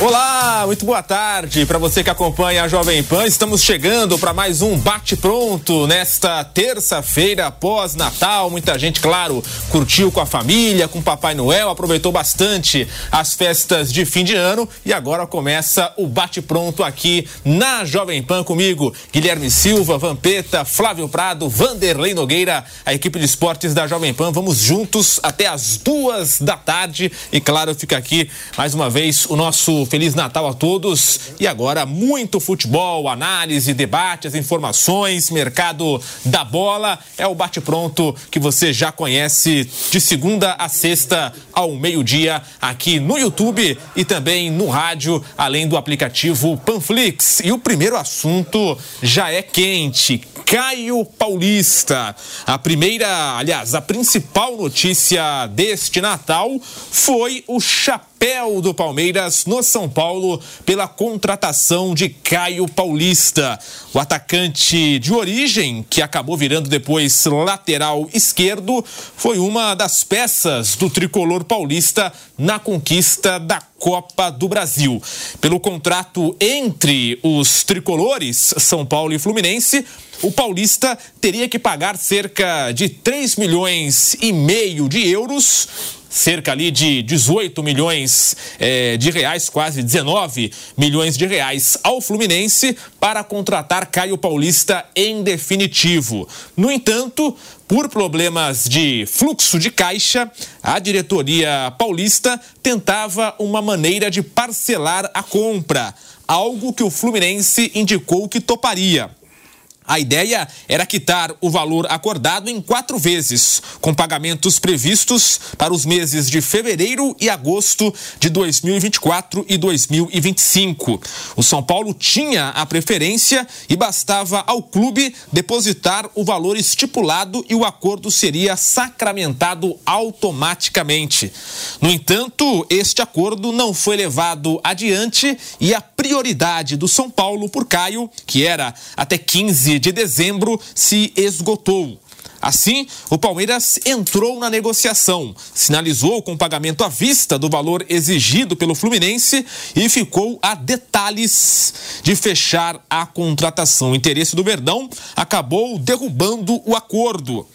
Olá, muito boa tarde para você que acompanha a Jovem Pan. Estamos chegando para mais um bate pronto nesta terça-feira após Natal. Muita gente, claro, curtiu com a família, com Papai Noel, aproveitou bastante as festas de fim de ano e agora começa o bate pronto aqui na Jovem Pan comigo, Guilherme Silva, Vampeta, Flávio Prado, Vanderlei Nogueira, a equipe de esportes da Jovem Pan. Vamos juntos até as duas da tarde e claro, fica aqui mais uma vez o nosso Feliz Natal a todos. E agora, muito futebol, análise, debate, as informações, mercado da bola. É o bate-pronto que você já conhece de segunda a sexta ao meio-dia aqui no YouTube e também no rádio, além do aplicativo Panflix. E o primeiro assunto já é quente. Caio Paulista. A primeira, aliás, a principal notícia deste Natal foi o chapéu do Palmeiras no São Paulo pela contratação de Caio Paulista. O atacante de origem, que acabou virando depois lateral esquerdo, foi uma das peças do tricolor paulista na conquista da Copa do Brasil. Pelo contrato entre os tricolores, São Paulo e Fluminense, o Paulista teria que pagar cerca de 3 milhões e meio de euros cerca ali de 18 milhões eh, de reais, quase 19 milhões de reais ao Fluminense para contratar Caio Paulista em definitivo. No entanto, por problemas de fluxo de caixa, a diretoria paulista tentava uma maneira de parcelar a compra, algo que o Fluminense indicou que toparia. A ideia era quitar o valor acordado em quatro vezes, com pagamentos previstos para os meses de fevereiro e agosto de 2024 e 2025. O São Paulo tinha a preferência e bastava ao clube depositar o valor estipulado e o acordo seria sacramentado automaticamente. No entanto, este acordo não foi levado adiante e a prioridade do São Paulo por Caio, que era até 15 de dezembro se esgotou. Assim, o Palmeiras entrou na negociação, sinalizou com pagamento à vista do valor exigido pelo Fluminense e ficou a detalhes de fechar a contratação. O interesse do Verdão acabou derrubando o acordo.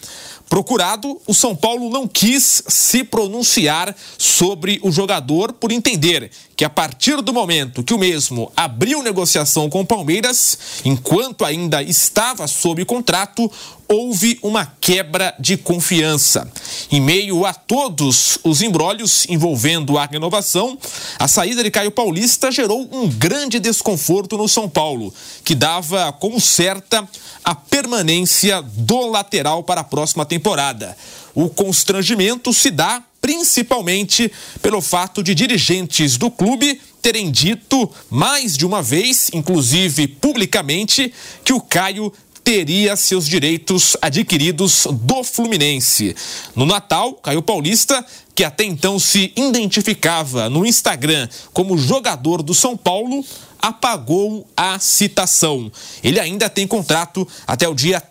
Procurado, o São Paulo não quis se pronunciar sobre o jogador por entender que a partir do momento que o mesmo abriu negociação com o Palmeiras, enquanto ainda estava sob contrato, houve uma quebra de confiança. Em meio a todos os embrólios envolvendo a renovação, a saída de Caio Paulista gerou um grande desconforto no São Paulo, que dava como certa a permanência do lateral para a próxima temporada. O constrangimento se dá principalmente pelo fato de dirigentes do clube terem dito mais de uma vez, inclusive publicamente, que o Caio teria seus direitos adquiridos do Fluminense. No Natal, Caio Paulista, que até então se identificava no Instagram como jogador do São Paulo, apagou a citação. Ele ainda tem contrato até o dia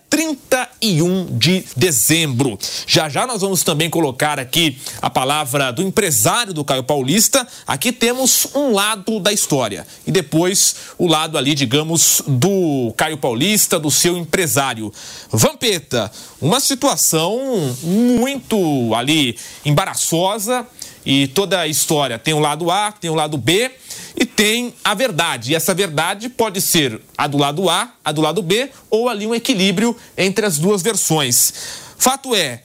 31 de dezembro. Já já nós vamos também colocar aqui a palavra do empresário do Caio Paulista. Aqui temos um lado da história e depois o lado ali, digamos, do Caio Paulista, do seu empresário. Vampeta, uma situação muito ali embaraçosa e toda a história tem o lado A, tem o lado B e tem a verdade. E essa verdade pode ser a do lado A, a do lado B ou ali um equilíbrio entre as duas versões. Fato é,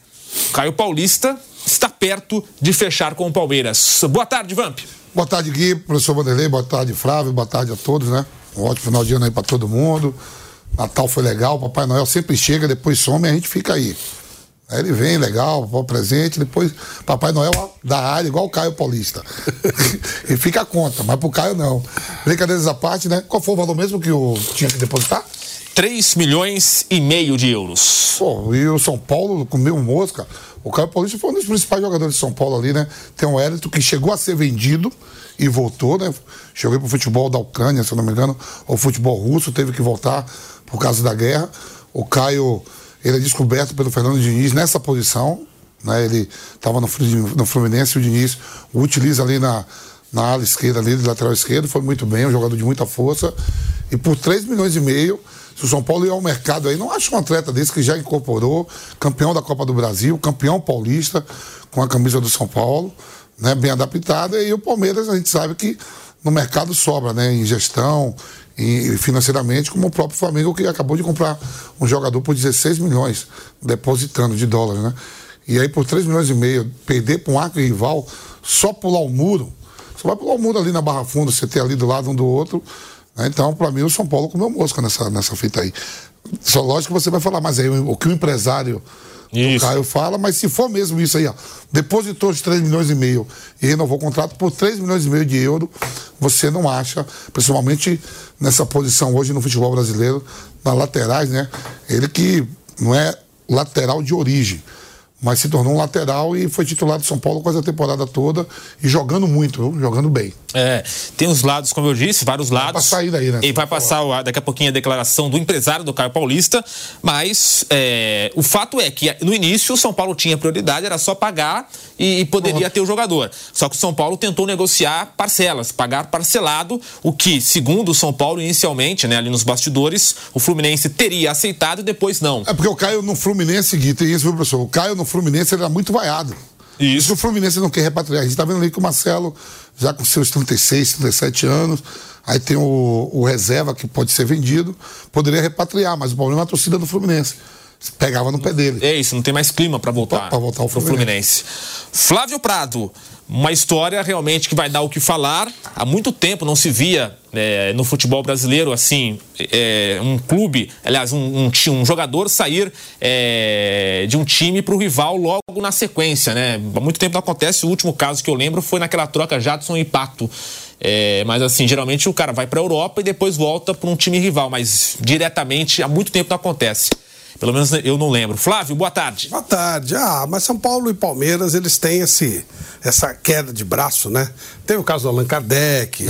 Caio Paulista está perto de fechar com o Palmeiras. Boa tarde, Vamp. Boa tarde, Gui, professor Vanderlei, boa tarde, Flávio, boa tarde a todos, né? Um ótimo final de ano aí para todo mundo. Natal foi legal, Papai Noel sempre chega, depois some e a gente fica aí. Aí ele vem, legal, o presente, depois Papai Noel da área, igual o Caio Paulista. e fica a conta, mas pro Caio não. Brincadeiras à parte, né? Qual foi o valor mesmo que o tinha que depositar? 3 milhões e meio de euros. Pô, e o São Paulo comeu mosca. O Caio Paulista foi um dos principais jogadores de São Paulo ali, né? Tem o Hélito que chegou a ser vendido e voltou, né? Chegou pro futebol da Ucrânia, se eu não me engano, ou futebol russo, teve que voltar por causa da guerra. O Caio, ele é descoberto pelo Fernando Diniz nessa posição, né? Ele estava no, Fluminense e o Diniz o utiliza ali na, na ala esquerda, ali, de lateral esquerdo, foi muito bem, um jogador de muita força. E por 3 milhões e meio, se o São Paulo ir ao mercado aí, não acho um atleta desse que já incorporou, campeão da Copa do Brasil, campeão paulista, com a camisa do São Paulo, né, bem adaptada. E o Palmeiras, a gente sabe que no mercado sobra, né, em gestão financeiramente, como o próprio Flamengo, que acabou de comprar um jogador por 16 milhões, depositando de dólares, né? E aí, por 3 milhões e meio, perder para um arco rival, só pular o muro, você vai pular o muro ali na Barra Funda, você ter ali do lado um do outro, né? Então, para mim, o São Paulo comeu mosca nessa, nessa fita aí. Só lógico que você vai falar, mas aí o que o empresário do Caio fala, mas se for mesmo isso aí, ó, depositou os 3 milhões e meio e renovou o contrato por 3 milhões e meio de euro, você não acha, principalmente nessa posição hoje no futebol brasileiro, nas laterais, né? Ele que não é lateral de origem mas se tornou um lateral e foi titular do São Paulo quase a temporada toda e jogando muito, viu? jogando bem. É, tem os lados, como eu disse, vários lados. Vai sair daí, né? E vai passar daqui a pouquinho a declaração do empresário do Caio Paulista, mas é, o fato é que no início o São Paulo tinha prioridade, era só pagar e, e poderia ter o jogador. Só que o São Paulo tentou negociar parcelas, pagar parcelado, o que, segundo o São Paulo, inicialmente, né, ali nos bastidores, o Fluminense teria aceitado e depois não. É porque o Caio no Fluminense, Gui, tem isso, viu, professor? O Caio no Fluminense era muito vaiado. Isso. Isso o Fluminense não quer repatriar. A gente tá vendo ali que o Marcelo, já com seus 36, 37 anos, aí tem o, o reserva que pode ser vendido, poderia repatriar, mas o problema é a torcida do Fluminense. Pegava no pé dele. É isso, não tem mais clima para voltar, Pra voltar ao pro Fluminense. Flávio Prado, uma história realmente que vai dar o que falar. Há muito tempo não se via é, no futebol brasileiro assim é, um clube, aliás, um, um, um jogador sair é, de um time para o rival logo na sequência, né? Há muito tempo não acontece. O último caso que eu lembro foi naquela troca Jadson e Pato. É, mas assim, geralmente o cara vai para a Europa e depois volta para um time rival, mas diretamente há muito tempo não acontece. Pelo menos eu não lembro. Flávio, boa tarde. Boa tarde. Ah, mas São Paulo e Palmeiras, eles têm esse, essa queda de braço, né? Teve o caso do Allan Kardec,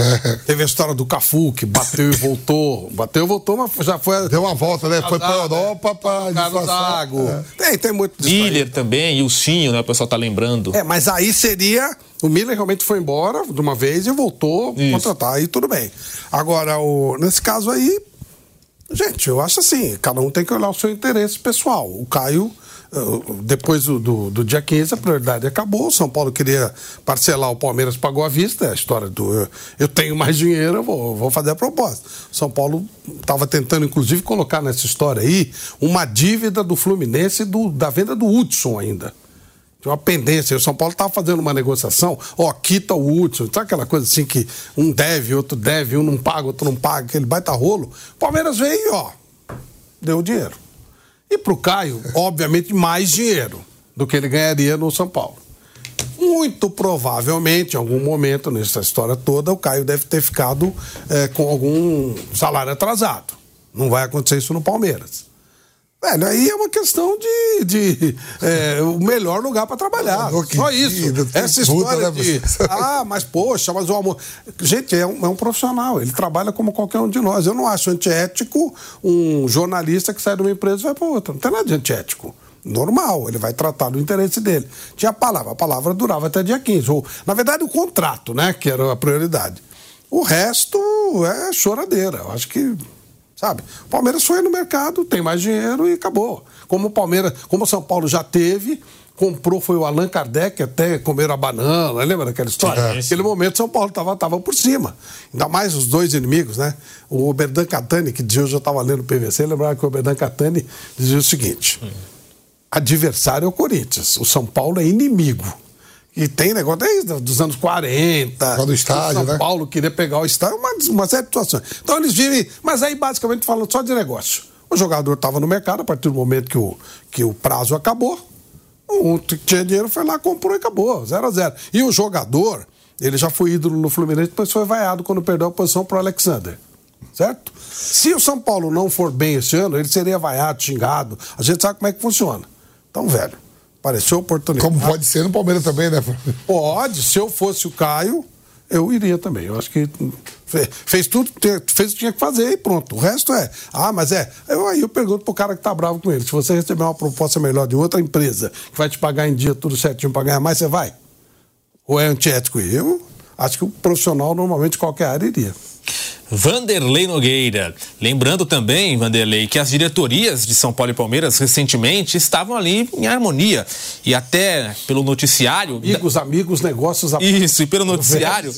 teve a história do Cafu, que bateu e voltou. Bateu e voltou, mas já foi. Deu uma volta, né? Foi pra Azar, Europa pra Carlos. Zago. É. Tem, tem muito disso aí. Miller também, e o Sinho, né? O pessoal tá lembrando. É, mas aí seria. O Miller realmente foi embora de uma vez e voltou Isso. contratar, aí tudo bem. Agora, o, nesse caso aí, gente, eu acho assim: cada um tem que olhar o seu interesse pessoal. O Caio. eh, Depois do, do, do dia 15, a prioridade acabou. O São Paulo queria parcelar, o Palmeiras pagou à vista. É a história do eu, eu tenho mais dinheiro, eu vou, vou fazer a proposta. São Paulo estava tentando, inclusive, colocar nessa história aí uma dívida do Fluminense do, da venda do Hudson ainda. Tinha uma pendência. O São Paulo estava fazendo uma negociação, ó, quita o Hudson, sabe aquela coisa assim que um deve, outro deve, um não paga, outro não paga, aquele baita rolo. O Palmeiras veio e, ó, deu o dinheiro. E pro Caio, obviamente, mais dinheiro do que ele ganharia no São Paulo. Muito provavelmente, em algum momento nessa história toda, o Caio deve ter ficado eh, com algum salário atrasado. Não vai acontecer isso no Palmeiras. Velho, aí é uma questão de, de é, o melhor lugar para trabalhar. Que Só isso. Essa puta, história né, de. você? Ah, mas poxa, mas o amor. Gente, é um, é um profissional. Ele trabalha como qualquer um de nós. Eu não acho antiético um jornalista que sai de uma empresa e vai para outra. Não tem nada de antiético. Normal, ele vai tratar do interesse dele. Tinha a palavra, a palavra durava até dia 15. Ou, na verdade, o contrato, né? Que era a prioridade. O resto é choradeira. Eu acho que Sabe? O Palmeiras foi no mercado, tem mais dinheiro e acabou. Como o Palmeiras, como o São Paulo já teve, comprou foi o Allan Kardec, até comeram a banana, lembra daquela história? Sim. Naquele momento São Paulo estava tava por cima. Ainda mais os dois inimigos, né? O Oberdan Catani, que hoje eu estava lendo o PVC, lembrava que o Oberdan Catani dizia o seguinte: adversário é o Corinthians, o São Paulo é inimigo. E tem negócio desde os anos 40. Negócio do estádio, São né? Paulo queria pegar o estádio, uma, uma série de situações. Então eles vivem, mas aí basicamente falando só de negócio. O jogador estava no mercado, a partir do momento que o, que o prazo acabou, um que tinha dinheiro foi lá, comprou e acabou, 0 a 0 E o jogador, ele já foi ídolo no Fluminense, depois foi vaiado quando perdeu a posição para o Alexander. Certo? Se o São Paulo não for bem esse ano, ele seria vaiado, xingado. A gente sabe como é que funciona. Então, velho, apareceu oportunidade. Como pode ser no Palmeiras também, né? Pode, se eu fosse o Caio, eu iria também. Eu acho que fe- fez tudo, fez o que tinha que fazer e pronto. O resto é, ah, mas é. Eu, aí eu pergunto pro cara que tá bravo com ele: se você receber uma proposta melhor de outra empresa que vai te pagar em dia tudo certinho pra ganhar mais, você vai? Ou é antiético? Eu acho que o profissional, normalmente, qualquer área iria. Vanderlei Nogueira. Lembrando também, Vanderlei, que as diretorias de São Paulo e Palmeiras recentemente estavam ali em harmonia. E até pelo noticiário. Amigos, amigos, negócios. Isso, e pelo noticiário,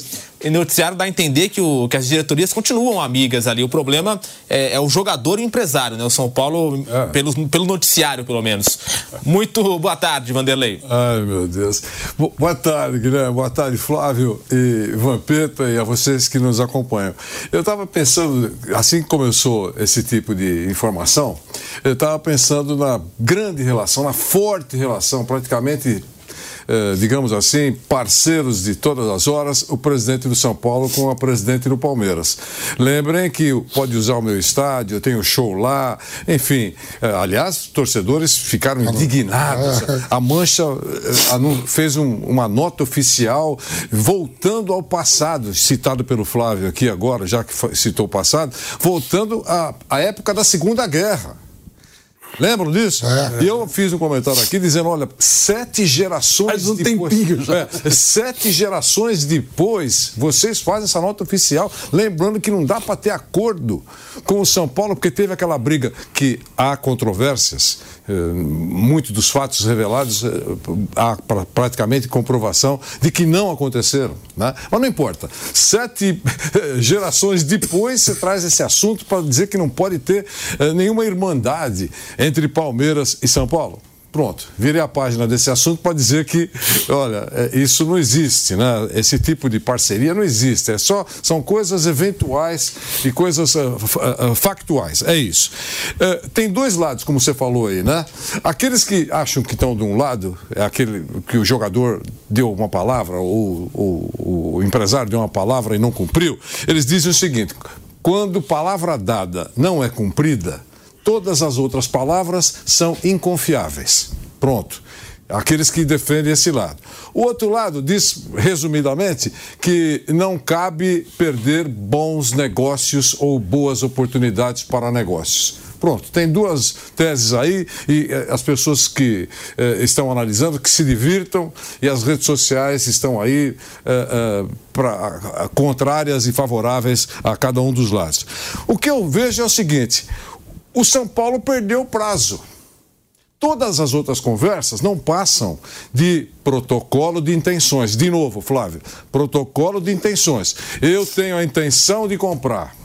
o noticiário dá a entender que, o, que as diretorias continuam amigas ali. O problema é, é o jogador e o empresário, né? O São Paulo, pelo, pelo noticiário, pelo menos. Muito boa tarde, Vanderlei. Ai, meu Deus. Bo- Boa tarde, Guilherme. Boa tarde, Flávio e Vampeta e a vocês que nos acompanham. Eu estava pensando, assim que começou esse tipo de informação, eu estava pensando na grande relação, na forte relação, praticamente eh, digamos assim, parceiros de todas as horas, o presidente do São Paulo com a presidente do Palmeiras. Lembrem que pode usar o meu estádio, eu tenho show lá, enfim. eh, aliás, torcedores ficaram indignados. A Mancha eh, fez um- uma nota oficial voltando ao passado, citado pelo Flávio aqui agora, já que citou o passado, voltando à, à época da Segunda Guerra. Lembram disso? É. E eu fiz um comentário aqui dizendo: olha, sete gerações Faz um depois. tempinho já. É, sete gerações depois, vocês fazem essa nota oficial, lembrando que não dá para ter acordo com o São Paulo, porque teve aquela briga que há controvérsias, muitos dos fatos revelados, eh, há pra- praticamente comprovação de que não aconteceram. Né? Mas não importa. Sete eh, gerações depois, você traz esse assunto para dizer que não pode ter eh, nenhuma irmandade entre Palmeiras e São Paulo. Pronto, virei a página desse assunto para dizer que, olha, é, isso não existe, né? Esse tipo de parceria não existe. É só, são coisas eventuais e coisas ah, fa- ah, factuais. É isso. Eh, tem dois lados, como você falou aí, né? Aqueles que acham que estão de um lado, é aquele que o jogador deu uma palavra, ou, ou o empresário deu uma palavra e não cumpriu, eles dizem o seguinte: quando palavra dada não é cumprida, todas as outras palavras são inconfiáveis. Pronto. Aqueles que defendem esse lado. O outro lado diz, resumidamente, que não cabe perder bons negócios ou boas oportunidades para negócios. Pronto, tem duas teses aí e eh, as pessoas que eh, estão analisando que se divirtam e as redes sociais estão aí eh, eh, pra- contrárias e favoráveis a cada um dos lados. O que eu vejo é o seguinte: o São Paulo perdeu o prazo. Todas as outras conversas não passam de protocolo de intenções. De novo, Flávio, protocolo de intenções. Eu tenho a intenção de comprar.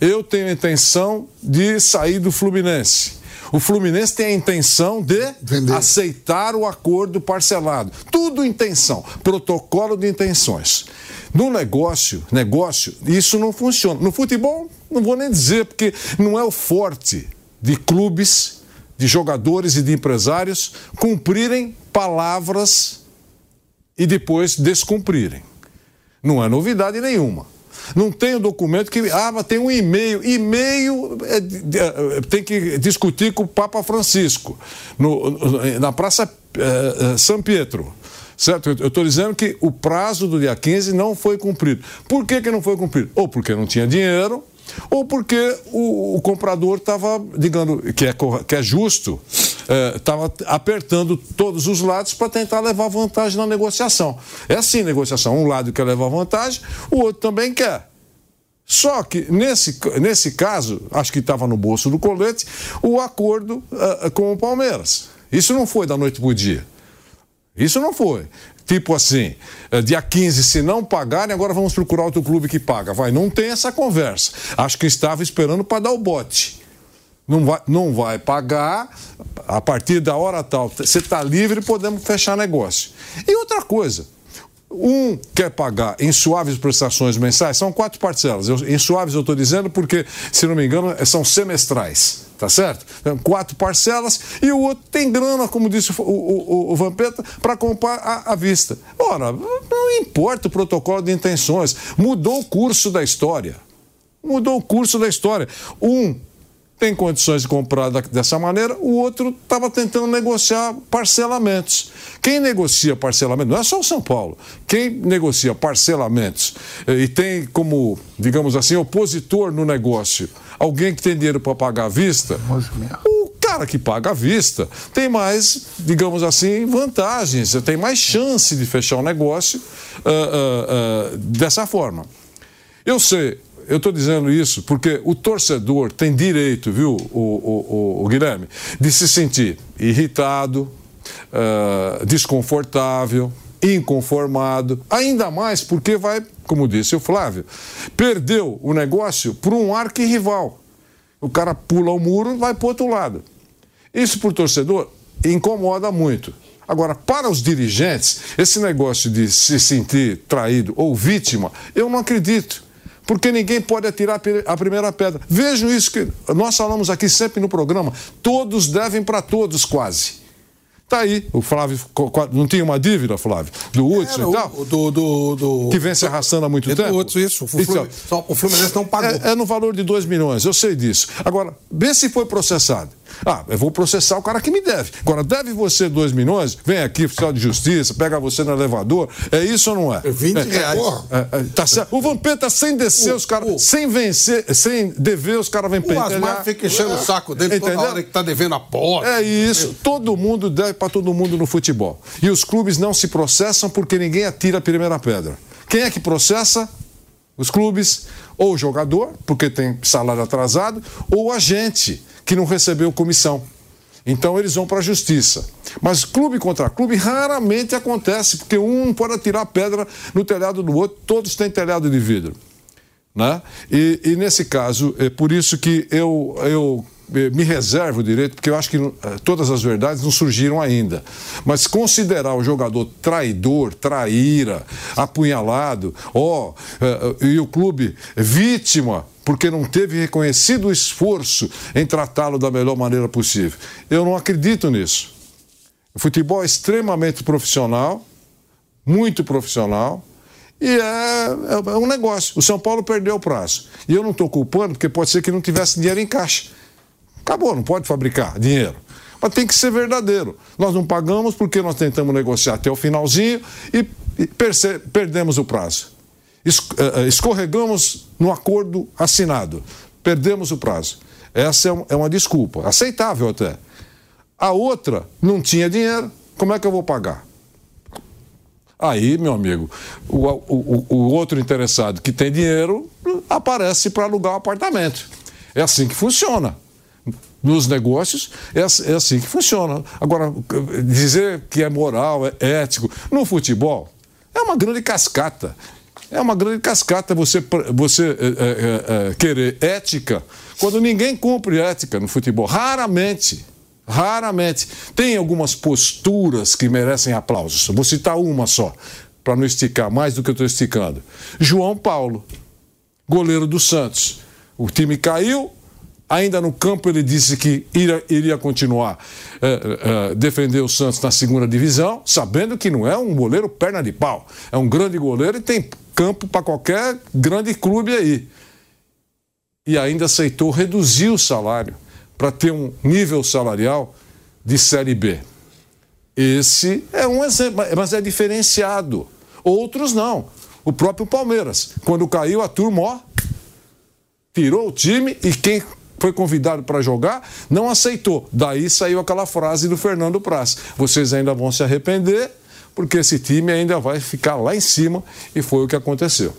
Eu tenho a intenção de sair do Fluminense. O Fluminense tem a intenção de Vender. aceitar o acordo parcelado. Tudo intenção, protocolo de intenções. No negócio, negócio, isso não funciona. No futebol, não vou nem dizer, porque não é o forte de clubes, de jogadores e de empresários cumprirem palavras e depois descumprirem. Não é novidade nenhuma. Não tem o documento que. Ah, mas tem um e-mail. E-mail é, é, tem que discutir com o Papa Francisco, no- na Praça é, é, São Pietro. Certo? Eu estou dizendo que o prazo do dia 15 não foi cumprido. Por que, que não foi cumprido? Ou porque não tinha dinheiro, ou porque o, o comprador estava, digamos, que é, que é justo, estava apertando todos os lados para tentar levar vantagem na negociação. É assim negociação. Um lado quer levar vantagem, o outro também quer. Só que nesse, nesse caso, acho que estava no bolso do colete, o acordo ah, com o Palmeiras. Isso não foi da noite para o dia. Isso não foi. Tipo assim, eh, dia 15, se não pagarem, agora vamos procurar outro clube que paga. Vai, não tem essa conversa. Acho que estava esperando para dar o bote. Não vai, não vai pagar, a partir da hora tal, você está livre, podemos fechar negócio. E outra coisa, um quer pagar em suaves prestações mensais, são quatro parcelas. Eu- em suaves eu estou dizendo porque, se não me engano, são semestrais. Tá certo? Então, quatro parcelas e o outro tem grana, como disse o, o, o Vampeta, para comprar à vista. Ora, não importa o protocolo de intenções, mudou o curso da história. Mudou o curso da história. Um tem condições de comprar dessa maneira, o outro estava tentando negociar parcelamentos. Quem negocia parcelamento, não é só o São Paulo, quem negocia parcelamentos eh, e tem como, digamos assim, opositor no negócio alguém que tem dinheiro para pagar à vista, o cara que paga à vista tem mais, digamos assim, vantagens, tem mais chance de fechar o negócio uh, uh, uh, dessa forma. Eu sei, eu estou dizendo isso porque o torcedor tem direito, viu, o, o, o, o Guilherme, de se sentir irritado, uh, desconfortável, inconformado, ainda mais porque vai, como disse o Flávio, perdeu o negócio por um arquirrival. O cara pula o muro e vai para o outro lado. Isso para o torcedor incomoda muito. Agora, para os dirigentes, esse negócio de se sentir traído ou vítima, eu não acredito porque ninguém pode atirar a primeira pedra. Vejam isso que nós falamos aqui sempre no programa: todos devem para todos, quase. Tá aí, o Flávio não tinha uma dívida, Flávio, do Hudson e tal? Do, do, do, que vem se arrastando há muito é tempo? Do Hudson, isso. O Fluminense, então, só, o Fluminense não pagou. É, é no valor de 2 milhões, eu sei disso. Agora, vê se foi processado. Ah, eu vou processar o cara que me deve. Agora, deve você 2 milhões? Vem aqui, oficial de justiça, pega você no elevador. É isso ou não é? 20 é, reais. É, é, tá certo. O Vampeta, sem descer, o, os caras. Sem vencer, sem dever, os caras vêm pentelhar. O Asmar fica enchendo o saco dele Entendeu? toda hora que tá devendo a porta. É isso. Todo mundo deve para todo mundo no futebol. E os clubes não se processam porque ninguém atira a primeira pedra. Quem é que processa? Os clubes, ou o jogador, porque tem salário atrasado, ou o agente que não recebeu comissão. Então eles vão para a justiça. Mas clube contra clube raramente acontece, porque um pode atirar pedra no telhado do outro, todos têm telhado de vidro. Né? E, e nesse caso, é por isso que eu, eu me reservo o direito, porque eu acho que eh, todas as verdades não surgiram ainda. Mas considerar o jogador traidor, traíra, apunhalado, ó, oh, e o clube vítima porque não teve reconhecido o esforço em tratá-lo da melhor maneira possível. Eu não acredito nisso. O futebol é extremamente profissional, muito profissional, e é, é, é um negócio. O São Paulo perdeu o prazo. E eu não estou culpando, porque pode ser que não tivesse dinheiro em caixa. Acabou, não pode fabricar dinheiro. Mas tem que ser verdadeiro. Nós não pagamos porque nós tentamos negociar até o finalzinho e, perdemos o prazo. Eh, eh, escorregamos no acordo assinado, perdemos o prazo. Essa é, é uma desculpa, aceitável até. A outra não tinha dinheiro, como é que eu vou pagar? Aí, meu amigo, o, o, o outro interessado que tem dinheiro aparece para alugar o um apartamento. É assim que funciona. Nos negócios, é, é assim que funciona. Agora, dizer que é moral, é ético, no futebol, é uma grande cascata. É uma grande cascata você, você é, é, querer ética quando ninguém cumpre ética no futebol. Raramente. Raramente. Tem algumas posturas que merecem aplausos. Vou citar uma só, para não esticar mais do que eu estou esticando. João Paulo, goleiro do Santos. O time caiu, Ainda no campo, ele disse que iria, iria continuar é, defender o Santos na segunda divisão, sabendo que não é um goleiro perna de pau. É um grande goleiro e tem campo para qualquer grande clube aí. E ainda aceitou reduzir o salário para ter um nível salarial de Série B. Esse é um exemplo, mas é diferenciado. Outros não. O próprio Palmeiras, quando caiu a turma, ó, tirou o time e quem foi convidado para jogar, não aceitou. Daí saiu aquela frase do Fernando Praz: vocês ainda vão se arrepender, porque esse time ainda vai ficar lá em cima, e foi o que aconteceu.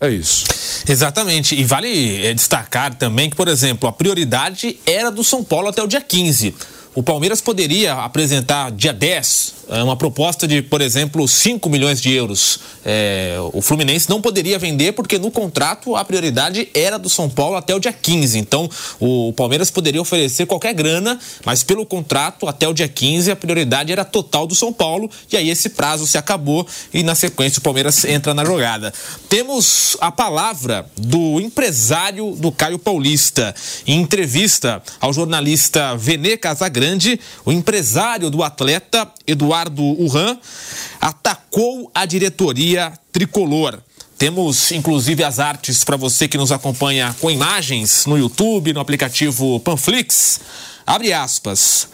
É isso. Exatamente. E vale é, destacar também que, por exemplo, a prioridade era do São Paulo até o dia 15. O Palmeiras poderia apresentar dia 10 é, uma proposta de, por exemplo, 5 milhões de euros. É, o Fluminense não poderia vender porque no contrato a prioridade era do São Paulo até o dia 15. Então o Palmeiras poderia oferecer qualquer grana, mas pelo contrato até o dia 15 a prioridade era total do São Paulo e aí esse prazo se acabou e na sequência o Palmeiras entra na jogada. Temos a palavra do empresário do Caio Paulista. Em entrevista ao jornalista Vene Casagrande, o empresário do atleta Eduardo Eduardo Urran, atacou a diretoria tricolor. Temos inclusive as artes para você que nos acompanha com imagens no YouTube, no aplicativo Panflix. Abre aspas.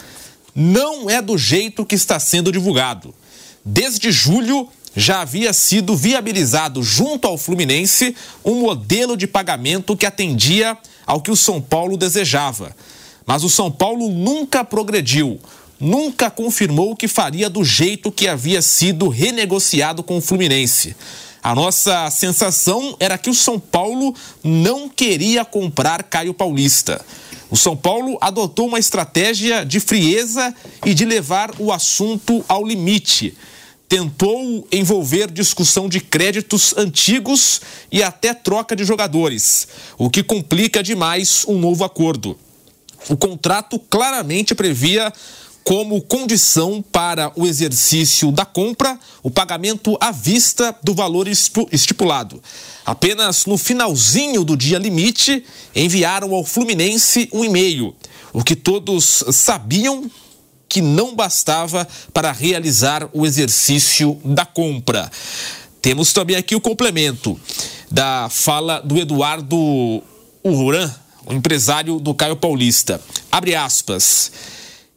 Não é do jeito que está sendo divulgado. Desde julho já havia sido viabilizado junto ao Fluminense um modelo de pagamento que atendia ao que o São Paulo desejava. Mas o São Paulo nunca progrediu nunca confirmou que faria do jeito que havia sido renegociado com o Fluminense. A nossa sensação era que o São Paulo não queria comprar Caio Paulista. O São Paulo adotou uma estratégia de frieza e de levar o assunto ao limite. Tentou envolver discussão de créditos antigos e até troca de jogadores, o que complica demais um novo acordo. O contrato claramente previa como condição para o exercício da compra o pagamento à vista do valor estipulado. Apenas no finalzinho do dia limite enviaram ao Fluminense um e-mail, o que todos sabiam que não bastava para realizar o exercício da compra. Temos também aqui o complemento da fala do Eduardo Uran, o empresário do Caio Paulista. Abre aspas.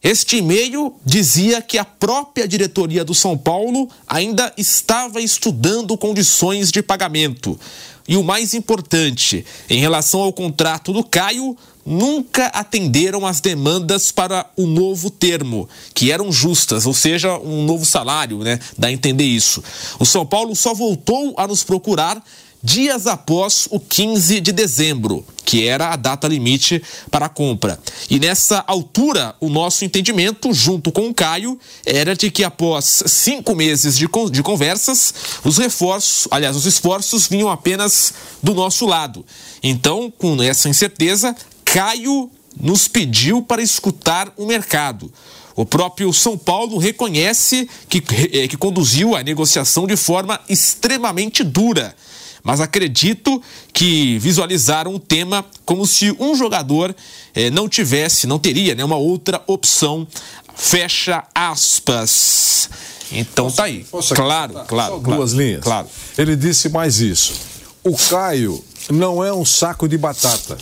Este e-mail dizia que a própria diretoria do São Paulo ainda estava estudando condições de pagamento. E o mais importante, em relação ao contrato do Caio, nunca atenderam as demandas para o novo termo, que eram justas, ou seja, um novo salário, né? Dá a entender isso. O São Paulo só voltou a nos procurar dias após o 15 de dezembro, que era a data limite para a compra. E nessa altura, o nosso entendimento, junto com o Caio, era de que após cinco meses de, de conversas, os reforços, aliás, os esforços vinham apenas do nosso lado. Então, com essa incerteza, Caio nos pediu para escutar o mercado. O próprio São Paulo reconhece que, eh, que conduziu a negociação de forma extremamente dura mas acredito que visualizaram o tema como se um jogador eh, não tivesse, não teria né, uma outra opção. Fecha aspas. Então posso, tá aí. Claro, claro, claro. Duas linhas. Claro. Ele disse mais isso. O Caio não é um saco de batata.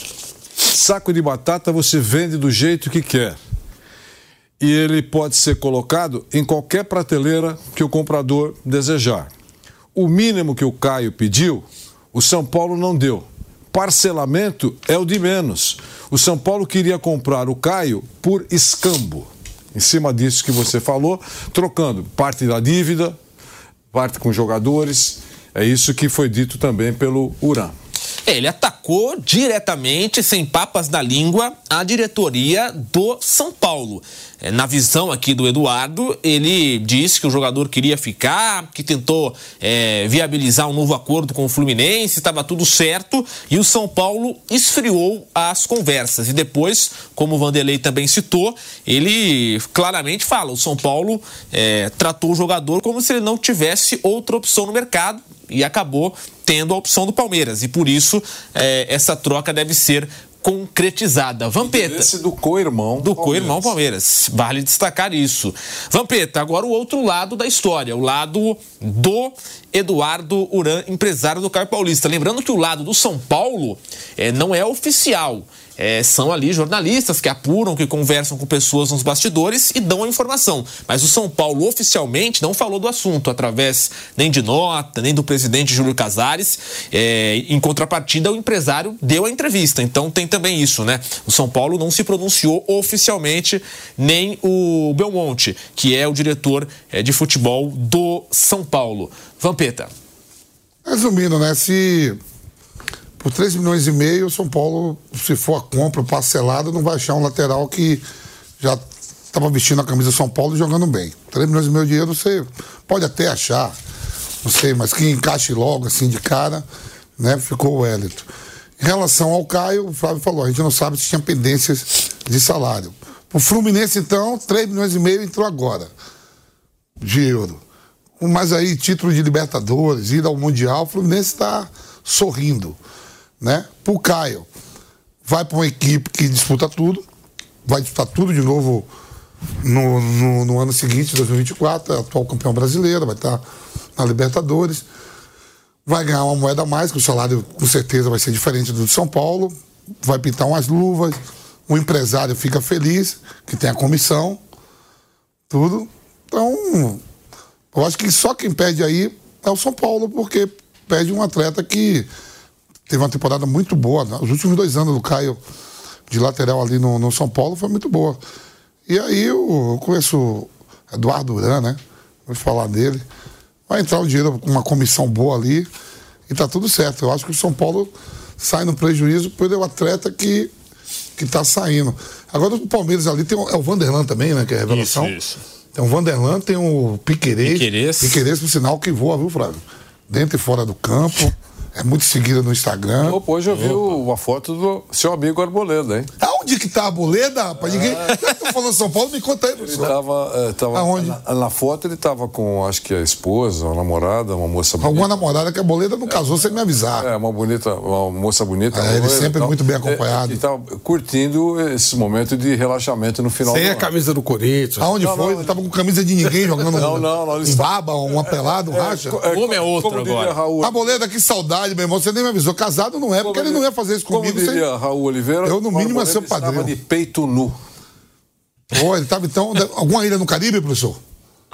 Saco de batata você vende do jeito que quer. E ele pode ser colocado em qualquer prateleira que o comprador desejar. O mínimo que o Caio pediu, o São Paulo não deu. Parcelamento é o de menos. O São Paulo queria comprar o Caio por escambo. Em cima disso que você falou, trocando parte da dívida, parte com jogadores. É isso que foi dito também pelo Uran. Ele atacou diretamente, sem papas na língua, a diretoria do São Paulo. É, na visão aqui do Eduardo, ele disse que o jogador queria ficar, que tentou é, viabilizar um novo acordo com o Fluminense, estava tudo certo, e o São Paulo esfriou as conversas. E depois, como o Vanderlei também citou, ele claramente fala: o São Paulo é, tratou o jogador como se ele não tivesse outra opção no mercado e acabou tendo a opção do Palmeiras. E por isso é, essa troca deve ser concretizada. Vampeta. Esse do co-irmão. Do co-irmão Palmeiras. Vale destacar isso. Vampeta, agora o outro lado da história, o lado do Eduardo Uran, empresário do Caio Paulista. Lembrando que o lado do São Paulo é, não é oficial é, são ali jornalistas que apuram, que conversam com pessoas nos bastidores e dão a informação. Mas o São Paulo oficialmente não falou do assunto através nem de nota, nem do presidente Júlio Casares. É, em contrapartida, o empresário deu a entrevista. Então tem também isso, né? O São Paulo não se pronunciou oficialmente, nem o Belmonte, que é o diretor é, de futebol do São Paulo. Vampeta. Resumindo, né? Se por 3 milhões e meio, o São Paulo, se for a compra parcelada, não vai achar um lateral que já estava vestindo a camisa do São Paulo e jogando bem. 3 milhões e meio de euros você pode até achar, não sei, mas que encaixe logo assim de cara, né? Ficou o Wellington. Em relação ao Caio, o Flávio falou, a gente não sabe se tinha pendências de salário. O Fluminense, então, 3 milhões e meio entrou agora de euro. Mas aí, título de Libertadores, ida ao Mundial, o Fluminense está sorrindo. Né? Pro Caio, vai para uma equipe que disputa tudo, vai disputar tudo de novo no, no, no ano seguinte, 2024, é atual campeão brasileiro, vai estar na Libertadores. Vai ganhar uma moeda a mais, que o salário com certeza vai ser diferente do de São Paulo. Vai pintar umas luvas. O empresário fica feliz, que tem a comissão, tudo. Então, eu acho que só quem perde aí é o São Paulo, porque perde um atleta que teve uma temporada muito boa. Né? Os últimos dois anos do Caio de lateral ali no, no São Paulo foi muito boa. E aí eu, eu conheço o Eduardo Duran, né? Vou falar dele. Vai entrar o dinheiro com uma comissão boa ali e tá tudo certo. Eu acho que o São Paulo sai no prejuízo pelo atleta que, que tá saindo. Agora o Palmeiras ali tem o, é o Vanderlan também, né? Que é a revelação. Isso, isso. Tem o Vanderlan, tem o Piquerez. Piquerez. Piquerez, por sinal, que voa, viu, Flávio? Dentro e fora do campo. É muito seguida no Instagram. Opa, Hoje eu vi o- uma foto do seu amigo Arboleda, hein? Aonde que tá a boleda, rapaz? Ninguém. Eu tô falando São Paulo, me conta aí, Ele professor. tava, eh, tava Aonde? Na, na foto ele tava com, acho que a esposa, a namorada, uma moça bonita. Alguma namorada que a boleda não casou sem me avisar. É, uma bonita, uma moça bonita. É, ele sempre tal. muito bem acompanhado. É, e tava curtindo esse momento de relaxamento no final Sem do a camisa do Corinthians. Aonde Não, foi? não, ele tava com camisa de ninguém jogando Não, não, não, ele um baba, uma pelada, um racha. O homem é outro como diria agora. Raul, A boleda, que saudade, meu irmão. Você nem me avisou. Casado não é, porque ele não ia fazer isso Como comigo. sem- diria Raul Oliveira, Eu, no mínimo, é seu estava padrinho. de peito nu. Pô, ele tava então. Alguma ilha no Caribe, professor?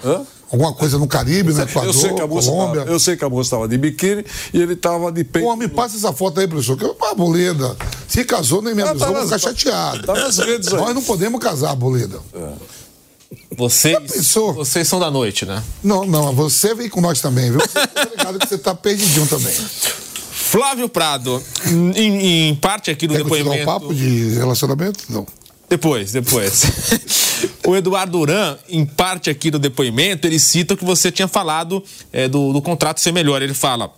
Hã? Alguma coisa no Caribe, no Equador, eu sei que a moça Colômbia. tava, eu sei que a moça estava de biquíni e ele estava de peito Pô, me passa essa foto aí, professor. Que eu, a boleda. Se casou, nem me Ah, avisou, tá vou nas- ficar chateado. tá nas redes aí. Nós não podemos casar, boleda. Vocês, pensou? vocês são da noite, né? Não, não, você vem com nós também, viu? Você tá que você tá perdidinho também. Flávio Prado, em, em parte aqui do Quer depoimento. papo de relacionamento? Não. Depois, depois. o Eduardo Duran, em parte aqui do depoimento, ele cita o que você tinha falado é, do, do contrato ser melhor. Ele fala.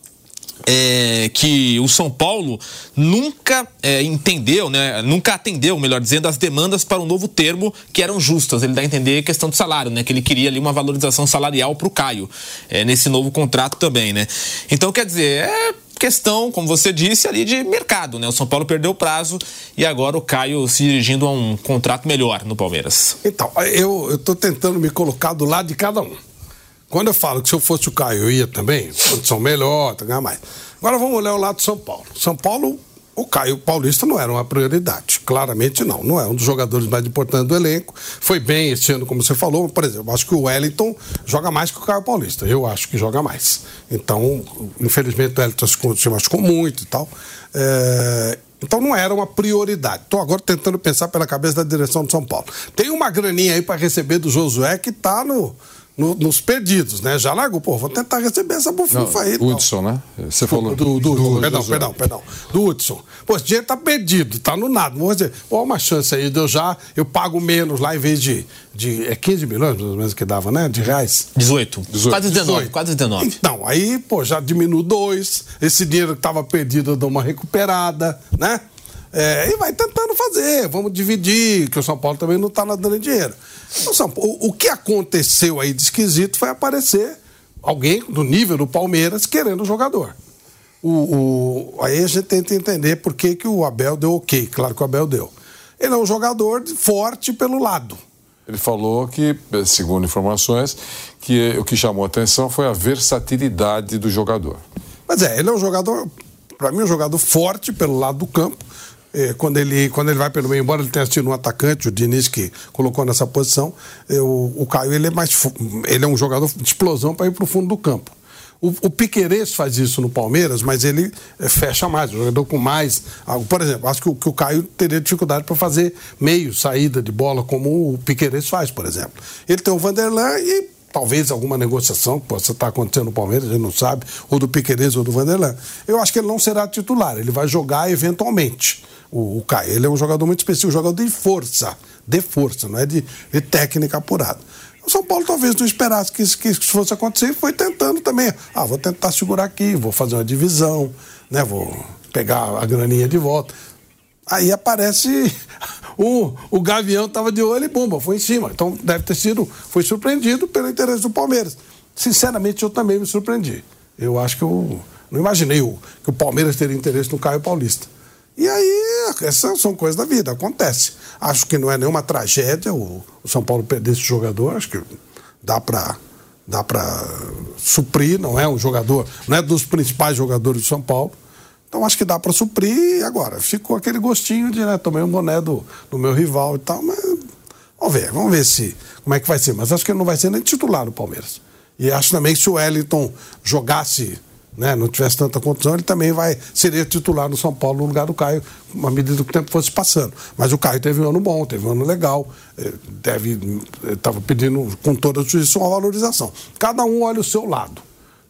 É, que o São Paulo nunca é, entendeu, né? Nunca atendeu, melhor dizendo, as demandas para um novo termo que eram justas. Ele dá a entender a questão do salário, né? Que ele queria ali uma valorização salarial para o Caio é, nesse novo contrato também, né? Então, quer dizer, é questão, como você disse, ali de mercado, né? O São Paulo perdeu o prazo e agora o Caio se dirigindo a um contrato melhor no Palmeiras. Então, eu estou tentando me colocar do lado de cada um. Quando eu falo que se eu fosse o Caio, eu ia também, condição melhor, tá ganhar mais. Agora vamos olhar o lado de São Paulo. São Paulo, o Caio Paulista não era uma prioridade. Claramente não. Não é um dos jogadores mais importantes do elenco. Foi bem esse ano, como você falou. Por exemplo, acho que o Wellington joga mais que o Caio Paulista. Eu acho que joga mais. Então, infelizmente, o Wellington se machucou muito e tal. É, Então não era uma prioridade. Estou agora tentando pensar pela cabeça da direção de São Paulo. Tem uma graninha aí para receber do Josué que está no, no- nos perdidos, né? Já largou, pô, vou tentar receber essa bufufa aí. Hudson, né? Você falou. Do, do, do- perdão, Josué. perdão, perdão. Do Hudson. Pô, esse dinheiro tá perdido, tá no nada. Vamos dizer, pô, uma chance aí de eu já, eu pago menos lá em vez de, de é 15 milhões, mais ou menos, que dava, né? De reais. 18. 18. Quase 19, 18. quase 19. Então, aí, pô, já diminuo dois. Esse dinheiro que estava perdido eu dou uma recuperada, né? É, e vai tentando fazer, vamos dividir, que o São Paulo também não está dando dinheiro. O, o- o que aconteceu aí de esquisito foi aparecer alguém do nível do Palmeiras querendo o jogador. O, o- aí a gente tenta entender por que, que o Abel deu ok. Claro que o Abel deu. Ele é um jogador forte pelo lado. Ele falou que, segundo informações, que o que chamou a atenção foi a versatilidade do jogador. Mas é, ele é um jogador, para mim, um jogador forte pelo lado do campo. É, quando, ele, quando ele vai pelo meio, embora ele tenha sido um atacante, o Diniz que colocou nessa posição, é, o, o Caio ele é mais ele é um jogador de explosão para ir para o fundo do campo. O, o Piquerez faz isso no Palmeiras, mas ele é, fecha mais, um jogador com mais. algo. Por exemplo, acho que o, que o Caio teria dificuldade para fazer meio saída de bola, como o Piquerez faz, por exemplo. Ele tem o Vanderlan e talvez alguma negociação que possa estar acontecendo no Palmeiras, a gente não sabe, ou do Piquerez ou do Vanderlan. Eu acho que ele não será titular, ele vai jogar eventualmente. O, o Caio. Ele é um jogador muito específico, um jogador de força, de força, não é de, de técnica apurada. O São Paulo talvez não esperasse que isso, que isso fosse acontecer e foi tentando também. Ah, vou tentar segurar aqui, vou fazer uma divisão, né? Vou pegar a graninha de volta. Aí aparece o, o Gavião estava de olho e bomba, foi em cima. Então deve ter sido, foi surpreendido pelo interesse do Palmeiras. Sinceramente, eu também me surpreendi. Eu acho que eu não imaginei o, que o Palmeiras teria interesse no Caio Paulista. E aí, essas são coisas da vida, acontece. Acho que não é nenhuma tragédia o, o São Paulo perder esse jogador, acho que dá para dá para suprir, não é um jogador, não é dos principais jogadores do São Paulo. Então acho que dá para suprir. Agora, ficou aquele gostinho de, né, tomei um boné do, do meu rival e tal, mas vamos ver, vamos ver se como é que vai ser. Mas acho que ele não vai ser nem titular no Palmeiras. E acho também que se o Wellington jogasse né, não tivesse tanta condição, ele também vai seria titular no São Paulo no lugar do Caio, à medida que o tempo fosse passando. Mas o Caio teve um ano bom, teve um ano legal, eh, deve estava pedindo com toda a justiça uma valorização. Cada um olha o seu lado.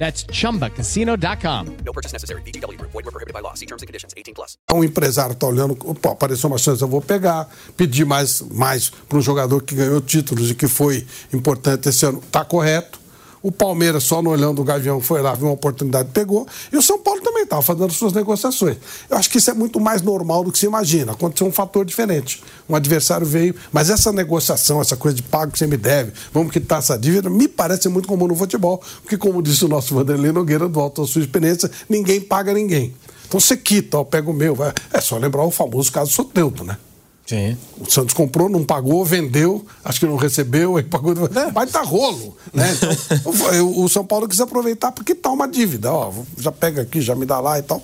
That's chumbacasino.com. No purchase necessary. Group. Void were prohibited by law. See terms and conditions. 18 plus. Um empresário está olhando, opa, apareceu uma chance, eu vou pegar, pedir mais, mais para um jogador que ganhou títulos e que foi importante esse ano. Está correto. O Palmeiras, só no olhando o Gavião, foi lá, viu uma oportunidade, pegou. E o São Paulo também estava fazendo suas negociações. Eu acho que isso é muito mais normal do que se imagina. Aconteceu um fator diferente. Um adversário veio, mas essa negociação, essa coisa de pago que você me deve, vamos quitar essa dívida, me parece muito comum no futebol, porque, como disse o nosso Vanderlei Nogueira, do alto da sua experiência, ninguém paga ninguém. Então você quita, ó, pega o meu. Vai. É só lembrar o famoso caso Soteldo, né? Sim. O Santos comprou, não pagou, vendeu, acho que não recebeu, aí pagou. Vai dar rolo. Né? Então, o, São Paulo quis aproveitar porque tá uma dívida. Ó, já pega aqui, já me dá lá e tal.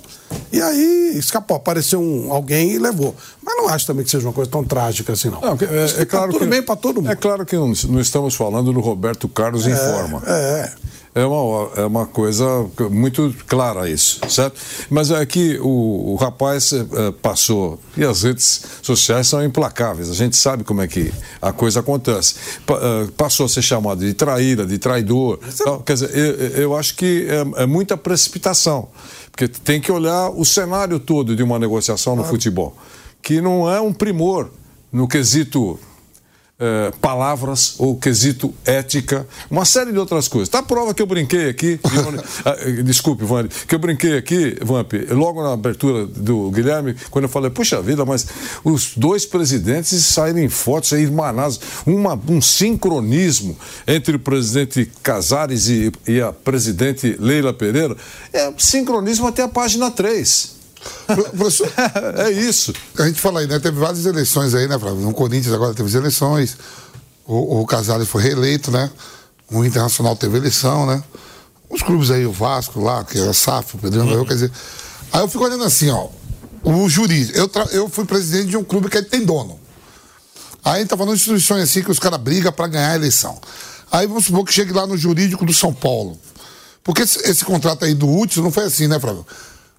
E aí escapou, apareceu um, alguém e levou. Mas não acho também que seja uma coisa tão trágica assim, não. Não, é, é tá claro tudo que, bem para todo mundo. É claro que não, não estamos falando do Roberto Carlos em forma. É, É uma, é uma coisa muito clara isso, certo? Mas é que o, o rapaz eh, passou, e as redes sociais são implacáveis, a gente sabe como é que a coisa acontece. Pa- eh, passou a ser chamado de traíra, de traidor. tal. Quer dizer, eu, eu acho que é, é muita precipitação, porque tem que olhar o cenário todo de uma negociação no futebol, que não é um primor no quesito eh, palavras ou quesito ética, uma série de outras coisas. Tá a prova que eu brinquei aqui, ah, eh, desculpe, Vani, que eu brinquei aqui, Vamp, logo na abertura do Guilherme, quando eu falei, puxa vida, mas os dois presidentes saírem em fotos aí irmanados, uma, um sincronismo entre o presidente Casares e, e a presidente Leila Pereira, é sincronismo até a página 3. Professor, é isso. a gente fala aí, né? Teve várias eleições aí, né, Flávio? No Corinthians agora teve as eleições. O, o Casares foi reeleito, né? O Internacional teve eleição, né? Os clubes aí, o Vasco lá, que era SAF, o Pedrinho ganhou, quer dizer. Aí eu fico olhando assim, ó. O jurídico. Eu, eu fui presidente de um clube que tem dono. Aí tá falando de instituições assim que os caras brigam para ganhar a eleição. Aí vamos supor que chegue lá no jurídico do São Paulo. Porque esse, esse contrato aí do Hudson não foi assim, né, Flávio?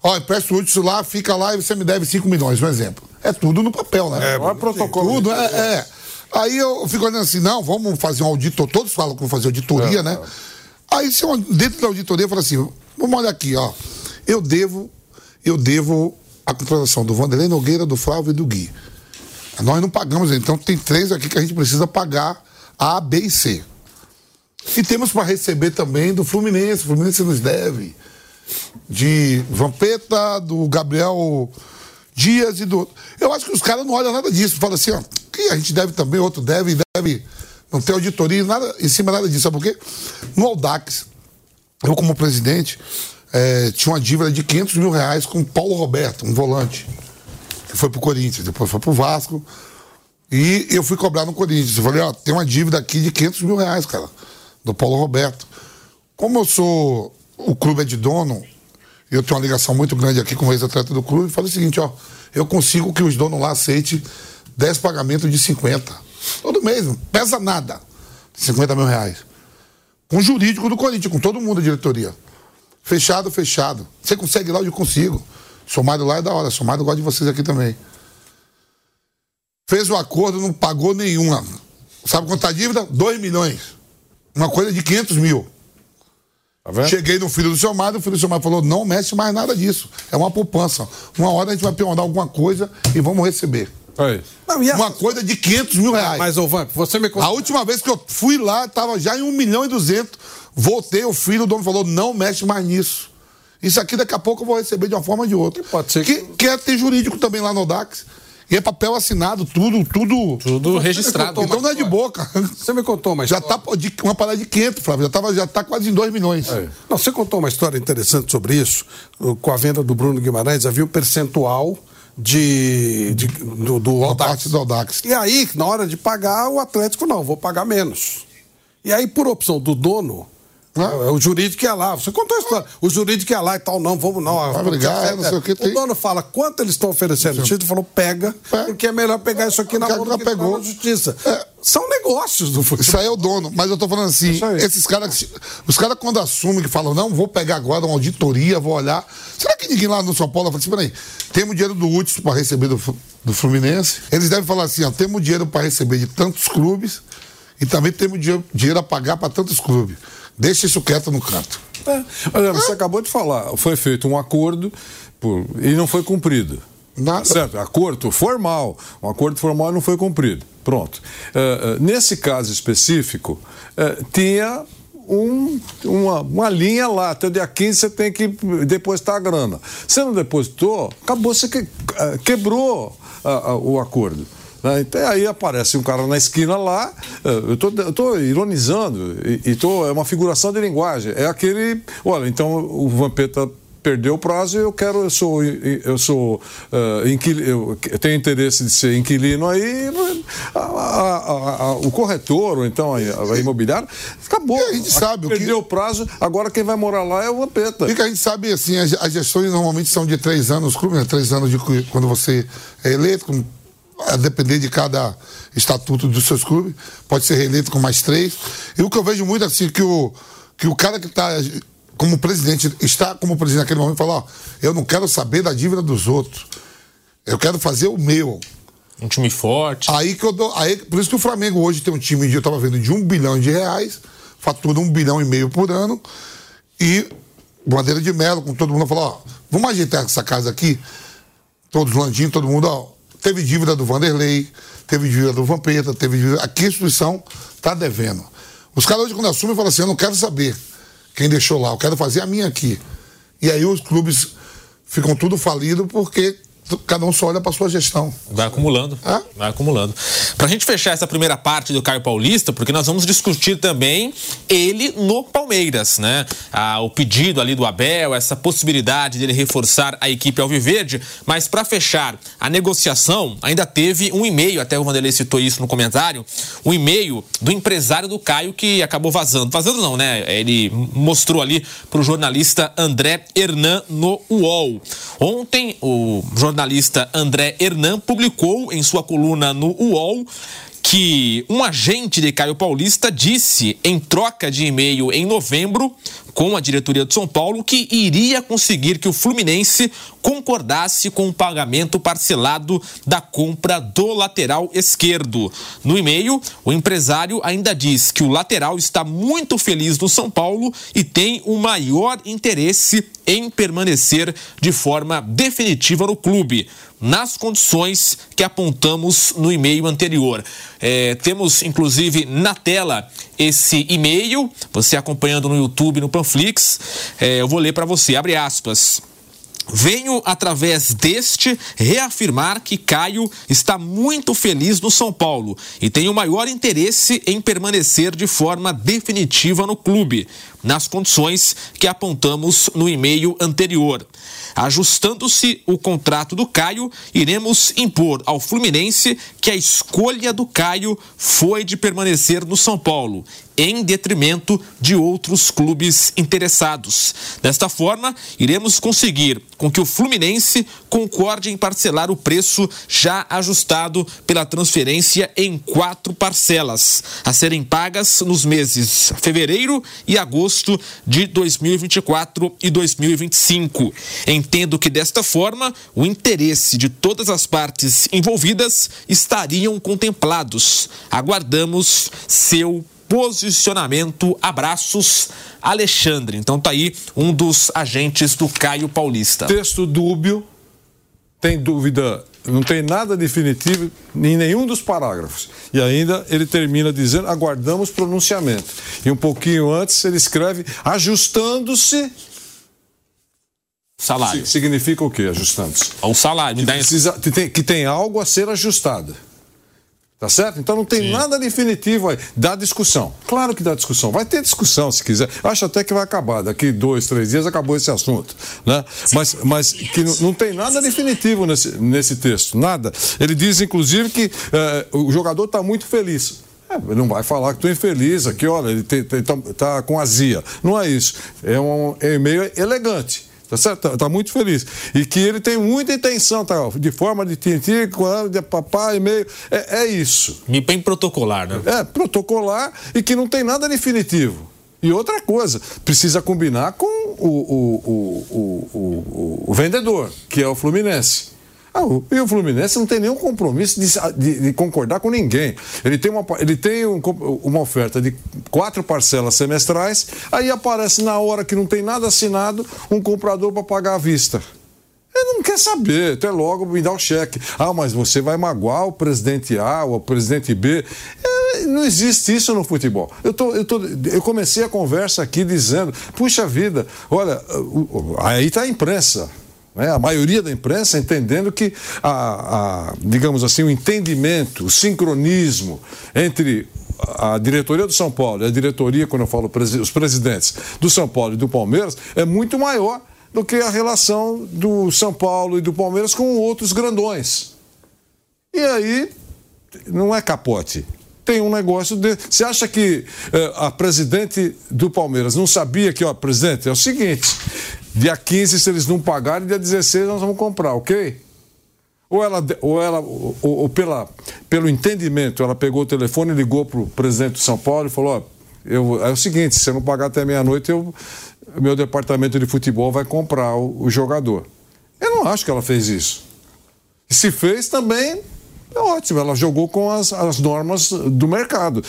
Ó, peço o Hudson lá, fica lá e você me deve 5 milhões, um exemplo. É tudo no papel, né? É, é protocolo. Tudo, é, é. Aí eu fico olhando assim, não, vamos fazer um auditor, todos falam que vão fazer auditoria, né? Aí se eu, dentro da auditoria eu falo assim, vamos olhar aqui, ó. Eu devo, eu devo a contratação do Vanderlei Nogueira, do Flávio e do Gui. Nós não pagamos, então tem três aqui que a gente precisa pagar A, B e C. E temos para receber também do Fluminense. O Fluminense nos deve. De Vampeta, do Gabriel Dias e do. Eu acho que os caras não olham nada disso. Falam assim, ó, que a gente deve também, outro deve, deve. Não tem auditoria, nada, em cima nada disso. Sabe por quê? No Audax, eu como presidente, eh, tinha uma dívida de 500 mil reais com Paulo Roberto, um volante. Que foi pro Corinthians, depois foi pro Vasco. E eu fui cobrar no Corinthians. Eu falei, ó, tem uma dívida aqui de 500 mil reais, cara, do Paulo Roberto. Como eu sou, o clube é de dono, eu tenho uma ligação muito grande aqui com o ex-atleta do clube, eu falei o seguinte, ó, eu consigo que os donos lá aceitem 10 pagamentos de 50. Todo mês, pesa nada. 50 mil reais. Com o jurídico do Corinthians, com todo mundo, a diretoria. Fechado, fechado. Você consegue lá, eu consigo. Somado lá é da hora, somado gosta de vocês aqui também. Fez o acordo, não pagou nenhuma. Sabe quanto tá a dívida? 2 milhões. Uma coisa de 500 mil. Tá vendo? Cheguei no filho do seu Mário, o filho do seu Mário falou: não mexe mais nada disso. É uma poupança. Uma hora a gente vai perguntar alguma coisa e vamos receber. Não, essa- Uma coisa de 500 mil reais. Mas, ô, Vamp, você me A conta. última vez que eu fui lá, tava já em 1 milhão e 200. Voltei, o filho do dono falou: não mexe mais nisso. Isso aqui daqui a pouco eu vou receber de uma forma ou de outra. Pode ser que. Que é ter jurídico também lá no Dax. E é papel assinado, tudo, tudo. Tudo registrado. Então não é de boca. Você me contou uma Já história. tá de, uma parada de 500, Flávio. Já, tava, já tá quase em 2 milhões. Não, você contou uma história interessante sobre isso. Uh, Com a venda do Bruno Guimarães, havia um percentual de, de- do, do A Audax. parte do Audax. E aí, na hora de pagar, o Atlético não, vou pagar menos. E aí, por opção do dono, Ah. é, o jurídico ia lá. Você contou a história. O jurídico ia lá e tal, não, vamos não. Vai brigar, não sei o que O tem. dono fala quanto eles estão oferecendo. O título falou, pega, Pega. porque é melhor pegar isso aqui na mão do que pegou. na justiça. É. São negócios do futebol. Isso aí é o dono. Mas eu tô falando assim, esses caras, os caras quando assumem que falam, não, vou pegar agora uma auditoria, vou olhar. Será que ninguém lá no São Paulo fala assim, peraí, temos dinheiro do Hudson para receber do, do Fluminense? Eles devem falar assim, ó, temos dinheiro para receber de tantos clubes e também temos dinheiro, dinheiro a pagar para tantos clubes. Deixa isso quieto no canto. É. Olha, você acabou de falar, foi feito um acordo por- e não foi cumprido. Nada. Certo, acordo formal. Um acordo formal não foi cumprido. Pronto. Eh, eh, nesse caso específico, eh, tinha um- uma, uma linha lá. Até o dia 15 você tem que depositar a grana. Você não depositou, acabou, você que- quebrou ah, ah, o acordo. Né? Então aí aparece um cara na esquina lá, eh, eu tô, eu tô ironizando, e, e tô, é uma figuração de linguagem. É aquele. Olha, então o Vampeta perdeu o prazo e eu quero, eu sou, eu sou eh, inquili- eu tenho interesse de ser inquilino aí, a- a- a- o corretor, ou então a, imobiliária, acabou. E a gente sabe o que- Perdeu o prazo, agora quem vai morar lá é o Vampeta. E que a gente sabe, assim, as, as gestões normalmente são de três anos, né? Três anos de quando você é eleito, a depender de cada estatuto dos seus clubes, pode ser reeleito com mais três. E o que eu vejo muito, assim, que o, que o cara que está como presidente, está como presidente naquele momento, fala, ó, eu não quero saber da dívida dos outros. Eu quero fazer o meu. Um time forte. Aí que eu dou. Aí, por isso que o Flamengo hoje tem um time de, eu tava vendo, de um bilhão de reais, fatura um bilhão e meio por ano. E bandeira de melo, com todo mundo falou, ó, vamos ajeitar essa casa aqui. Todos landinhos, todo mundo, ó. Teve dívida do Vanderlei, teve dívida do Vampeta, teve dívida. Aqui a instituição tá devendo. Os caras hoje, quando assumem, falam assim, eu não quero saber quem deixou lá, eu quero fazer a minha aqui. E aí os clubes ficam tudo falidos porque cada um só olha para sua gestão. Vai acumulando. Hã? Vai acumulando. Pra gente fechar essa primeira parte do Caio Paulista, porque nós vamos discutir também ele no Palmeiras, né? Ah, o pedido ali do Abel, essa possibilidade dele reforçar a equipe Alviverde. Mas pra fechar a negociação, ainda teve um e-mail, até o Vanderlei citou isso no comentário, um e-mail do empresário do Caio que acabou vazando. Vazando não, né? Ele mostrou ali pro jornalista André Hernan no UOL. Ontem, o jornalista André Hernan publicou em sua coluna no UOL que um agente de Caio Paulista disse, em troca de e-mail em novembro, com a diretoria de São Paulo, que iria conseguir que o Fluminense concordasse com o pagamento parcelado da compra do lateral esquerdo. No e-mail, o empresário ainda diz que o lateral está muito feliz no São Paulo e tem o maior interesse em permanecer de forma definitiva no clube, nas condições que apontamos no e-mail anterior. É, temos, inclusive, na tela esse e-mail, você acompanhando no YouTube, no Panflix, é, eu vou ler para você, abre aspas. Venho, através deste, reafirmar que Caio está muito feliz no São Paulo e tem o maior interesse em permanecer de forma definitiva no clube, nas condições que apontamos no e-mail anterior. Ajustando-se o contrato do Caio, iremos impor ao Fluminense que a escolha do Caio foi de permanecer no São Paulo, em detrimento de outros clubes interessados. Desta forma, iremos conseguir com que o Fluminense concorde em parcelar o preço já ajustado pela transferência em quatro parcelas, a serem pagas nos meses fevereiro e agosto de 2024 e 2025. Entendo que desta forma o interesse de todas as partes envolvidas estariam contemplados. Aguardamos seu posicionamento. Abraços, Alexandre. Então tá aí um dos agentes do Caio Paulista. Texto dúbio, tem dúvida, não tem nada definitivo em nenhum dos parágrafos. E ainda ele termina dizendo: aguardamos pronunciamento. E um pouquinho antes ele escreve: ajustando-se. Salário. Significa o quê, ajustando-se? O salário. Que, precisa, que, tem, que tem algo a ser ajustado. Tá certo? Então não tem Sim. nada definitivo aí. Dá discussão. Claro que dá discussão. Vai ter discussão se quiser. Acho até que vai acabar. Daqui dois, três dias acabou esse assunto. Né? Mas, mas que não, não tem nada definitivo nesse, nesse texto. Nada. Ele diz, inclusive, que eh, o jogador está muito feliz. É, não vai falar que estou infeliz aqui, olha, ele está tá com azia. Não é isso. É um e-mail elegante. Tá certo? Tá, tá, muito feliz. E que ele tem muita intenção, tá? De forma de tintim, de papai, e-mail. É, é isso. Me bem protocolar, né? É, protocolar e que não tem nada definitivo. E outra coisa, precisa combinar com o, o, o, o, o vendedor, que é o Fluminense. Ah, e o Fluminense não tem nenhum compromisso de, de, de concordar com ninguém. Ele tem, uma, ele tem um, uma oferta de quatro parcelas semestrais, aí aparece na hora que não tem nada assinado um comprador para pagar à vista. Ele não quer saber, até logo me dá o cheque. Ah, mas você vai magoar o presidente A ou o presidente B. É, não existe isso no futebol. Eu, tô, eu, tô, eu comecei a conversa aqui dizendo: puxa vida, olha, aí está a imprensa né? a maioria da imprensa entendendo que, a, a, digamos assim, o entendimento, o sincronismo entre a diretoria do São Paulo e a diretoria, quando eu falo os presidentes do São Paulo e do Palmeiras, é muito maior do que a relação do São Paulo e do Palmeiras com outros grandões. E aí, não é capote. Tem um negócio de. Você acha que eh, a presidente do Palmeiras não sabia que, ó, presidente, é o seguinte: Dia 15, se eles não pagarem, dia 16 nós vamos comprar, ok? Ou ela, ou ela ou, ou pela, pelo entendimento, ela pegou o telefone, ligou para o presidente de São Paulo e falou: eu, é o seguinte, se você não pagar até meia-noite, eu, meu departamento de futebol vai comprar o, o jogador. Eu não acho que ela fez isso. E se fez também, é ótimo, ela jogou com as, as normas do mercado.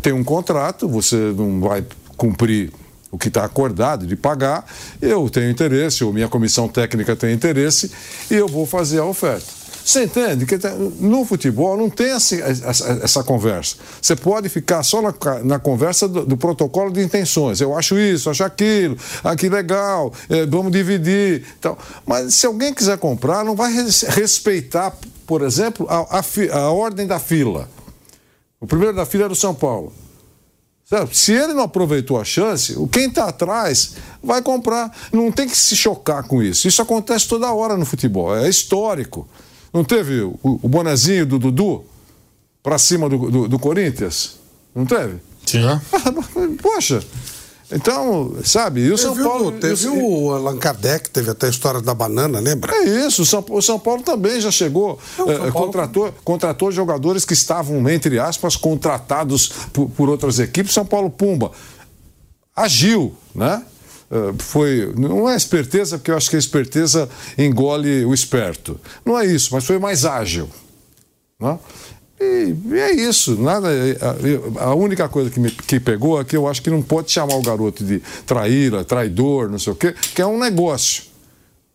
Tem um contrato, você não vai cumprir o que está acordado de pagar, eu tenho interesse, ou minha comissão técnica tem interesse, e eu vou fazer a oferta. Você entende que no futebol não tem essa, essa, essa conversa. Você pode ficar só na, na conversa do, do, protocolo de intenções. Eu acho isso, acho aquilo, ah, que legal, é, vamos dividir. Então. Mas se alguém quiser comprar, não vai respeitar, por exemplo, a, a, a ordem da fila. O primeiro da fila era o São Paulo. Se ele não aproveitou a chance, quem está atrás vai comprar. Não tem que se chocar com isso. Isso acontece toda hora no futebol, é histórico. Não teve o, o bonezinho do Dudu para cima do, do, do, Corinthians? Não teve? Sim. Poxa, então, sabe, e o São Paulo. Teve o Allan Kardec, teve até a história da banana, lembra? É isso, o São, o São Paulo também já chegou, Não, é, contratou, contratou jogadores que estavam, entre aspas, contratados por, por outras equipes. São Paulo Pumba agiu, né? Uh, foi, não é esperteza, porque eu acho que a esperteza engole o esperto. Não é isso, mas foi mais ágil. Né? E, e é isso, nada. A, a única coisa que me que pegou é que eu acho que não pode chamar o garoto de traíra, traidor, não sei o quê, que é um negócio.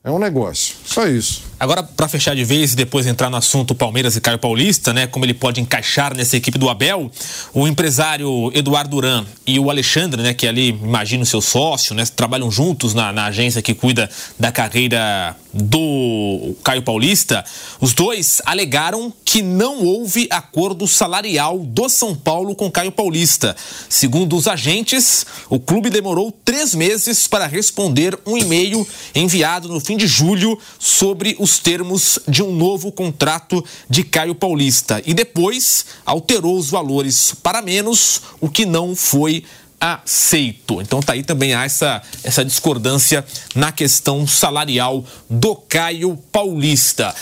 É um negócio. Só isso. Agora, para fechar de vez e depois entrar no assunto Palmeiras e Caio Paulista, né? Como ele pode encaixar nessa equipe do Abel, o empresário Eduardo Duran e o Alexandre, né? Que ali, imagino, seu sócio, né? Trabalham juntos na, na agência que cuida da carreira do Caio Paulista. Os dois alegaram que não houve acordo salarial do São Paulo com Caio Paulista. Segundo os agentes, o clube demorou três meses para responder um e-mail enviado no fim de julho sobre o os termos de um novo contrato de Caio Paulista e depois alterou os valores para menos, o que não foi aceito. Então tá aí também essa, essa discordância na questão salarial do Caio Paulista.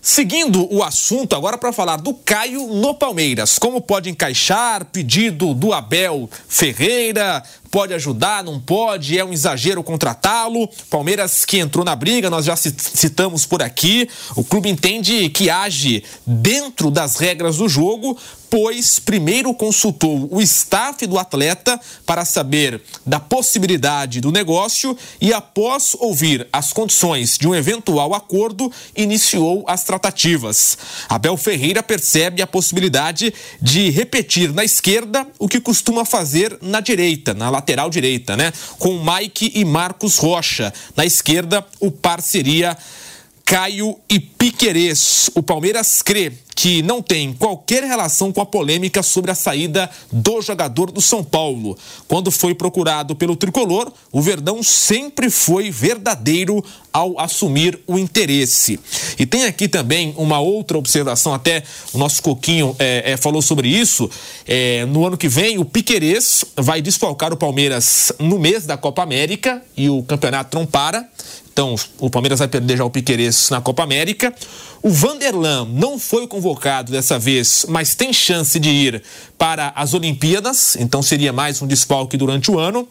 Seguindo o assunto agora para falar do Caio no Palmeiras. Como pode encaixar pedido do Abel Ferreira? Pode ajudar, não pode? É um exagero contratá-lo? Palmeiras que entrou na briga, nós já citamos por aqui. O clube entende que age dentro das regras do jogo, pois primeiro consultou o staff do atleta para saber da possibilidade do negócio e, após ouvir as condições de um eventual acordo, iniciou as tratativas. Abel Ferreira percebe a possibilidade de repetir na esquerda o que costuma fazer na direita, na lateral direita, né? Com Mike e Marcos Rocha. Na esquerda, o par seria Caio e Piquerez. O Palmeiras crê que não tem qualquer relação com a polêmica sobre a saída do jogador do São Paulo. Quando foi procurado pelo tricolor, o Verdão sempre foi verdadeiro ao assumir o interesse. E tem aqui também uma outra observação, até o nosso Coquinho é, é, falou sobre isso. É, no ano que vem, o Piquerez vai desfalcar o Palmeiras no mês da Copa América e o campeonato não para. Então, o Palmeiras vai perder já o Piquerez na Copa América. O Vanderlan não foi convocado dessa vez, mas tem chance de ir para as Olimpíadas, então seria mais um desfalque durante o ano.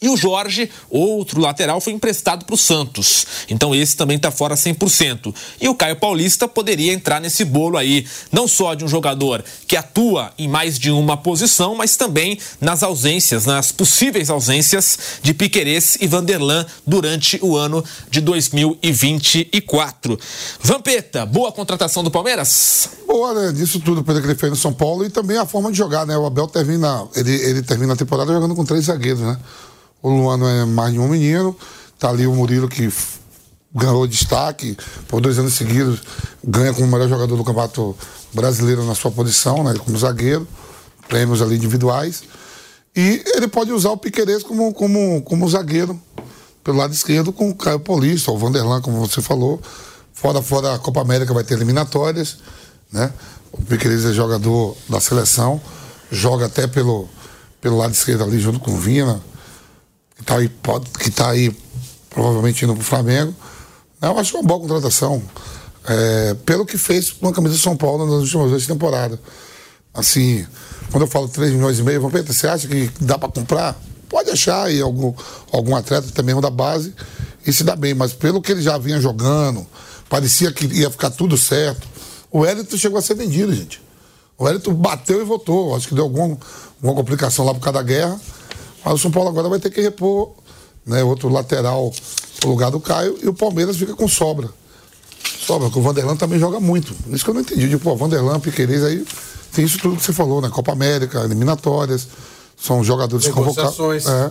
E o Jorge, outro lateral, foi emprestado para o Santos. Então esse também está fora 100%. E o Caio Paulista poderia entrar nesse bolo aí, não só de um jogador que atua em mais de uma posição, mas também nas ausências, nas possíveis ausências de Piquerez e Vanderlan durante o ano de 2024. Vampeta, boa contratação do Palmeiras? Boa, né? Disso tudo, pelo que ele fez no São Paulo e também a forma de jogar, né? O Abel termina, ele, ele termina a temporada jogando com três zagueiros, né? O Luano é mais de um menino. Tá ali o Murilo que ganhou destaque por dois anos seguidos, ganha como melhor jogador do campeonato brasileiro na sua posição, né, como zagueiro, prêmios ali individuais. E ele pode usar o Piqueires como, como, como zagueiro pelo lado esquerdo com o Caio Paulista, o Vanderlan, como você falou. Fora, fora a Copa América vai ter eliminatórias, né? O Piqueires é jogador da seleção, joga até pelo, pelo lado esquerdo ali junto com o Vina, que está aí, pode, que tá aí provavelmente indo para o Flamengo. Eu acho uma boa contratação. É, pelo que fez com a camisa de São Paulo nas últimas duas temporadas. Assim, quando eu falo 3 milhões e meio, Vampeta, você acha que dá para comprar? Pode achar aí algum, algum atleta também da base e se dá bem, mas pelo que ele já vinha jogando, parecia que ia ficar tudo certo. O Wellington chegou a ser vendido, gente. O Wellington bateu e voltou. Acho que deu algum, alguma complicação lá por causa da guerra. Mas o São Paulo agora vai ter que repor né, outro lateral no lugar do Caio e o Palmeiras fica com sobra. Sobra, porque o Vanderlan também joga muito. Isso que eu não entendi. Tipo, o Vanderlan, Piqueires, aí tem isso tudo que você falou, né? Copa América, eliminatórias, são jogadores convocados. É.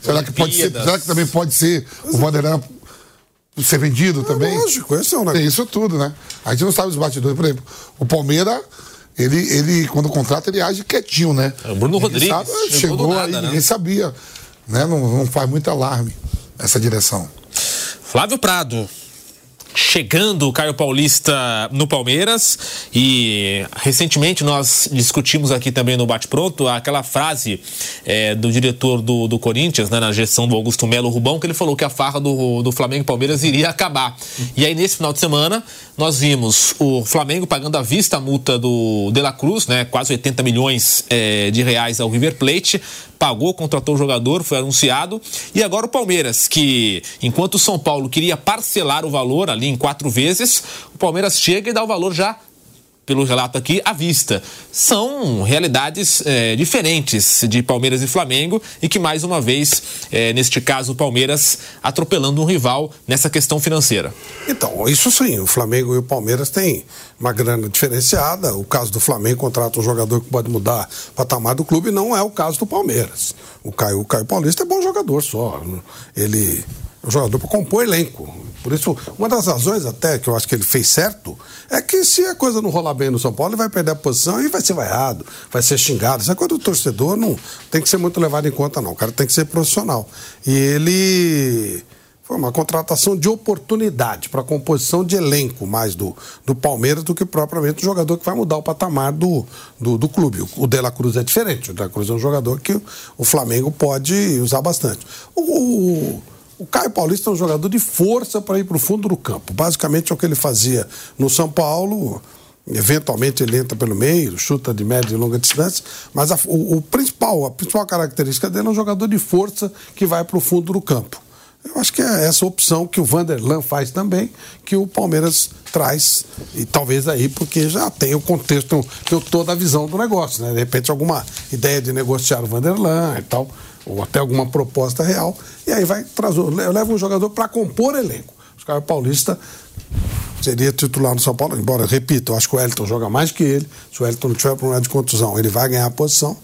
Será que pode ser, será que também pode ser o Vanderlan ser vendido é, também? Lógico, esse é um negócio. Tem isso tudo, né? A gente não sabe os batidores. Por exemplo, o Palmeiras ele, ele, quando contrata, ele age quietinho, né? É, o Bruno Rodrigues sabe, chegou, chegou nada, aí, né? ninguém sabia. Né? Não, não faz muito alarme essa direção. Flávio Prado, chegando o Caio Paulista no Palmeiras e recentemente nós discutimos aqui também no Bate Pronto aquela frase é, do diretor do, do Corinthians, né, na gestão do Augusto Melo Rubão, que ele falou que a farra do, do Flamengo e Palmeiras iria acabar. E aí nesse final de semana nós vimos o Flamengo pagando à vista a multa do De La Cruz, né, quase 80 milhões é, de reais ao River Plate, pagou, contratou o jogador, foi anunciado. E agora o Palmeiras, que enquanto o São Paulo queria parcelar o valor ali em quatro vezes, o Palmeiras chega e dá o valor já pelo relato aqui, à vista. São realidades é, diferentes de Palmeiras e Flamengo e que, mais uma vez, é, neste caso, o Palmeiras atropelando um rival nessa questão financeira. Então, isso sim, o Flamengo e o Palmeiras têm uma grana diferenciada. O caso do Flamengo contrata um jogador que pode mudar o patamar do clube, não é o caso do Palmeiras. O Caio, o Caio Paulista é bom jogador só. Ele jogador para compor elenco. Por isso, uma das razões até que eu acho que ele fez certo é que se a coisa não rolar bem no São Paulo, ele vai perder a posição e vai ser vaiado, vai ser xingado. Essa coisa do torcedor não tem que ser muito levado em conta, não. O cara tem que ser profissional. E ele Foi uma contratação de oportunidade para composição de elenco mais do, do Palmeiras do que propriamente o jogador que vai mudar o patamar do, do, do clube. O, o De La Cruz é diferente. O De La Cruz é um jogador que o Flamengo pode usar bastante. O, o, o Caio Paulista é um jogador de força para ir para o fundo do campo. Basicamente é o que ele fazia no São Paulo. Eventualmente ele entra pelo meio, chuta de média e longa distância, mas a, o, o principal, a principal característica dele é um jogador de força que vai para o fundo do campo. Eu acho que é essa opção que o Vanderlan faz também, que o Palmeiras traz. E talvez aí, porque já tem o contexto, tem toda a visão do negócio, né? De repente, alguma ideia de negociar o Vanderlan e tal, ou até alguma proposta real. E aí vai trazer, leva um jogador para compor elenco. Os caras Paulista seria titular no São Paulo, embora, repito, eu acho que o Elton joga mais que ele. Se o Elton não tiver problema de contusão, ele vai ganhar a posição.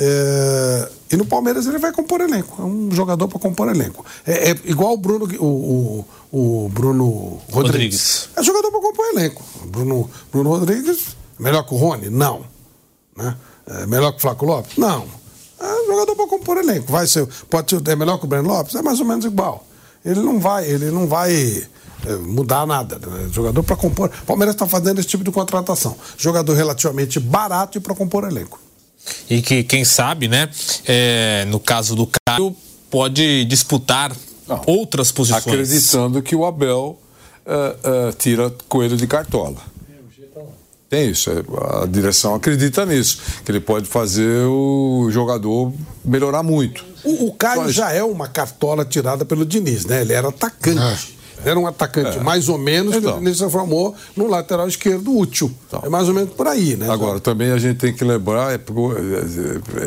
É, e no Palmeiras ele vai compor elenco. É um jogador para compor elenco. É, é, igual o Bruno, o, o, o Bruno Rodrigues. Rodrigues. É jogador para compor elenco. Bruno, Bruno Rodrigues, melhor que o Rony? Não. Né? É melhor que o Flaco Lopes? Não. É jogador para compor elenco. Vai ser, pode ser, é melhor que o Breno Lopes? É mais ou menos igual. Ele não vai, ele não vai é, mudar nada. Né? Jogador para compor. O Palmeiras está fazendo esse tipo de contratação. Jogador relativamente barato e para compor elenco e que, quem sabe, né, é, no caso do Caio, pode disputar Não, outras posições. Acreditando que o Abel uh, uh, tira coelho de cartola. Tem isso, é, a direção acredita nisso, que ele pode fazer o jogador melhorar muito. O, o Caio Só... já é uma cartola tirada pelo Diniz, né? Ele era atacante. É. Era um atacante é. mais ou menos então. que ele se transformou no lateral esquerdo útil. Então. É mais ou menos por aí, né? Agora, também a gente tem que lembrar, é,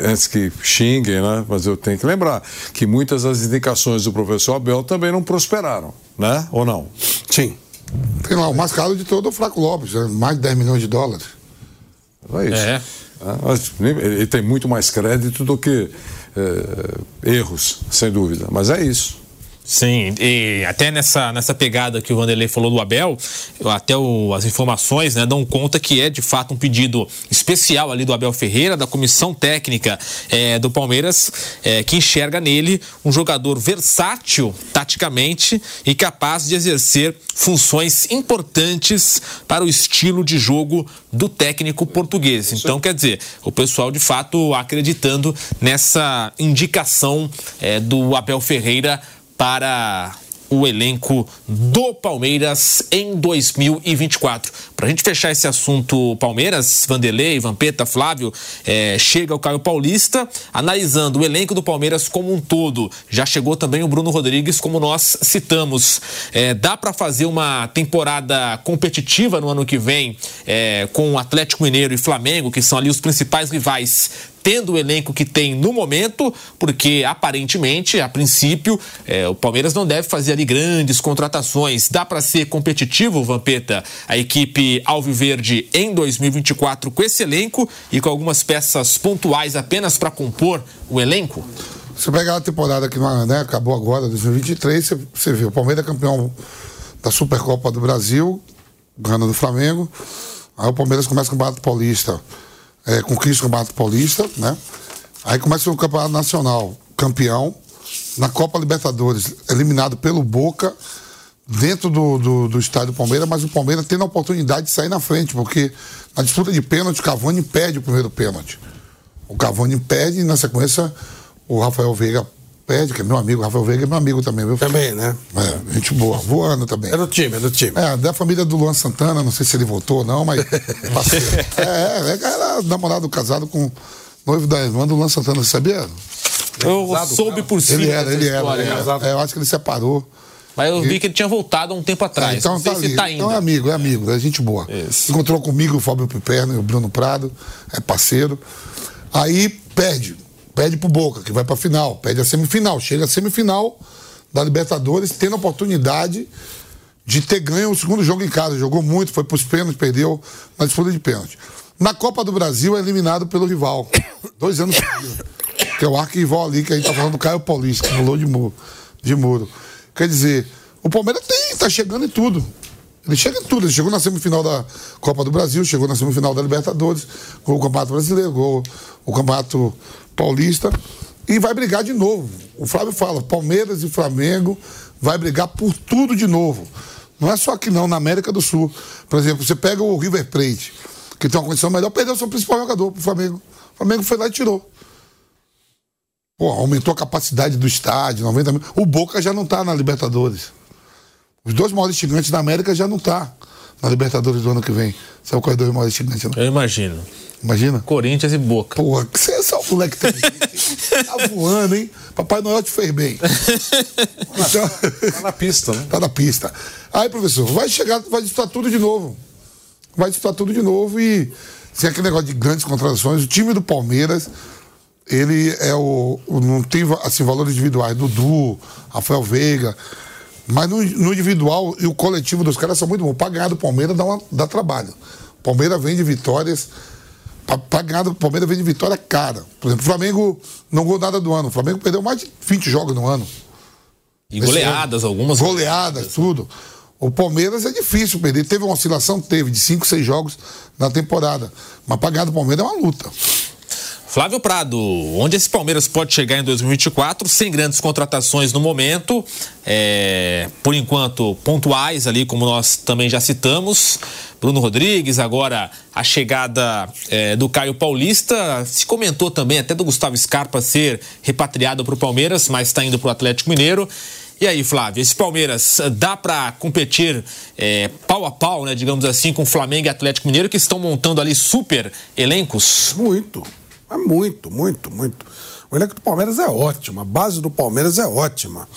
antes que xinguem, né? Mas eu tenho que lembrar que muitas das indicações do professor Abel também não prosperaram, né? Ou não? Sim. Tem lá o mais caro de todo o Flaco Lopes, né? mais de 10 milhões de dólares. É isso. É. Ele tem muito mais crédito do que é, erros, sem dúvida. Mas é isso. Sim, e até nessa, nessa pegada que o Vanderlei falou do Abel, até o, as informações né, dão conta que é de fato um pedido especial ali do Abel Ferreira, da comissão técnica é, do Palmeiras, é, que enxerga nele um jogador versátil taticamente e capaz de exercer funções importantes para o estilo de jogo do técnico português. Então, quer dizer, o pessoal de fato acreditando nessa indicação é, do Abel Ferreira para o elenco do Palmeiras em 2024. Para a gente fechar esse assunto Palmeiras, Vanderlei, Vampeta, Flávio, é, chega o Caio Paulista, analisando o elenco do Palmeiras como um todo. Já chegou também o Bruno Rodrigues, como nós citamos. É, dá para fazer uma temporada competitiva no ano que vem é, com o Atlético Mineiro e Flamengo, que são ali os principais rivais tendo o elenco que tem no momento, porque aparentemente, a princípio, é, o Palmeiras não deve fazer ali grandes contratações. Dá para ser competitivo, Vampeta, a equipe Alviverde em 2024 com esse elenco e com algumas peças pontuais apenas para compor o elenco? Você pegar a temporada que né, acabou agora, 2023, você, você vê o Palmeiras é campeão da Supercopa do Brasil, ganhando do Flamengo. Aí o Palmeiras começa com o Campeonato Paulista é, conquista o Campeonato Paulista, né? Aí começa o Campeonato Nacional, campeão. Na Copa Libertadores, eliminado pelo Boca, dentro do, do, do estádio Palmeiras, mas o Palmeiras tendo a oportunidade de sair na frente, porque na disputa de pênalti, o Cavani perde o primeiro pênalti. O Cavani perde e na sequência o Rafael Veiga perde, que é meu amigo, o Rafael Veiga é meu amigo também, viu? Também, né? É, gente boa, voando também. É do time, é do time. É, da família do Luan Santana, não sei se ele voltou ou não, mas. é, é, era namorado casado com noivo da irmã do Luan Santana, você sabia? Eu casado, soube cara. por cima. Ele era, ele era. É, é, eu acho que ele separou. Mas eu vi que ele tinha voltado há um tempo atrás. É, então, não sei tá se tá ainda. Então é amigo, é amigo, é gente boa. Isso. Encontrou comigo o Fábio Piperno e o Bruno Prado, é parceiro. Aí perde pede pro Boca, que vai pra final, pede a semifinal, chega a semifinal da Libertadores, tendo a oportunidade de ter ganho o segundo jogo em casa. Jogou muito, foi pros pênaltis, perdeu na disputa de pênalti. Na Copa do Brasil é eliminado pelo rival. Dois anos seguidos. Que é o arco-rival ali que a gente tá falando do Caio Paulista, que rolou de muro, de muro. Quer dizer, o Palmeiras tem, tá chegando em tudo. Ele chega em tudo. Ele chegou na semifinal da Copa do Brasil, chegou na semifinal da Libertadores, com o Campeonato Brasileiro, com o Campeonato Paulista. e vai brigar de novo. O Flávio fala, Palmeiras e Flamengo vai brigar por tudo de novo. Não é só aqui não, na América do Sul. Por exemplo, você pega o River Plate, que tem uma condição melhor, perdeu seu principal jogador pro Flamengo. O Flamengo foi lá e tirou. Pô, aumentou a capacidade do estádio, 90 mil. O Boca já não tá na Libertadores. Os dois maiores gigantes da América já não tá na Libertadores do ano que vem. Sabe qual é os dois maiores gigantes? Não? Eu imagino. Imagina? Corinthians e Boca. Porra, que você é só um moleque. Tá voando, hein? Papai Noel te fez bem. Então, Tá na pista, né? tá na pista. Aí, professor, vai chegar, vai disputar tudo de novo. Vai disputar tudo de novo e sem aquele negócio de grandes contratações, o time do Palmeiras, ele é o. o- não tem assim, valores individuais. Dudu, Rafael Veiga. Mas no, no individual e o coletivo dos caras são muito bons. Pra ganhar do Palmeiras dá, uma- dá trabalho. O Palmeiras vem de vitórias. Pra ganhar do Palmeiras vem de vitória cara. Por exemplo, o Flamengo não ganhou nada do ano. O Flamengo perdeu mais de 20 jogos no ano. E goleadas, algumas. Goleadas, tudo. O Palmeiras é difícil perder. Teve uma oscilação? Teve, de 5, 6 jogos na temporada. Mas pra ganhar do Palmeiras é uma luta. Flávio Prado, onde esse Palmeiras pode chegar em 2024 sem grandes contratações no momento, é, por enquanto pontuais ali, como nós também já citamos. Bruno Rodrigues, agora a chegada é, do Caio Paulista. Se comentou também até do Gustavo Scarpa ser repatriado para o Palmeiras, mas está indo para o Atlético Mineiro. E aí, Flávio, esse Palmeiras eh, dá para competir é, pau a pau, né, digamos assim, com Flamengo e Atlético Mineiro, que estão montando ali super elencos? Muito. É muito, muito, muito. O elenco do Palmeiras é ótimo, a base do Palmeiras é ótima.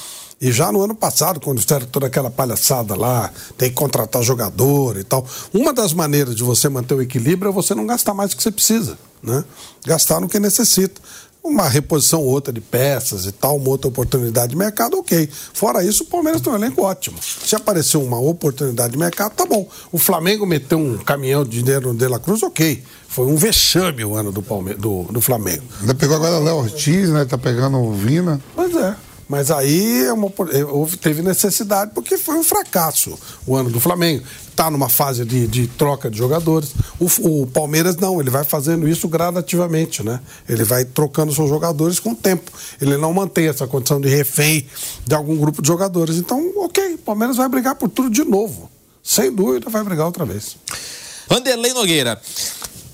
E já no ano passado, quando fizeram toda aquela palhaçada lá, tem que contratar jogador e tal. Uma das maneiras de você manter o equilíbrio é você não gastar mais do que você precisa, né? Gastar no que necessita. Uma reposição ou outra de peças e tal, uma outra oportunidade de mercado, ok. Fora isso, o Palmeiras tem um elenco ótimo. Se aparecer uma oportunidade de mercado, tá bom. O Flamengo meteu um caminhão de dinheiro no De La Cruz, ok. Foi um vexame o ano do, Palme do, do Flamengo. Ainda pegou agora o Léo Ortiz, né? Tá pegando o Vina. Pois é. Mas aí é uma, é, teve necessidade, porque foi um fracasso o ano do Flamengo. Está numa fase de, de troca de jogadores. O, o Palmeiras não, ele vai fazendo isso gradativamente, né? Ele vai trocando seus jogadores com o tempo. Ele não mantém essa condição de refém de algum grupo de jogadores. Então, ok, o Palmeiras vai brigar por tudo de novo. Sem dúvida, vai brigar outra vez. Vanderlei Nogueira.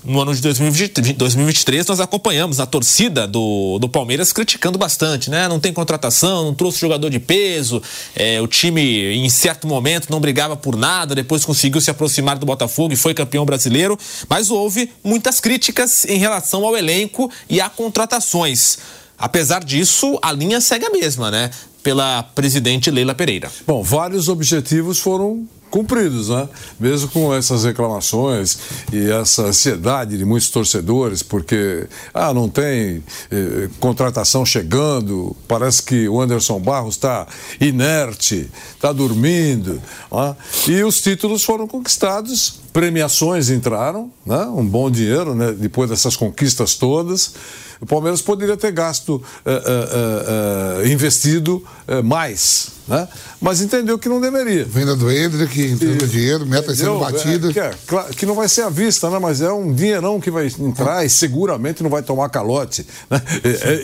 No ano de 2020 2023, nós acompanhamos a torcida do, do Palmeiras criticando bastante, né? Não tem contratação, não trouxe jogador de peso, é, o time em certo momento não brigava por nada, depois conseguiu se aproximar do Botafogo e foi campeão brasileiro, mas houve muitas críticas em relação ao elenco e a contratações. Apesar disso, a linha segue a mesma, né? Pela presidente Leila Pereira. Bom, vários objetivos foram cumpridos, né? Mesmo com essas reclamações e essa ansiedade de muitos torcedores, porque ah, não tem eh, contratação chegando, parece que o Anderson Barros está inerte, está dormindo, né? e os títulos foram conquistados, premiações entraram, né? Um bom dinheiro, né? Depois dessas conquistas todas. O Palmeiras poderia ter gasto, eh, eh, eh, investido mais, né? mas entendeu que não deveria. Venda do Hendrick, entrando dinheiro, metas sendo batidas. É, que, é, claro, que não vai ser à vista, né? mas é um dinheirão que vai entrar e seguramente não vai tomar calote. Né?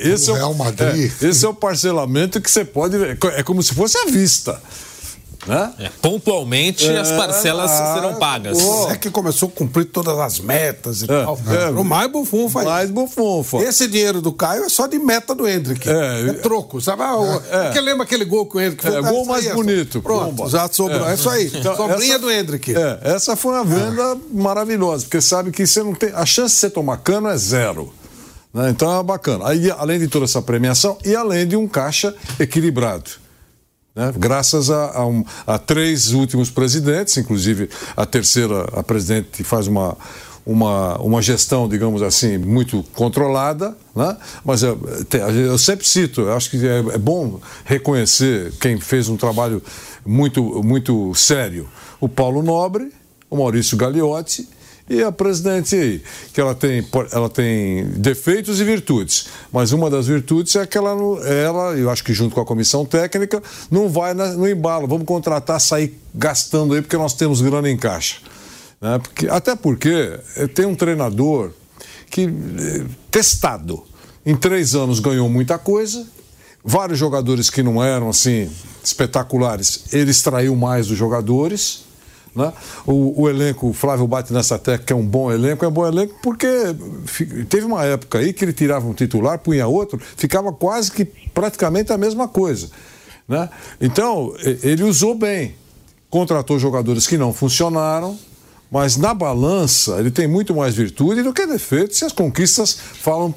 Esse, é o, Real Madrid. é, esse é o parcelamento que você pode. É como se fosse à vista. É, pontualmente as parcelas ah, serão pagas. pô. É que começou a cumprir todas as metas e É, tal. é. o mais bufunfa aí. Mais bufunfa. Esse dinheiro do Caio é só de meta do Hendrick. É, É, troco, sabe? Ah, o- é. Porque lembra aquele gol que o Hendrick É, Ah, gol isso mais é, bonito, Pronto, bomba. já sobrou. É, isso aí. Então, Sobrinha essa- do Hendrick. É, essa foi uma venda maravilhosa, porque sabe que você não tem. A chance de você tomar cano é zero. né? Então é bacana. Aí, além de toda essa premiação, e além de um caixa equilibrado. Né? Graças a, a um- a três últimos presidentes, inclusive a terceira, a presidente faz uma, uma, uma gestão, digamos assim, muito controlada, né? mas eu, eu sempre cito, eu acho que é, é bom reconhecer quem fez um trabalho muito, muito sério. O Paulo Nobre, o Maurício Gagliotti e a presidente aí, que ela tem, ela tem defeitos e virtudes, mas uma das virtudes é que ela, ela, eu acho que junto com a comissão técnica, não vai na- no embalo, vamos contratar, sair gastando aí, porque nós temos grana em caixa. né? Porque, até porque eh, tem um treinador que eh, testado. em três anos ganhou muita coisa. Vários jogadores que não eram assim espetaculares, ele extraiu mais dos jogadores. Né? O, o, elenco, o Flávio bate nessa tecla que é um bom elenco, é um bom elenco porque teve uma época aí que ele tirava um titular, punha outro, ficava quase que praticamente a mesma coisa. Né? Então, ele usou bem. Contratou jogadores que não funcionaram, mas na balança ele tem muito mais virtude do que defeito se as conquistas falam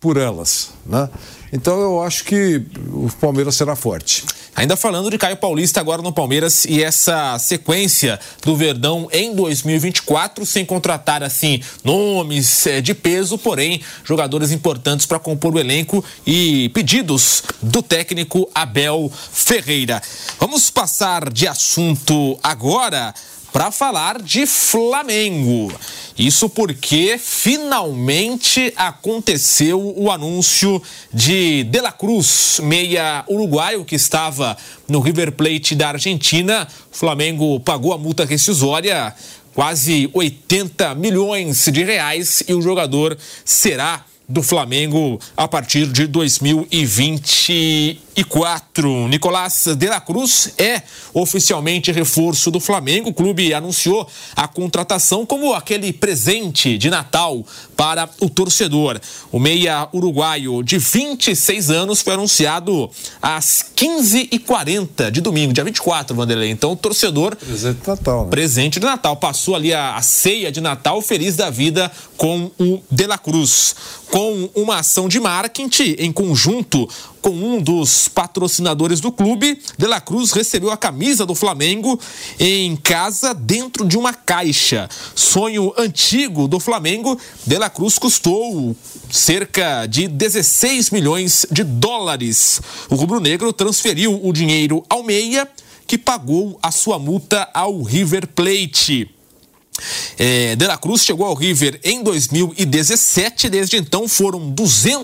por elas. Né? Então eu acho que o Palmeiras será forte. Ainda falando de Caio Paulista agora no Palmeiras e essa sequência do Verdão em 2024, sem contratar assim nomes eh, de peso, porém jogadores importantes para compor o elenco e pedidos do técnico Abel Ferreira. Vamos passar de assunto agora para falar de Flamengo. Isso porque finalmente aconteceu o anúncio de De La Cruz, meia uruguaio que estava no River Plate da Argentina. O Flamengo pagou a multa rescisória, quase 80 milhões de reais, e o jogador será do Flamengo a partir de 2024. Nicolás de la Cruz é oficialmente reforço do Flamengo. O clube anunciou a contratação como aquele presente de Natal para o torcedor. O meia uruguaio de 26 anos foi anunciado às 15h40 de domingo, dia 24, Vanderlei. Então, o torcedor. Presente de Natal, né? Presente de Natal. Passou ali a, a ceia de Natal feliz da vida com o De La Cruz com uma ação de marketing em conjunto com um dos patrocinadores do clube, De La Cruz recebeu a camisa do Flamengo em casa dentro de uma caixa. Sonho antigo do Flamengo, De La Cruz custou cerca de 16 milhões de dólares. O rubro-negro transferiu o dinheiro ao Meia, que pagou a sua multa ao River Plate. É, De La Cruz chegou ao River em 2017, desde então foram 200.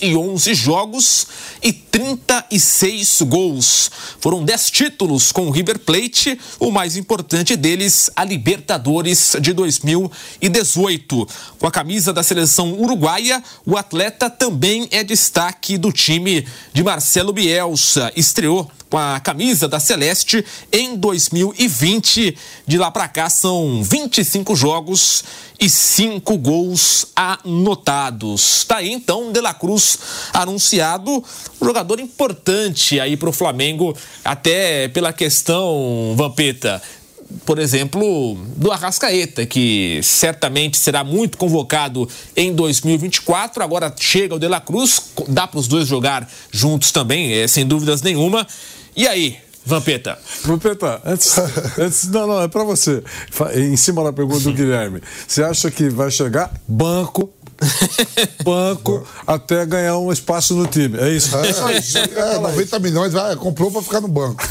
E 11 jogos e 36 gols. Foram 10 títulos com o River Plate, o mais importante deles, a Libertadores de 2018. Com a camisa da seleção uruguaia, o atleta também é destaque do time de Marcelo Bielsa. Estreou com a camisa da Celeste em 2020. De lá para cá são 25 jogos e 5 gols anotados. Tá aí então De La Cruz anunciado, um jogador importante aí para o Flamengo, até pela questão Vampeta por exemplo, do Arrascaeta, que certamente será muito convocado em 2024. Agora chega o De La Cruz, dá para os dois jogar juntos também, é, sem dúvidas nenhuma. E aí, Vampeta? Vampeta, antes, antes não, não, é para você. Em cima da pergunta do Guilherme, você acha que vai chegar banco banco até ganhar um espaço no time. É isso? É, é 90 milhões, vai, comprou para ficar no banco.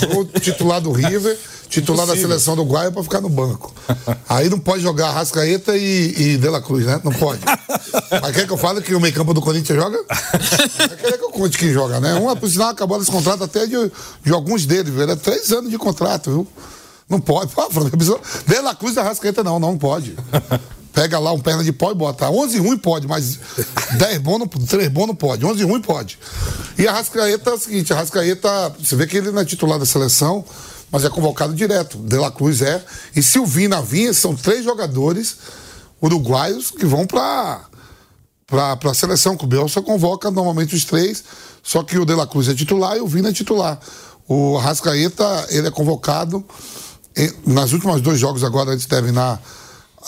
comprou titular do River, titular Impossível. da seleção do Guaia para ficar no banco. Aí não pode jogar Rascaeta e, e De La Cruz, né? Não pode. Mas quer que eu fale que o meio campo do Corinthians joga? Quer que eu conte quem joga, né? Um, por sinal, acabou esse contrato até de, de alguns deles, viu? É três anos de contrato, viu? Não pode. De La Cruz e Rascaeta não, não pode. Pega lá um perna de pau e bota. 11 ruim pode, mas 10 bom, não, 3 bom não pode. 11 ruim pode. E a Rascaeta é o seguinte: a Rascaeta, você vê que ele não é titular da seleção, mas é convocado direto. De La Cruz é. E Silvina Vinha são três jogadores uruguaios que vão para para a seleção. Que o Bielsa convoca normalmente os três, só que o De La Cruz é titular e o Vina é titular. O Rascaeta, ele é convocado nas últimas dois jogos agora antes de terminar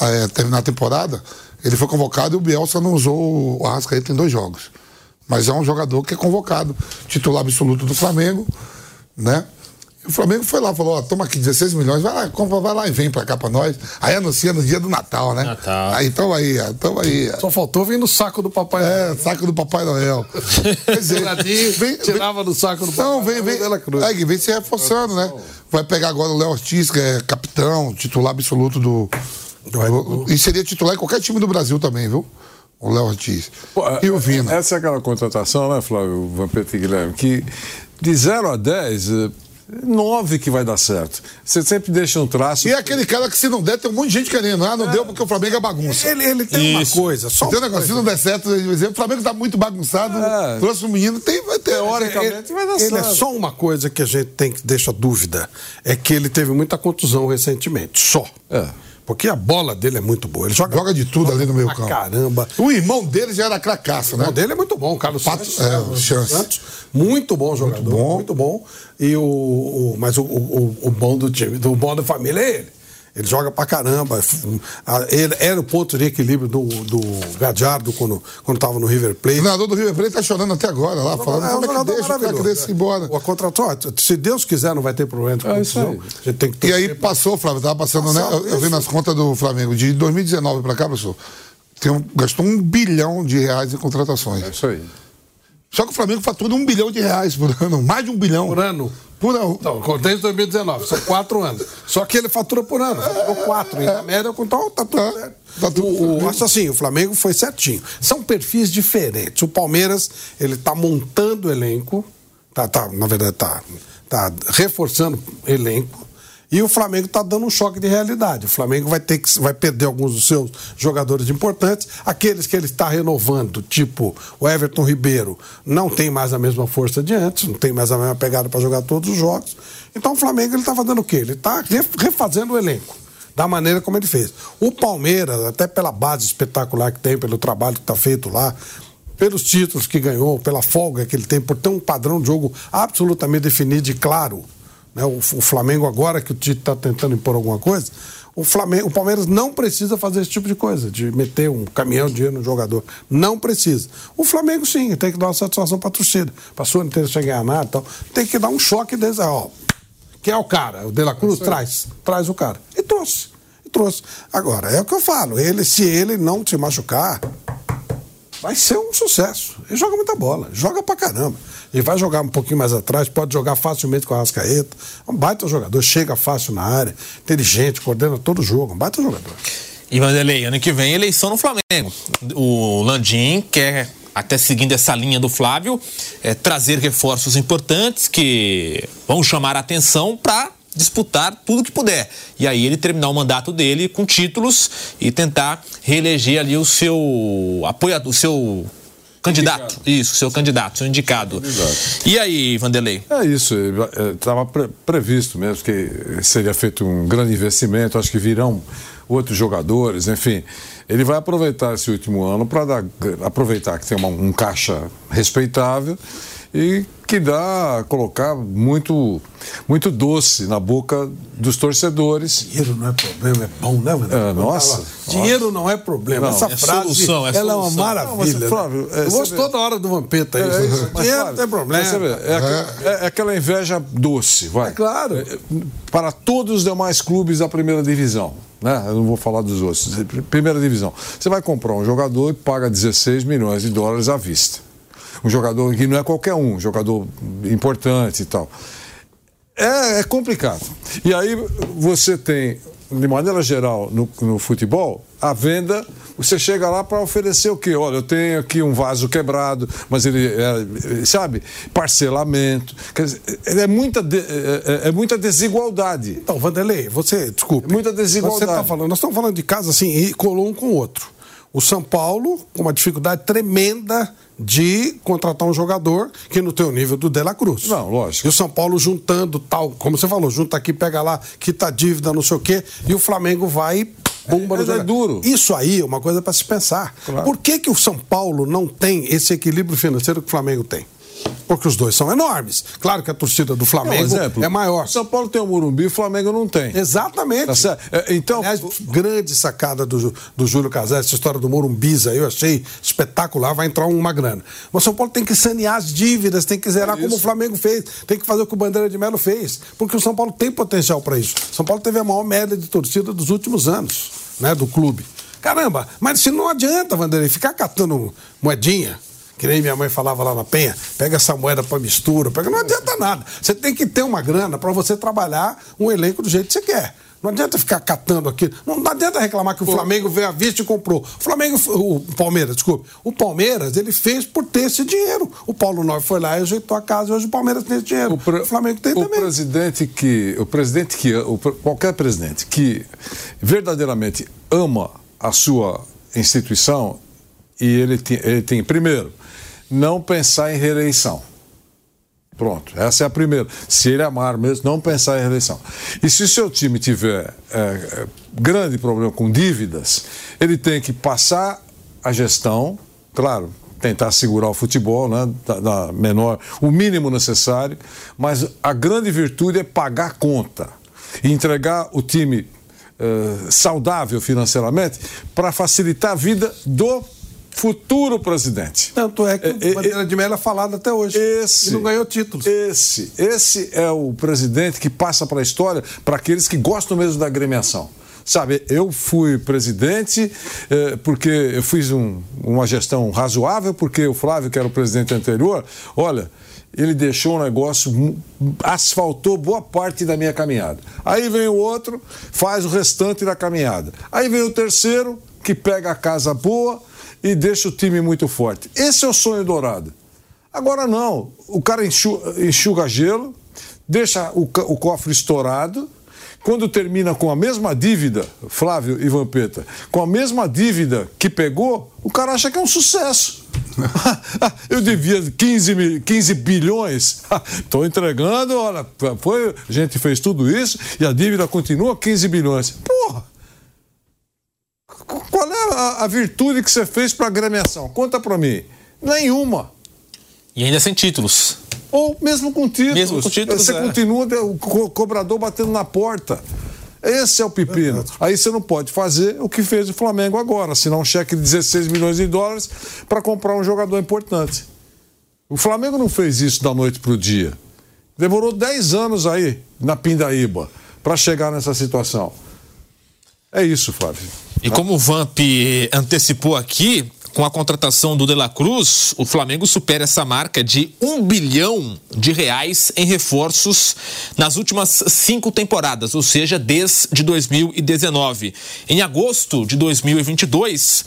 é, terminar a temporada, ele foi convocado e o Bielsa não usou o Arrascaeta em dois jogos. Mas é um jogador que é convocado, titular absoluto do Flamengo, né? E o Flamengo foi lá, falou, ó, toma aqui 16 milhões, vai lá, compra, vai lá e vem pra cá pra nós. Aí anuncia no dia do Natal, né? Natal. Aí tamo aí, ó, tamo aí. ó. Só faltou vir no saco do papai. É, saco do Papai Noel. Quer dizer, tirava do saco do Não, papai vem, Noel vem. Dela Cruz. Aí, vem se reforçando, né? Vai pegar agora o Léo Ortiz, que é capitão, titular absoluto do. E seria titular em qualquer time do Brasil também, viu? O Léo Ortiz. Pô, e o Vina. Essa é aquela contratação, né, Flávio Vampeta e Guilherme, que de 0 a 10, 9 que vai dar certo. Você sempre deixa um traço. E é aquele cara que se não der, tem um monte de gente querendo. Ah, não deu porque o Flamengo é bagunça. Ele, ele tem Isso. uma coisa, só Tem um negócio, se não der certo, ele o Flamengo tá muito bagunçado, É. trouxe um menino, tem, vai ter. Teoricamente vai dar Ele é certo. só uma coisa que a gente tem que deixa dúvida. É que ele teve muita contusão recentemente. Só. É. Porque a bola dele é muito boa. Ele joga, Joga de tudo ali no meio campo. Caramba. O irmão dele já era cracaço, O né? irmão dele é muito bom, o Carlos Pato- Santos. é, o Chance. Santos. Muito bom jogador, bom. muito bom. E o, o- mas o, o, o bom do time, do bom da família é ele. Ele joga pra caramba. Ele era o ponto de equilíbrio do, do Gadiardo quando, quando tava no River O Plate. treinador do River Plate tá chorando até agora lá, falando É como é que jogador deixa o craque maravilhoso. desse ir embora. O contratou, se Deus quiser, não vai ter problema de É isso aí. Gente tem que E aí passou, Flávio, tava passando, né? Eu, eu vi nas contas do Flamengo, de 2019 pra cá, pessoal, tem um- gastou um bilhão de reais em contratações. É isso aí. Só que o Flamengo fatura um bilhão de reais por ano, mais de um bilhão. Por ano. Por ano. Não, desde 2019, são quatro anos. Só que ele fatura por ano, faturou quatro. E na média, tá tudo É, certo. tá tudo o, o, acho assim, o Flamengo foi certinho. São perfis diferentes. O Palmeiras, ele tá montando o elenco, tá, tá, na verdade, tá, tá reforçando o elenco. E o Flamengo está dando um choque de realidade. O Flamengo vai ter que vai perder alguns dos seus jogadores importantes. Aqueles que ele está renovando, tipo o Everton Ribeiro, não tem mais a mesma força de antes, não tem mais a mesma pegada para jogar todos os jogos. Então o Flamengo ele está fazendo o quê? Ele está refazendo o elenco da maneira como ele fez. O Palmeiras, até pela base espetacular que tem, pelo trabalho que está feito lá, pelos títulos que ganhou, pela folga que ele tem, por ter um padrão de jogo absolutamente definido e claro. Né? O, o Flamengo, agora que o Tite está tentando impor alguma coisa, o, Flamengo, o Palmeiras não precisa fazer esse tipo de coisa, de meter um caminhão de dinheiro no jogador. Não precisa. O Flamengo, sim, tem que dar uma satisfação para a torcida. Passou inteiro sem ganhar nada então Tem que dar um choque desse. Ó, quem é o cara? O De La Cruz? Traz. Traz o cara. E trouxe. E trouxe. Agora, é o que eu falo. Ele, se ele não se machucar, vai ser um sucesso. Ele joga muita bola, joga pra caramba. Ele vai jogar um pouquinho mais atrás, pode jogar facilmente com a Rascaeta. É um baita jogador, chega fácil na área, inteligente, coordena todo o jogo, um baita jogador. E Vanderlei, ano que vem eleição no Flamengo. O Landim quer, até seguindo essa linha do Flávio, é, trazer reforços importantes que vão chamar a atenção para disputar tudo que puder. E aí ele terminar o mandato dele com títulos e tentar reeleger ali o seu apoiador, o seu candidato. Isso, seu candidato, seu indicado. E aí, Vanderlei? É isso, estava previsto mesmo que seria feito um grande investimento, acho que virão outros jogadores, enfim. Ele vai aproveitar esse último ano para aproveitar que tem uma, um caixa respeitável e que dá colocar muito muito doce na boca dos torcedores. Dinheiro não é problema, é bom, né? É, nossa, Dinheiro não é problema. Não, Essa é frase solução, é ela é uma solução. maravilha. Não, né? Flávio, é, Eu gosto toda hora do Vampeta É, isso. é isso, mas, Dinheiro não tem problema. é, é- é aquela inveja doce, vai. É claro. É, Para todos os demais clubes da primeira divisão, né? Eu não vou falar dos outros. Primeira divisão. Você vai comprar um jogador e paga 16 milhões de dólares à vista. Um jogador que não é qualquer um, um jogador importante e tal. É, é complicado. E aí você tem, de maneira geral, no, no futebol, a venda, você chega lá para oferecer o quê? Olha, eu tenho aqui um vaso quebrado, mas ele é, sabe, parcelamento. Quer dizer, é muita, de- é, é- é muita desigualdade. Então, Vanderlei, você, desculpe. Muita desigualdade. Você está falando, nós estamos falando de casos assim, e colou um com o outro. O São Paulo, com uma dificuldade tremenda de contratar um jogador que não tem o nível do De La Cruz. Não, lógico. E o São Paulo juntando tal, como você falou, junta aqui, pega lá, quita dívida, não sei o quê, e o Flamengo vai. Bumba no É, é duro. Isso aí é uma coisa para se pensar. Claro. Por que, que o São Paulo não tem esse equilíbrio financeiro que o Flamengo tem? Porque os dois são enormes. Claro que a torcida do Flamengo exemplo, é maior. São Paulo tem o Morumbi, o Flamengo não tem. Exatamente. Tá? É, Então, Aliás, grande sacada do, do Júlio Casares, essa história do Morumbis aí, eu achei espetacular, vai entrar uma grana. Mas São Paulo tem que sanear as dívidas, tem que zerar como o Flamengo fez, tem que fazer o que o Bandeira de Melo fez, porque o São Paulo tem potencial para isso. São Paulo teve a maior média de torcida dos últimos anos, né, do clube. Caramba, mas se não adianta, Vanderlei, ficar catando moedinha, que nem minha mãe falava lá na Penha, pega essa moeda para mistura, pega, não adianta nada. Você tem que ter uma grana para você trabalhar um elenco do jeito que você quer. Não adianta ficar catando aqui. Não, não adianta reclamar que o Flamengo veio à vista e comprou. O Flamengo, o Palmeiras, desculpe. O Palmeiras, ele fez por ter esse dinheiro. O Paulo Nobre foi lá e ajeitou a casa e hoje o Palmeiras tem esse dinheiro. O, pre- Flamengo tem o também. presidente que o presidente que o qualquer presidente que verdadeiramente ama a sua instituição e ele tem, ele tem primeiro não pensar em reeleição. Pronto, essa é a primeira. Se ele amar mesmo, não pensar em reeleição. E se o seu time tiver é, é, grande problema com dívidas, ele tem que passar a gestão, claro, tentar segurar o futebol, né, da, da menor, o mínimo necessário, mas a grande virtude é pagar a conta e entregar o time eh, saudável financeiramente para facilitar a vida do futuro presidente. Tanto é que o Bandeira de Melo é falado até hoje. Esse, E não ganhou títulos. Esse, esse é o presidente que passa para a história para aqueles que gostam mesmo da agremiação. Sabe, eu fui presidente eh, porque eu fiz um- uma gestão razoável, porque o Flávio, que era o presidente anterior, olha, ele deixou um negócio, asfaltou boa parte da minha caminhada. Aí vem o outro, faz o restante da caminhada. Aí vem o terceiro, que pega a casa boa e deixa o time muito forte. Esse é o sonho dourado. Agora não, o cara enxu- enxuga gelo, deixa o, o cofre estourado. Quando termina com a mesma dívida, Flávio e Vampeta, com a mesma dívida que pegou, o cara acha que é um sucesso. Eu devia 15, mil- 15 bilhões. Estou entregando, olha, foi, a gente fez tudo isso e a dívida continua 15 bilhões. Porra! Qual é a, a virtude que você fez para a agremiação? Conta para mim. Nenhuma. E ainda sem títulos. Ou mesmo com títulos. Mesmo com títulos, Você é. continua o co- cobrador batendo na porta. Esse é o pepino. Aí você não pode fazer o que fez o Flamengo agora, assinar um cheque de 16 milhões de dólares para comprar um jogador importante. O Flamengo não fez isso da noite para o dia. Demorou 10 anos aí na Pindaíba para chegar nessa situação. É isso, Flávio. E como o Vamp antecipou aqui, com a contratação do De La Cruz, o Flamengo supera essa marca de um bilhão de reais em reforços nas últimas cinco temporadas, ou seja, desde 2019. Em agosto de 2022,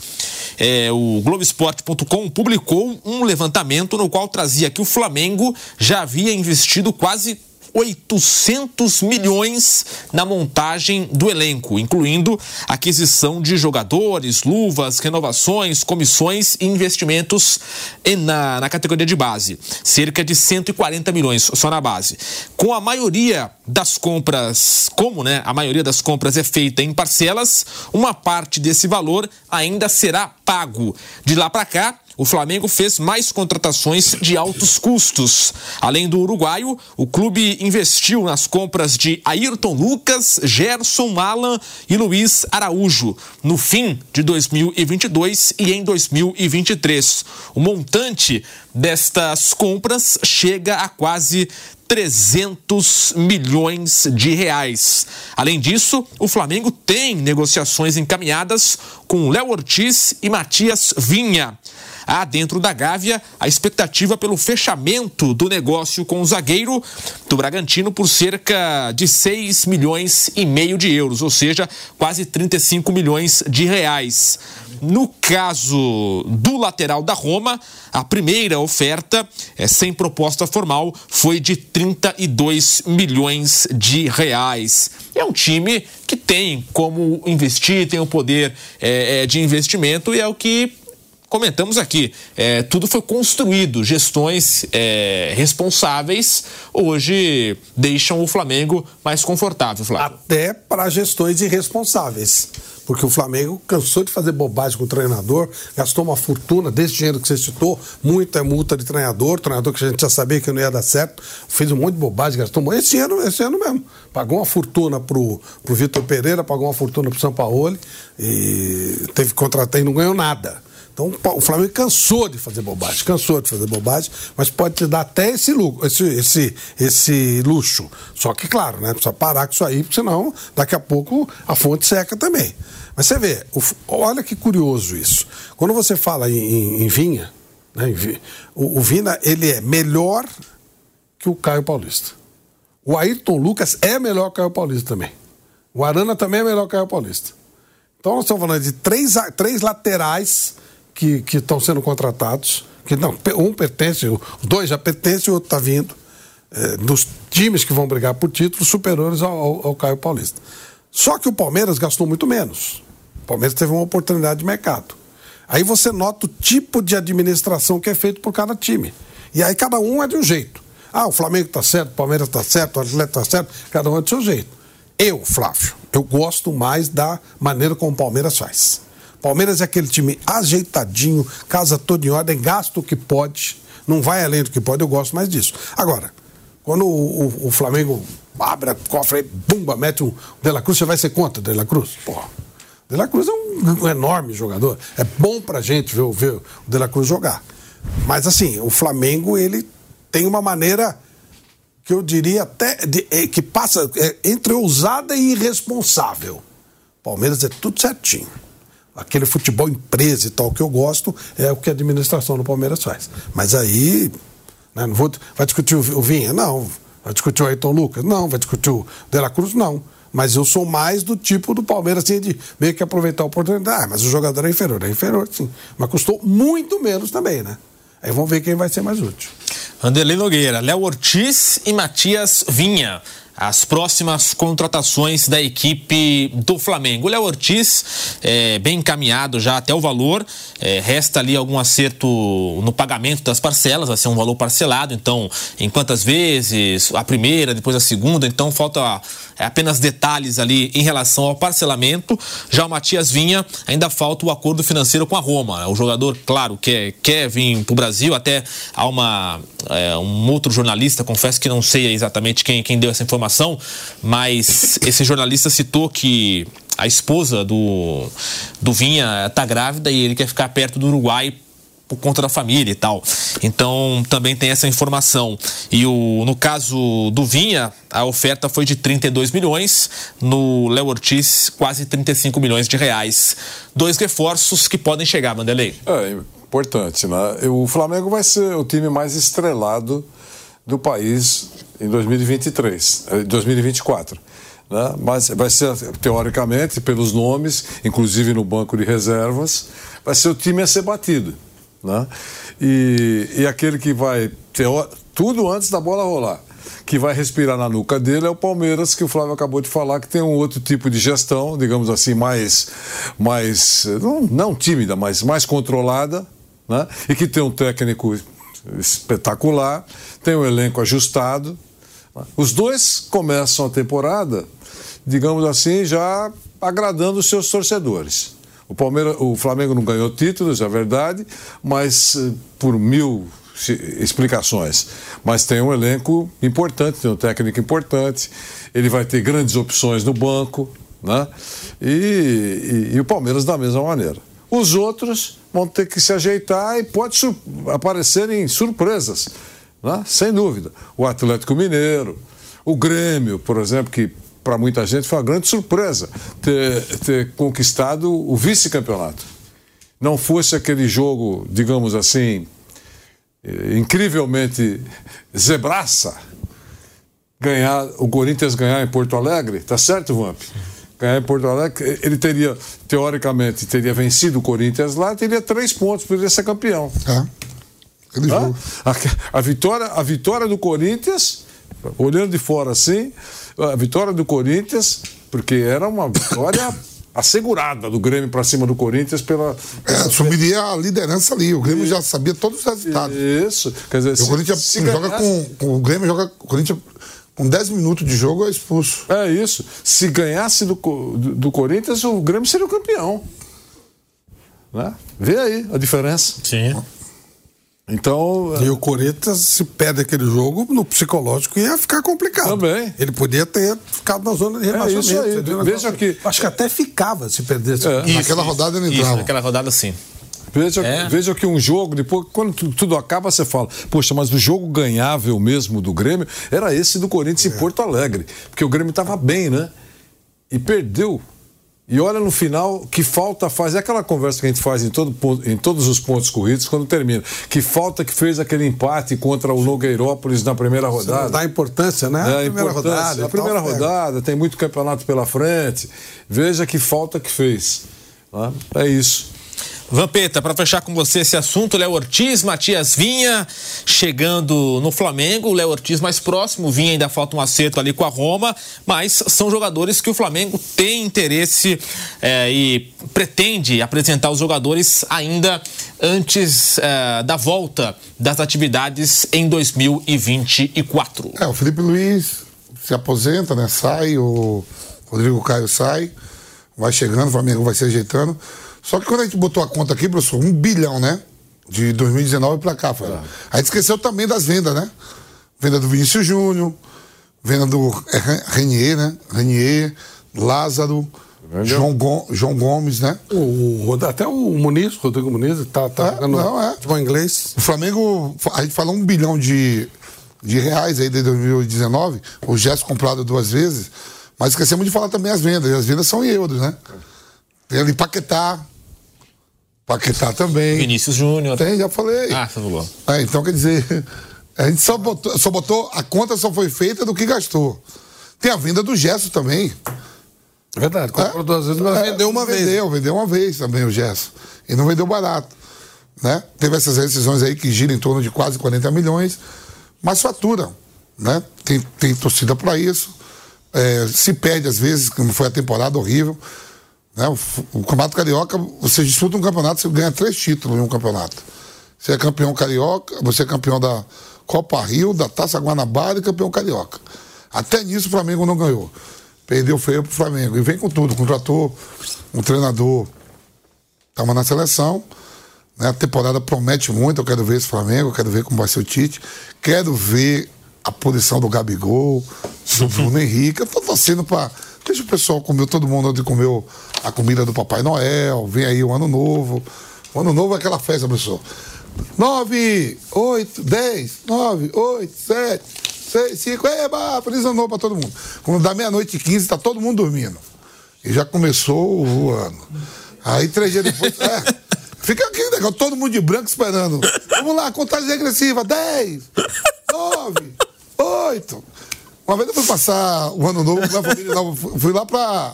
é, o Globoesporte.com publicou um levantamento no qual trazia que o Flamengo já havia investido quase 800 milhões na montagem do elenco, incluindo aquisição de jogadores, luvas, renovações, comissões e investimentos na, na categoria de base. Cerca de 140 milhões só na base. Com a maioria das compras, como né, a maioria das compras é feita em parcelas, uma parte desse valor ainda será pago. De lá para cá, o Flamengo fez mais contratações de altos custos. Além do uruguaio, o clube investiu nas compras de Ayrton Lucas, Gerson Alan e Luiz Araújo no fim de 2022 e em 2023. O montante destas compras chega a quase 300 milhões de reais. Além disso, o Flamengo tem negociações encaminhadas com Léo Ortiz e Matias Vinha. Há dentro da Gávea a expectativa pelo fechamento do negócio com o zagueiro do Bragantino por cerca de 6 milhões e meio de euros, ou seja, quase 35 milhões de reais. No caso do lateral da Roma, a primeira oferta, eh, sem proposta formal, foi de 32 milhões de reais. É um time que tem como investir, tem o poder eh, de investimento e é o que comentamos aqui. É, tudo foi construído, gestões é, responsáveis hoje deixam o Flamengo mais confortável, Flávio. Até para gestões irresponsáveis. porque o Flamengo cansou de fazer bobagem com o treinador, gastou uma fortuna desse dinheiro que você citou, muita multa de treinador, treinador que a gente já sabia que não ia dar certo, fez um monte de bobagem, gastou muito. Esse ano, esse ano mesmo. Pagou uma fortuna pro, pro Vitor Pereira, pagou uma fortuna pro São Paulo e teve que contratar e não ganhou nada. Então o Flamengo cansou de fazer bobagem, cansou de fazer bobagem, mas pode te dar até esse, luxo, esse, esse, esse luxo. Só que, claro, né? Precisa parar com isso aí, porque senão daqui a pouco a fonte seca também. Mas você vê, o, olha que curioso isso. Quando você fala em, em, em Vinha, né, em, o, o Vina ele é melhor que o Caio Paulista. O Ayrton Lucas é melhor que o Caio Paulista também. O Arana também é melhor que o Caio Paulista. Então nós estamos falando de três, três laterais que estão sendo contratados. Que não, um pertence, dois já pertencem, o outro está vindo. É, dos times que vão brigar por títulos superiores ao, ao, ao Caio Paulista. Só que o Palmeiras gastou muito menos. O Palmeiras teve uma oportunidade de mercado. Aí você nota o tipo de administração que é feito por cada time. E aí cada um é de um jeito. Ah, o Flamengo está certo, o Palmeiras está certo, o Atlético está certo, cada um é do seu jeito. Eu, Flávio, eu gosto mais da maneira como o Palmeiras faz. Palmeiras é aquele time ajeitadinho, casa toda em ordem, gasta o que pode, não vai além do que pode, eu gosto mais disso. Agora, quando o, o, o Flamengo abre o cofre e bumba, mete um De La Cruz, você vai ser contra De La Cruz? Porra. De La Cruz é um, um, enorme jogador. É bom pra gente ver, ver o De La Cruz jogar. Mas assim, o Flamengo, ele tem uma maneira que eu diria até de, é, que passa é, entre ousada e irresponsável. Palmeiras é tudo certinho. Aquele futebol empresa e tal que eu gosto é o que a administração do Palmeiras faz. Mas aí, né, não vou, vai discutir o, Vinha? Não. Vai discutir o Ayrton Lucas? Não. Vai discutir o De La Cruz? Não. Mas eu sou mais do tipo do Palmeiras, assim, de meio que aproveitar a oportunidade. Ah, mas o jogador é inferior. É inferior, sim. Mas custou muito menos também, né? Aí vamos ver quem vai ser mais útil. Anderlei Nogueira, Léo Ortiz e Matias Vinha as próximas contratações da equipe do Flamengo. O Léo Ortiz é bem encaminhado já até o valor, é, resta ali algum acerto no pagamento das parcelas, vai ser um valor parcelado, então em quantas vezes, a primeira, depois a segunda, então falta é, apenas detalhes ali em relação ao parcelamento. Já o Matias Vinha, ainda falta o acordo financeiro com a Roma. O jogador, claro, quer, quer vir para o Brasil, até há uma, é, um outro jornalista, confesso que não sei exatamente quem, quem deu essa informação informação, mas esse jornalista citou que a esposa do, do Vinha está grávida e ele quer ficar perto do Uruguai por conta da família e tal. Então também tem essa informação. E o, no caso do Vinha, a oferta foi de 32 milhões, no Léo Ortiz, quase 35 milhões de reais. Dois reforços que podem chegar, Vanderlei. É importante, né? O Flamengo vai ser o time mais estrelado do país em 2023, 2024. Eh, né? Mas vai ser, teoricamente, pelos nomes, inclusive no banco de reservas, vai ser o time a ser batido. Né? E, e aquele que vai ter tudo antes da bola rolar que vai respirar na nuca dele é o Palmeiras, que o Flávio acabou de falar, que tem um outro tipo de gestão, digamos assim, mais, mais não, não tímida, mas mais controlada, né? e que tem um técnico espetacular, tem um elenco ajustado. Os dois começam a temporada, digamos assim, já agradando os seus torcedores. O, Palmeiras, o Flamengo não ganhou títulos, é verdade, mas eh, por mil explicações. Mas tem um elenco importante, tem um técnico importante, ele vai ter grandes opções no banco, né? E, e, e o Palmeiras da mesma maneira. Os outros vão ter que se ajeitar e pode aparecerem surpresas, né? sem dúvida. O Atlético Mineiro, o Grêmio, por exemplo, que para muita gente foi uma grande surpresa ter, ter conquistado o vice-campeonato. Não fosse aquele jogo, digamos assim, eh, incrivelmente zebraça, ganhar, o Corinthians ganhar em Porto Alegre, tá certo, Vamp? Ganhar em Porto Alegre, ele teria, teoricamente, teria vencido o Corinthians lá, teria três pontos, poderia ser campeão. É. Ah, a, a, vitória, a vitória do Corinthians, olhando de fora assim, a vitória do Corinthians, porque era uma vitória assegurada do Grêmio para cima do Corinthians pela. É, assumiria a liderança ali. O Grêmio e... já sabia todos os resultados. Isso. Quer dizer, o Corinthians joga ganhasse... com, com, O Grêmio joga. O Corinthians Com 10 minutos de jogo é expulso. É isso. Se ganhasse do, do, do Corinthians, o Grêmio seria o campeão. Né? Vê aí a diferença. Sim. Então. E o Corinthians, se perde aquele jogo, no psicológico ia ficar complicado. Também. Ele podia ter ficado na zona de É rebaixamento. isso o Veja que- Acho que até ficava se perdesse. É. Naquela rodada ele Isso, entrava. naquela rodada sim. Veja, É. veja que um jogo, depois, quando tu- tudo acaba, você fala, poxa, mas o jogo ganhável mesmo do Grêmio era esse do Corinthians É. em Porto Alegre. Porque o Grêmio estava bem, né? E perdeu. E olha no final que falta faz. É aquela conversa que a gente faz em, todo em todos os pontos corridos quando termina. Que falta que fez aquele empate contra o Nogueirópolis na primeira rodada. Dá importância, né? É, a a primeira importância. rodada. a primeira é. rodada, tem muito campeonato pela frente. Veja que falta que fez. tá? É isso. Vampeta, para fechar com você esse assunto, Léo Ortiz, Matias Vinha chegando no Flamengo, Léo Ortiz mais próximo, Vinha ainda falta um acerto ali com a Roma, mas são jogadores que o Flamengo tem interesse eh, e pretende apresentar os jogadores ainda antes eh, da volta das atividades em 2024. É, o Felipe Luiz se aposenta, né? Sai, o Rodrigo Caio sai, vai chegando, o Flamengo vai se ajeitando. Só que quando a gente botou a conta aqui, professor, um bilhão, né? De 2019 pra cá, foi. A gente esqueceu também das vendas, né? Venda do Vinícius Júnior, venda do é, Ren- Renier, né? Renier, Lázaro, João, Gon- João Gomes, né? O, o- até o Muniz, Rodrigo Muniz, tá, tá É, jogando não, é. futebol inglês. O Flamengo, a gente falou um bilhão de, de reais aí de 2019, o gesto comprado duas vezes, mas esquecemos de falar também as vendas, e as vendas são em euros, né? Tem ali Paquetá, Paquetá também. Vinícius Júnior. Tem, já falei. Ah, você falou. É, então, quer dizer, a gente só botou, só botou, a conta só foi feita do que gastou. Tem a venda do gesto também. É verdade, comprou duas vezes, mas É, vendeu uma vez. Vendeu, vendeu uma vez também o Gerson. E não vendeu barato. Né? Teve essas rescisões aí que giram em torno de quase 40 milhões, mas fatura. Né? Tem, tem torcida para isso. É, se perde às vezes, como foi a temporada horrível. Né? O, o Campeonato Carioca, você disputa um campeonato, você ganha três títulos em um campeonato. Você é campeão carioca, você é campeão da Copa Rio, da Taça Guanabara e campeão carioca. Até nisso o Flamengo não ganhou. Perdeu feio pro Flamengo. E vem com tudo, contratou um treinador, estava na seleção. Né? A temporada promete muito, eu quero ver esse Flamengo, eu quero ver como vai ser o Tite. Quero ver a posição do Gabigol, do Bruno Henrique. Eu tô torcendo para. Deixa o pessoal comer, todo mundo onde comeu a comida do Papai Noel, vem aí o Ano Novo. O Ano Novo é aquela festa, professor. 9, 8, 10, 9, 8, 7, 6, 5, eba, feliz ano novo pra todo mundo. Quando dá meia-noite e 15, tá todo mundo dormindo. E já começou o ano. Aí três dias depois. é, fica aquele negócio, todo mundo de branco esperando. Vamos lá, contagem regressiva: 10, 9, 8. Uma vez eu fui passar o ano novo com a família nova, fui- lá pra.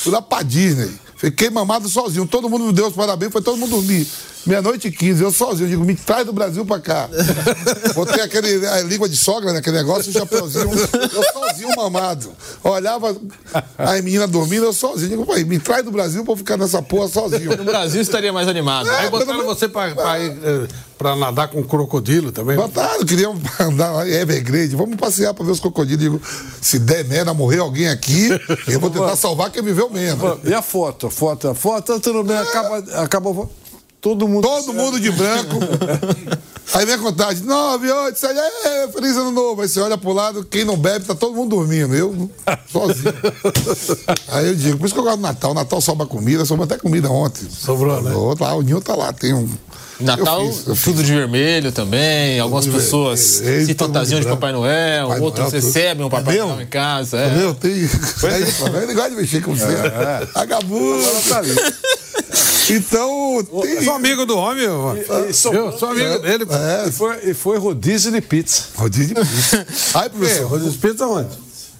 Fui lá pra Disney. Fiquei mamado sozinho. Todo mundo me deu os parabéns, foi todo mundo dormir. Meia-noite e 15, eu sozinho. Eu digo, me traz do Brasil pra cá. Botei aquele a língua de sogra, né? Aquele negócio, o chapeuzinho. Eu sozinho mamado. Olhava as meninas dormindo, eu sozinho. Digo, pai, me traz do Brasil pra eu ficar nessa porra sozinho. No Brasil estaria mais animado. É, Aí botaram você pra, pra, ir, pra nadar com crocodilo também. Botaram, queriam andar lá em Evergrande. Vamos passear pra ver os crocodilos. Digo, se der merda, morrer alguém aqui, eu vou tentar salvar quem viveu menos. E a foto? A foto, a foto, tudo bem, acaba, acaba todo mundo. Todo mundo de branco. Aí vem a contagem: 9, 8, 7, é, feliz ano novo. Aí você olha pro lado, quem não bebe, tá todo mundo dormindo. Eu sozinho. Aí eu digo: por isso que eu gosto do Natal. Natal sobra comida, sobrou até comida ontem. Sobrou, né? Lá, o Ninho tá lá, tem um. Natal, Eu fiz, eu fiz. tudo de vermelho também. Algumas de pessoas vermelho, se fantasiam de. Papai Noel, Papai outros Noel, recebem um Papai É? Noel em casa. Tá É. vendo? Tem. Aí, ele gosta de mexer com você. Agabudo. tá ali. Então, tem. Sou amigo do homem, eu, eu sou amigo dele. É, E foi, e foi rodízio de pizza. rodízio de pizza. Aí, É, professor. Rodrigo Espírito aonde?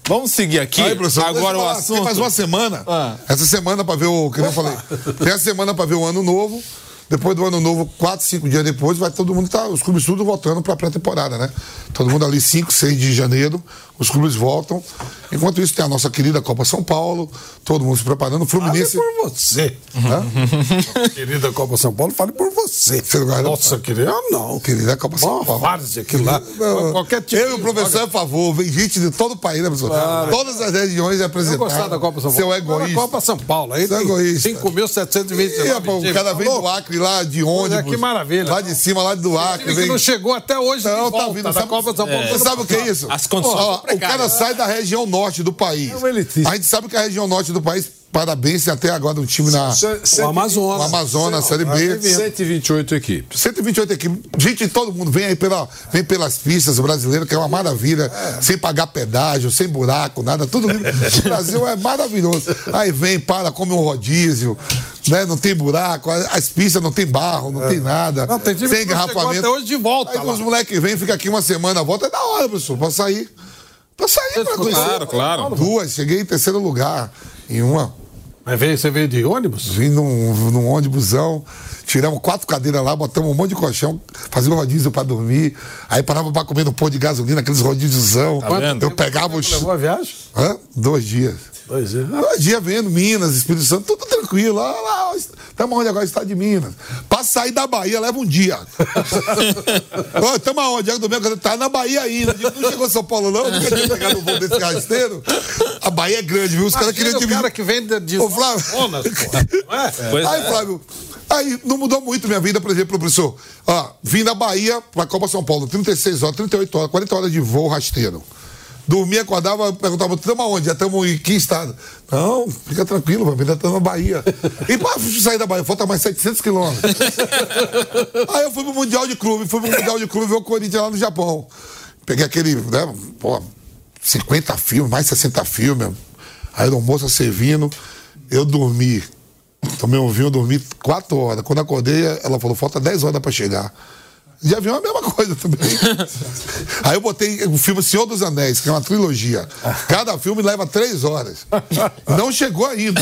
Vamos seguir aqui. Aí, professor, Agora o falar, assunto. Tem mais uma semana. Ah. Essa semana pra ver o. Que eu falei. Tem a semana pra ver o ano novo. Depois do ano novo, quatro, cinco dias depois, vai todo mundo tá, os clubes tudo voltando para pré-temporada, né? Todo mundo ali 5, 6 de janeiro, os clubes voltam. Enquanto isso tem a nossa querida Copa São Paulo, todo mundo se preparando, o Fluminense. Fale por você. querida Copa São Paulo, fale por você. Você não Nossa, querida, eu não. Querida Copa São Uma Paulo. várzea aquilo lá. Não, Qualquer tipo eu e o professor é a favor, vem gente de todo o país, né, professor? Todas as regiões Eu representadas. gostava da Copa São Paulo. Seu Agora, egoísta. Copa São Paulo. Aí Seu tem egoísta. 5.729 E, rapaz, o cara vem do Acre lá, de ônibus. que maravilha. Lá de cima, lá do Acre. que Vem... não chegou até hoje Não, de tá vindo. da Sabe, Copa São Paulo. Você sabe o que é isso? As condições O cara sai da região norte do país. É um elitista. A gente sabe que a região norte do país, parabéns, tem até agora um time na O Amazonas. o Amazonas, Série B. 128 equipes. 128 equipes. Gente, todo mundo vem aí pela, vem pelas pistas brasileiras, que é uma maravilha, sem pagar pedágio, sem buraco, nada, tudo lindo. O Brasil é maravilhoso. Aí vem, para, come um rodízio, né? Não tem buraco, as pistas não tem barro, não tem nada. Não, tem time sem engarrafamento. até hoje de volta Aí lá. os moleques vêm, fica aqui uma semana, volta, é da hora, professor, pra sair. Pra sair, pra conhecer. Claro, claro. Duas, cheguei em terceiro lugar. Em uma, Mas veio, você veio de ônibus? Vim num, num ônibusão, tiramos quatro cadeiras lá, botamos um monte de colchão, fazia um rodízio pra dormir, aí parava pra comer no pôr de gasolina, aqueles rodíziozão. vendo? Eu pegava os. Levou a viagem? Hã? Dois dias. Dois dias. Dois dias vendo Minas, Espírito Santo, tudo tranquilo. Lá, lá, estamos onde agora? Estado de Minas. Pra sair da Bahia leva um dia. Estamos aonde? Diego Domingo tá na Bahia ainda. Não chegou São Paulo, não? Nunca tinha pegado o voo desse rasteiro. A Bahia é grande, viu? Os caras queriam o cara que vem de, de Ô, Flávio. Não é? Pois aí, é. Flávio, aí não mudou muito minha vida, por exemplo, professor. Ó, vim da Bahia pra Copa São Paulo, 36 horas, 38 horas, 40 horas de voo rasteiro. Dormia, acordava, perguntava, estamos aonde? Já estamos em que estado? Não, fica tranquilo, mano, ainda estamos na Bahia. E pra sair da Bahia, falta mais 700 quilômetros. Aí eu fui pro Mundial de Clube, fui pro Mundial de Clube ver o Corinthians lá no Japão. Peguei aquele, né, pô, 50 filmes, mais 60 filmes. Aí a moça servindo, eu dormi. Tomei um vinho, dormi 4 horas. Quando acordei, ela falou, falta 10 horas pra chegar. De avião é a mesma coisa também. Aí eu botei o filme Senhor dos Anéis, que é uma trilogia. Cada filme leva três horas. Não chegou ainda.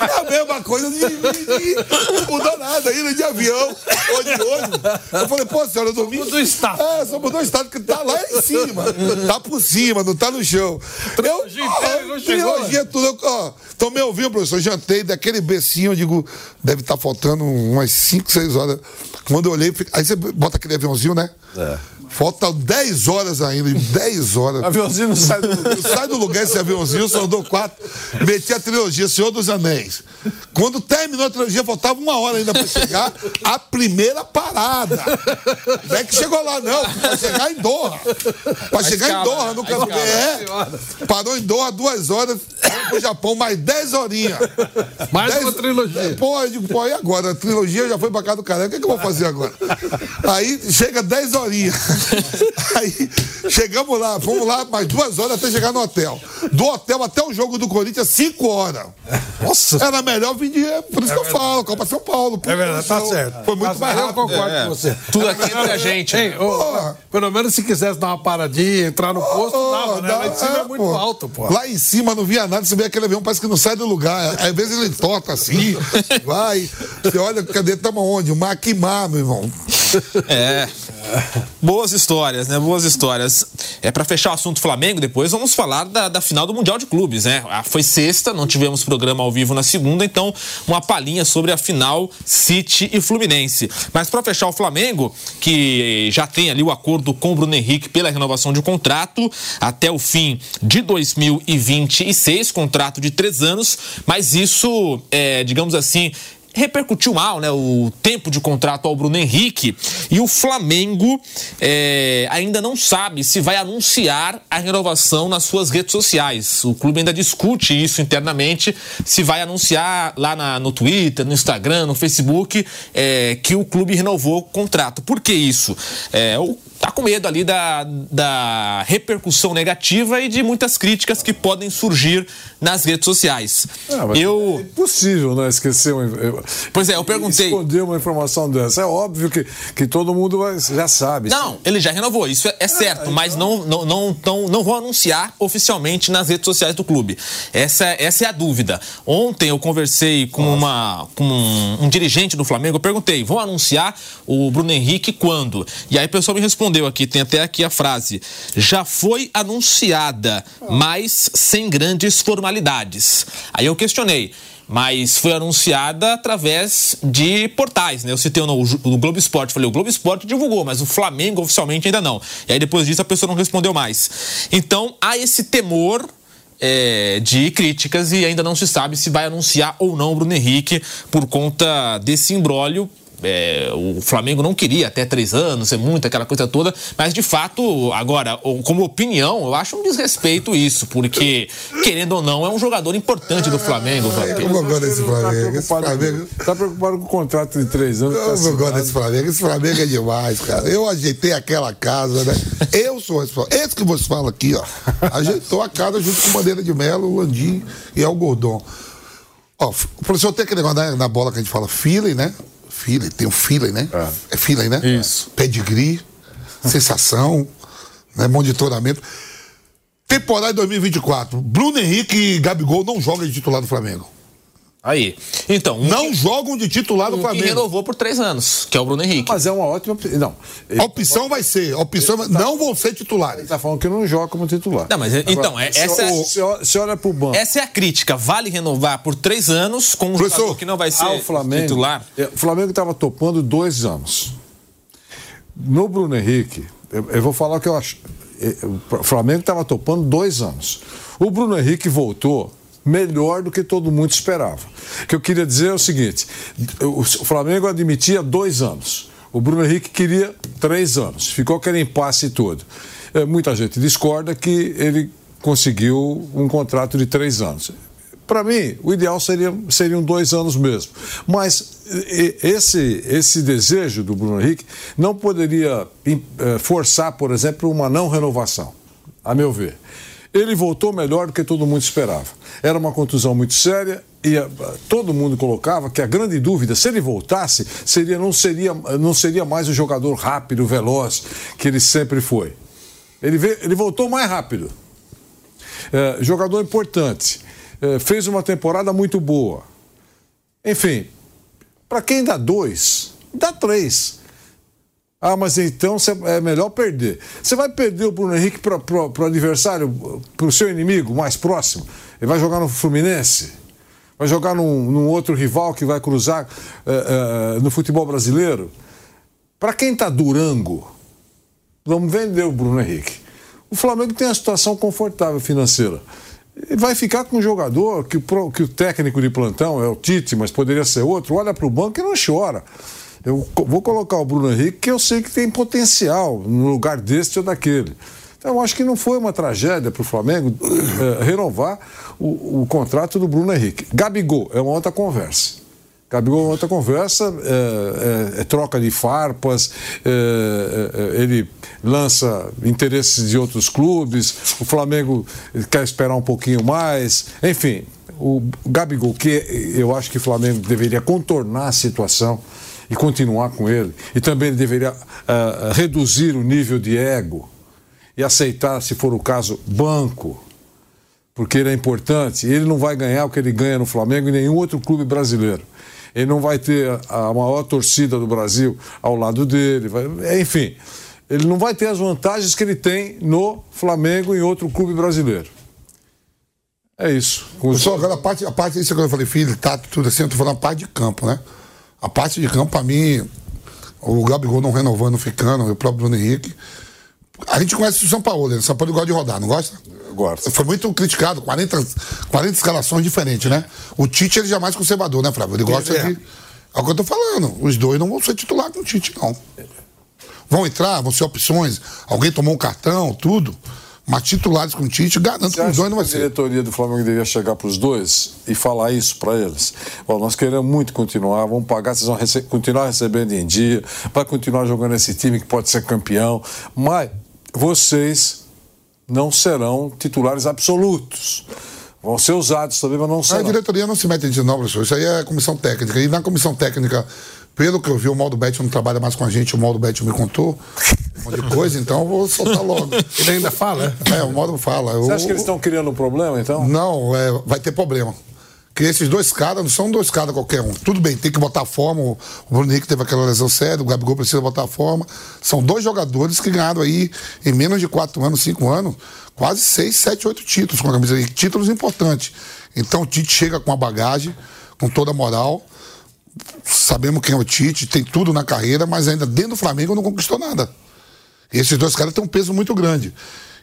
É a mesma coisa de, de- de- não mudou nada ainda de avião ou de ônibus. Eu falei, pô, senhora, eu dormi. Mudou o estado. É, só mudou o estado, que tá lá em cima. Tá por cima, não tá no chão. Trilogia eu, inteira, não chegou, trilogia tudo. Eu, ó, tomei o vinho, professor, jantei daquele becinho, eu digo, deve estar faltando umas 5, 6 horas. Quando eu olhei, aí você bota aquele aviãozinho, né? É. Falta 10 horas ainda, 10 horas. Aviãozinho não sai do lugar. Sai do lugar esse aviãozinho, só dou quatro. Meti a trilogia Senhor dos Anéis. Quando terminou a trilogia, faltava uma hora ainda pra chegar a primeira parada. Não é que chegou lá, não. Pra chegar em Doha. Pra chegar em Doha, no canto. É. Parou em Doha duas horas, foi pro Japão mais 10 horinhas. Mais Dez- uma trilogia. Pô, eu digo, pô, e agora? A trilogia já foi pra casa do cara. O que, que eu vou fazer agora? Aí chega 10 horinhas. Aí chegamos lá, fomos lá mais duas horas até chegar no hotel. Do hotel até o jogo do Corinthians, 5 horas. Nossa. Era melhor vir de. Por isso que eu falo, Copa São Paulo. É verdade, tá certo. Foi muito Tá mais rápido. Eu concordo É. com você. Tudo aqui entre a gente. Ei, Porra. pelo menos se quisesse dar uma paradinha, entrar no posto, Ô, dava, né? dá- Lá em cima é, é, muito pô. alto, pô. Lá em cima não via nada, você vê aquele avião, parece que não sai do lugar. Às vezes ele torta assim, vai. Você olha, cadê? Tamo onde? O Maquimar, meu irmão. É. Boas histórias, né? Boas histórias. É para fechar o assunto Flamengo, depois vamos falar da, da final do Mundial de Clubes, né? Ah, Foi sexta, não tivemos programa ao vivo na segunda, então uma palhinha sobre a final City e Fluminense. Mas para fechar o Flamengo, que já tem ali o acordo com o Bruno Henrique pela renovação de contrato até o fim de 2026, contrato de três anos, mas isso, é, digamos assim, repercutiu mal, né? O tempo de contrato ao Bruno Henrique e o Flamengo é, ainda não sabe se vai anunciar a renovação nas suas redes sociais. O clube ainda discute isso internamente, se vai anunciar lá na- no Twitter, no Instagram, no Facebook, é, que o clube renovou o contrato. Por que isso? É, o tá com medo ali da, da repercussão negativa e de muitas críticas que podem surgir nas redes sociais. Ah, eu... É impossível, né? Esquecer uma... Pois é, eu perguntei. Esconder uma informação dessa. É óbvio que, que todo mundo já sabe. Não, sim. ele já renovou, isso é, é certo, então... mas não, não, não, não, não vou anunciar oficialmente nas redes sociais do clube. Essa, essa é a dúvida. Ontem eu conversei com, uma, com um, um dirigente do Flamengo, eu perguntei, vão anunciar o Bruno Henrique quando? E aí o pessoal me respondeu aqui, tem até aqui a frase: já foi anunciada, mas sem grandes formalidades. Aí eu questionei mas foi anunciada através de portais, né? Eu citei no Globo Esporte, falei, o Globo Esporte divulgou, mas o Flamengo oficialmente ainda não. E aí depois disso a pessoa não respondeu mais. Então há esse temor é, de críticas e ainda não se sabe se vai anunciar ou não o Bruno Henrique por conta desse imbróglio é, o Flamengo não queria até três anos, é muito aquela coisa toda, mas de fato, agora, como opinião, eu acho um desrespeito isso, porque, querendo ou não, é um jogador importante do Flamengo. É, eu gosto desse Flamengo. Tá preocupado, Flamengo... tá preocupado com o contrato de três anos. Eu tá gosto desse Flamengo. Esse Flamengo é demais, cara. Eu ajeitei aquela casa, né? Eu sou esse Esse que você fala aqui, ó, ajeitou a casa junto com Bandeira de Melo, o Landim e o Gordon. Ó, o professor tem aquele negócio né, na bola que a gente fala feeling, né? Feeling, tem o feeling, né? É, é feeling, né? Isso. Pedigree, sensação, né? monitoramento. Temporada de 2024. Bruno Henrique e Gabigol não jogam de titular do Flamengo. Aí. Então. Um não que, jogam de titular do um Flamengo. Que renovou por três anos, que é o Bruno Henrique. Mas é uma ótima. Não. A opção vai ser. A opção vai, tá, não vão ser titulares. Ele está falando que não joga como titular. Não, mas Agora, então, é, essa é. Se olha pro banco. Essa é a crítica. Vale renovar por três anos com um Professor, jogador que não vai ser o Flamengo, titular? É, o Flamengo estava topando dois anos. No Bruno Henrique, eu, eu vou falar o que eu acho. É, o Flamengo estava topando dois anos. O Bruno Henrique voltou melhor do que todo mundo esperava. O que eu queria dizer é o seguinte: o Flamengo admitia dois anos. O Bruno Henrique queria três anos. Ficou aquele impasse todo. É, muita gente discorda que ele conseguiu um contrato de três anos. Para mim, o ideal seria, seriam dois anos mesmo. Mas esse, esse desejo do Bruno Henrique não poderia é, forçar, por exemplo, uma não renovação, a meu ver ele voltou melhor do que todo mundo esperava. Era uma contusão muito séria e uh, todo mundo colocava que a grande dúvida, se ele voltasse, seria não seria, não seria mais o jogador rápido, veloz que ele sempre foi. Ele, veio, ele voltou mais rápido. É, jogador importante. É, fez uma temporada muito boa. Enfim, para quem dá dois, dá três. Ah, mas então é melhor perder. Você vai perder o Bruno Henrique para o adversário, para o seu inimigo mais próximo? Ele vai jogar no Fluminense? Vai jogar num, num outro rival que vai cruzar uh, uh, no futebol brasileiro? Para quem está Durango, vamos vender o Bruno Henrique. O Flamengo tem uma situação confortável financeira. E vai ficar com um jogador que, que o técnico de plantão é o Tite, mas poderia ser outro, olha para o banco e não chora. Eu vou colocar o Bruno Henrique, que eu sei que tem potencial no lugar deste ou daquele. Então, eu acho que não foi uma tragédia para o Flamengo é, renovar o, o, contrato do Bruno Henrique. Gabigol é uma outra conversa. Gabigol é uma outra conversa, é, é, troca de farpas, ele lança interesses de outros clubes, o Flamengo quer esperar um pouquinho mais, enfim. O Gabigol, que eu acho que o Flamengo deveria contornar a situação, e continuar com ele. E também ele deveria uh, reduzir o nível de ego e aceitar, se for o caso, banco, porque ele é importante. Ele não vai ganhar o que ele ganha no Flamengo e nenhum outro clube brasileiro. Ele não vai ter a maior torcida do Brasil ao lado dele. Vai, enfim, ele não vai ter as vantagens que ele tem no Flamengo e em outro clube brasileiro. É isso. Só agora a parte, a parte, isso que eu falei, filho, tato, tudo assim, eu tô falando a parte de campo, né? A parte de campo, para mim, o Gabigol não renovando, ficando, o próprio Bruno Henrique. A gente conhece o São Paulo, né? São Paulo gosta de rodar, não gosta? Eu gosto. Foi muito criticado, 40, 40 escalações diferentes, né? O Tite ele já é mais conservador, né, Flávio? Ele gosta é. de. É o que eu tô falando. Os dois não vão ser titular com o Tite, não. Vão entrar, vão ser opções. Alguém tomou um cartão, tudo. Mas titulares com o Tite, garanto Você que os dois não vai que a ser. diretoria do Flamengo deveria chegar para os dois e falar isso para eles? Ó, nós queremos muito continuar, vamos pagar, vocês vão rece- continuar recebendo em dia, vai continuar jogando esse time que pode ser campeão, mas vocês não serão titulares absolutos. Vão ser usados também, mas não A serão. diretoria não se mete nisso, não, professor. Isso aí é comissão técnica. E na comissão técnica, pelo que eu vi, o Maldo Bet não trabalha mais com a gente, o Maldo Bet me contou um monte de coisa, então eu vou soltar logo. Ele ainda fala, É, o Maldo fala. Você Eu- acha que eles estão criando um problema, então? Não, é, vai ter problema. Porque esses dois caras não são dois caras qualquer um. Tudo bem, tem que botar a forma. O Bruno Henrique teve aquela lesão séria, o Gabigol precisa botar a forma. São dois jogadores que ganharam aí, em menos de quatro anos, cinco anos, quase seis, sete, oito títulos com a camisa. E títulos importantes. Então o Tite chega com a bagagem, com toda a moral. Sabemos quem é o Tite, tem tudo na carreira, mas ainda dentro do Flamengo não conquistou nada. E esses dois caras têm um peso muito grande.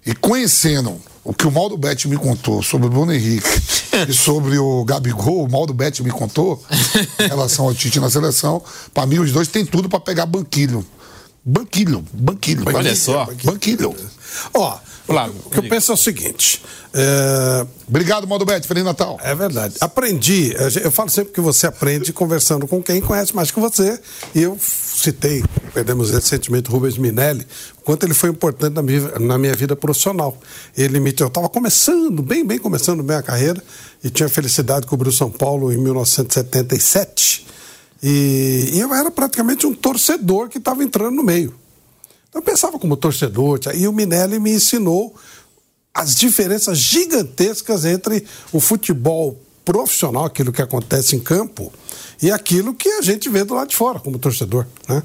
E conhecendo o que o Maldo Bet me contou sobre o Bruno Henrique e sobre o Gabigol, o Maldo Bet me contou em relação ao Tite na seleção, para mim os dois têm tudo para pegar banquilho. Banquilho, banquilho. Olha mim, só. Banquilho. Ó, Flávio, o que eu penso é o seguinte. é, Obrigado, Maldo Bet. Feliz Natal. É verdade. Aprendi, eu falo sempre que você aprende conversando com quem conhece mais que você. E eu citei, perdemos recentemente, o Rubens Minelli, quanto ele foi importante na minha, na minha vida profissional. Ele me, eu estava começando, bem, bem começando bem a carreira, e tinha a felicidade de cobrir o São Paulo em 1977. E, e eu era praticamente um torcedor que estava entrando no meio. Eu pensava como torcedor, e o Minelli me ensinou as diferenças gigantescas entre o futebol profissional, aquilo que acontece em campo, e aquilo que a gente vê do lado de fora, como torcedor. Né?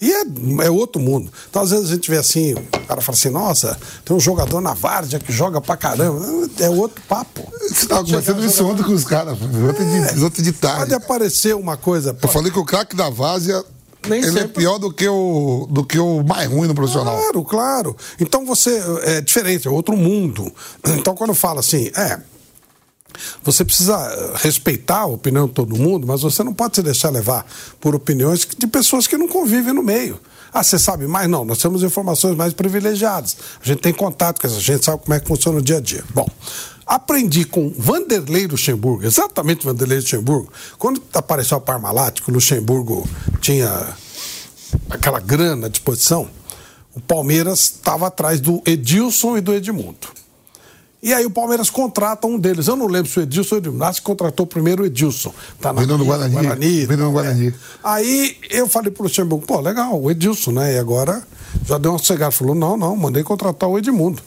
E é, é outro mundo. Então, às vezes, a gente vê assim, o cara fala assim, nossa, tem um jogador na várzea que joga pra caramba. É outro papo. Você estava conversando isso ontem com os caras, ontem de, ontem de tarde. Pode aparecer uma coisa. Eu falei que o craque da Várzea Nem ele é sempre. pior do que, o, do que o mais ruim no profissional. Claro, claro. Então você é diferente, é outro mundo. Então quando fala assim, é. Você precisa respeitar a opinião de todo mundo, mas você não pode se deixar levar por opiniões de pessoas que não convivem no meio. Ah, você sabe mais? Não, nós temos informações mais privilegiadas. A gente tem contato com essa gente, sabe como é que funciona o dia a dia. Bom, aprendi com Vanderlei Luxemburgo, exatamente Vanderlei Luxemburgo. Quando apareceu a Parmalat, que o Luxemburgo tinha aquela grana à disposição, o Palmeiras estava atrás do Edilson e do Edmundo. E aí o Palmeiras contrata um deles. Eu não lembro se o Edilson ou o Edmundo. Acho que contratou primeiro o Edilson. Tá na Vendeu no Guarani, vendeu no Guarani. Aí eu falei pro Luxemburgo, pô, legal, o Edilson, né? E agora já deu uma cegada. Falou, não, não, mandei contratar o Edmundo.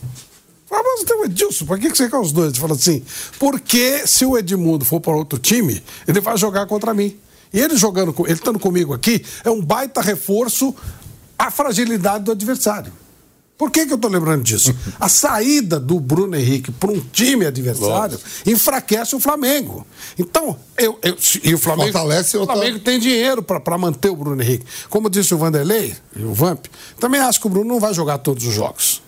Mas tem o Edilson, por que que você quer os dois? Ele falou assim, porque se o Edmundo for para outro time, ele vai jogar contra mim. E ele jogando, ele estando comigo aqui, é um baita reforço à fragilidade do adversário. Por que, que eu estou lembrando disso? A saída do Bruno Henrique para um time adversário enfraquece o Flamengo. Então, eu, eu- e o Flamengo, Fortalece o Flamengo tem dinheiro para manter o Bruno Henrique. Como disse o Vanderlei o Vamp, também acho que o Bruno não vai jogar todos os jogos.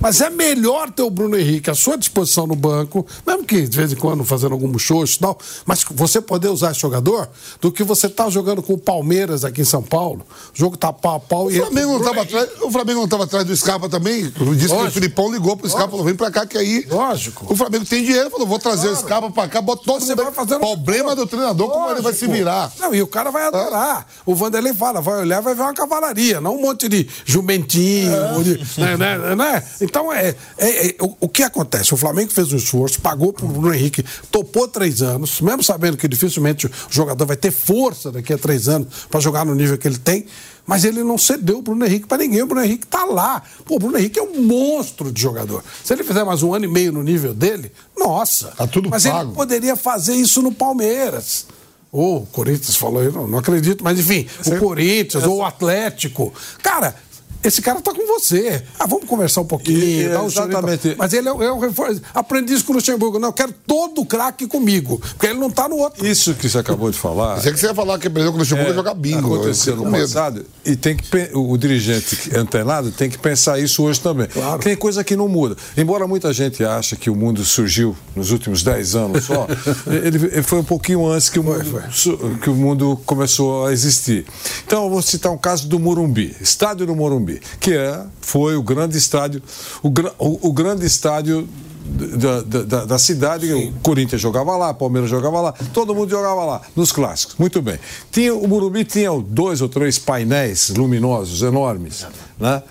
Mas é melhor ter o Bruno Henrique à sua disposição no banco, mesmo que de vez em quando fazendo algum muxoxo e tal, mas você poder usar esse jogador do que você tá jogando com o Palmeiras aqui em São Paulo. O jogo tá pau a pau O e Flamengo não estava atrás, o Flamengo não estava atrás do Scarpa também. Disse que o Lógico. Filipão ligou pro Scarpa e falou: vem pra cá que aí. Lógico. O Flamengo tem dinheiro, falou: vou trazer o Scarpa pra cá, bota todo Você mundo. vai fazendo- Problema do treinador, como ele vai se Lógico. virar. Não, e o cara vai adorar. O Vanderlei fala, vai olhar, vai ver uma cavalaria, não um monte de jumentinho. um monte de- né, né, né? Então, é, é- é- o, o que acontece? O Flamengo fez um esforço, pagou pro Bruno Henrique, topou três anos, mesmo sabendo que dificilmente o jogador vai ter força daqui a três anos para jogar no nível que ele tem. Mas ele não cedeu o Bruno Henrique para ninguém. O Bruno Henrique tá lá. Pô, o Bruno Henrique é um monstro de jogador. Se ele fizer mais um ano e meio no nível dele, nossa. Tá tudo Mas pago. ele poderia fazer isso no Palmeiras. Ou o Corinthians falou, eu não, não acredito, mas enfim, o Corinthians ou o Atlético. Cara, esse cara tá com você. Ah, vamos conversar um pouquinho. E- um exatamente. Mas ele é, é um reforço. Aprendi isso com o Luxemburgo. Não, eu quero todo craque comigo. Porque ele não tá no outro. Isso que você acabou de falar. Pensei que você ia falar que aprendeu com o Luxemburgo É, ia jogar bingo. Aconteceu Eu no passado e tem que o dirigente é antenado tem que pensar isso hoje também. Claro. Tem coisa que não muda. Embora muita gente ache que o mundo surgiu nos últimos 10 anos só, ele, ele foi um pouquinho antes que o, mundo, su- que o mundo começou a existir. Então eu vou citar um caso do Morumbi, estádio do Morumbi. Morumbi, que é, foi o grande estádio, o, o- o grande estádio da, da- da- da cidade. O Corinthians jogava lá, Palmeiras jogava lá, todo mundo jogava lá, nos clássicos. Muito bem. Tinha, o Morumbi tinha dois ou três painéis luminosos enormes, né?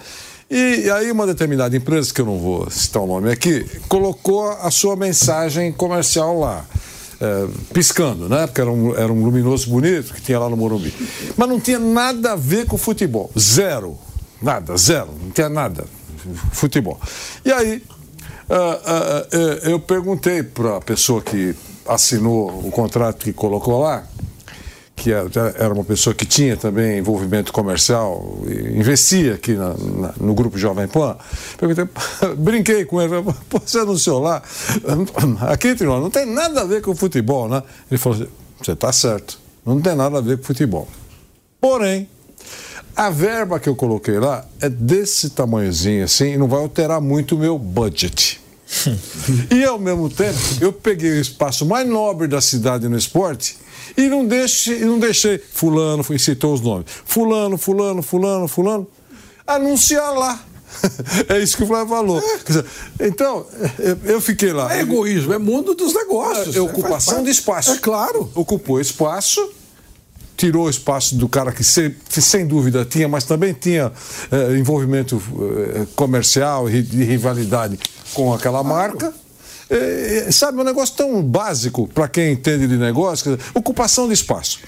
E aí uma determinada empresa, que eu não vou citar o nome aqui, colocou a sua mensagem comercial lá. é, piscando, né? Porque era um, era um luminoso bonito que tinha lá no Morumbi. Mas não tinha nada a ver com futebol. Zero. Nada, zero. Não tinha nada. Futebol. E aí, ah, ah, eu perguntei para a pessoa que assinou o contrato que colocou lá, que era uma pessoa que tinha também envolvimento comercial, investia aqui na- na- no grupo Jovem Pan. Perguntei, brinquei com ele, falei, "Pô, você anunciou lá, aqui entre nós, não tem nada a ver com futebol, né? Ele falou você está certo, não tem nada a ver com futebol. Porém, a verba que eu coloquei lá é desse tamanhozinho assim e não vai alterar muito o meu budget. e ao mesmo tempo, eu peguei o espaço mais nobre da cidade no esporte e não deixei, não deixei fulano, citou os nomes, fulano, fulano, fulano, fulano, anunciar lá. É isso que o Flávio falou. Dizer, então, eu- eu fiquei lá. É egoísmo, é mundo dos negócios. É ocupação de espaço. É claro. Ocupou espaço, tirou espaço do cara que, se- que sem dúvida tinha, mas também tinha eh, envolvimento eh, comercial e de rivalidade com aquela marca. Eh, eh, sabe, um negócio tão básico para quem entende de negócio, ocupação de espaço.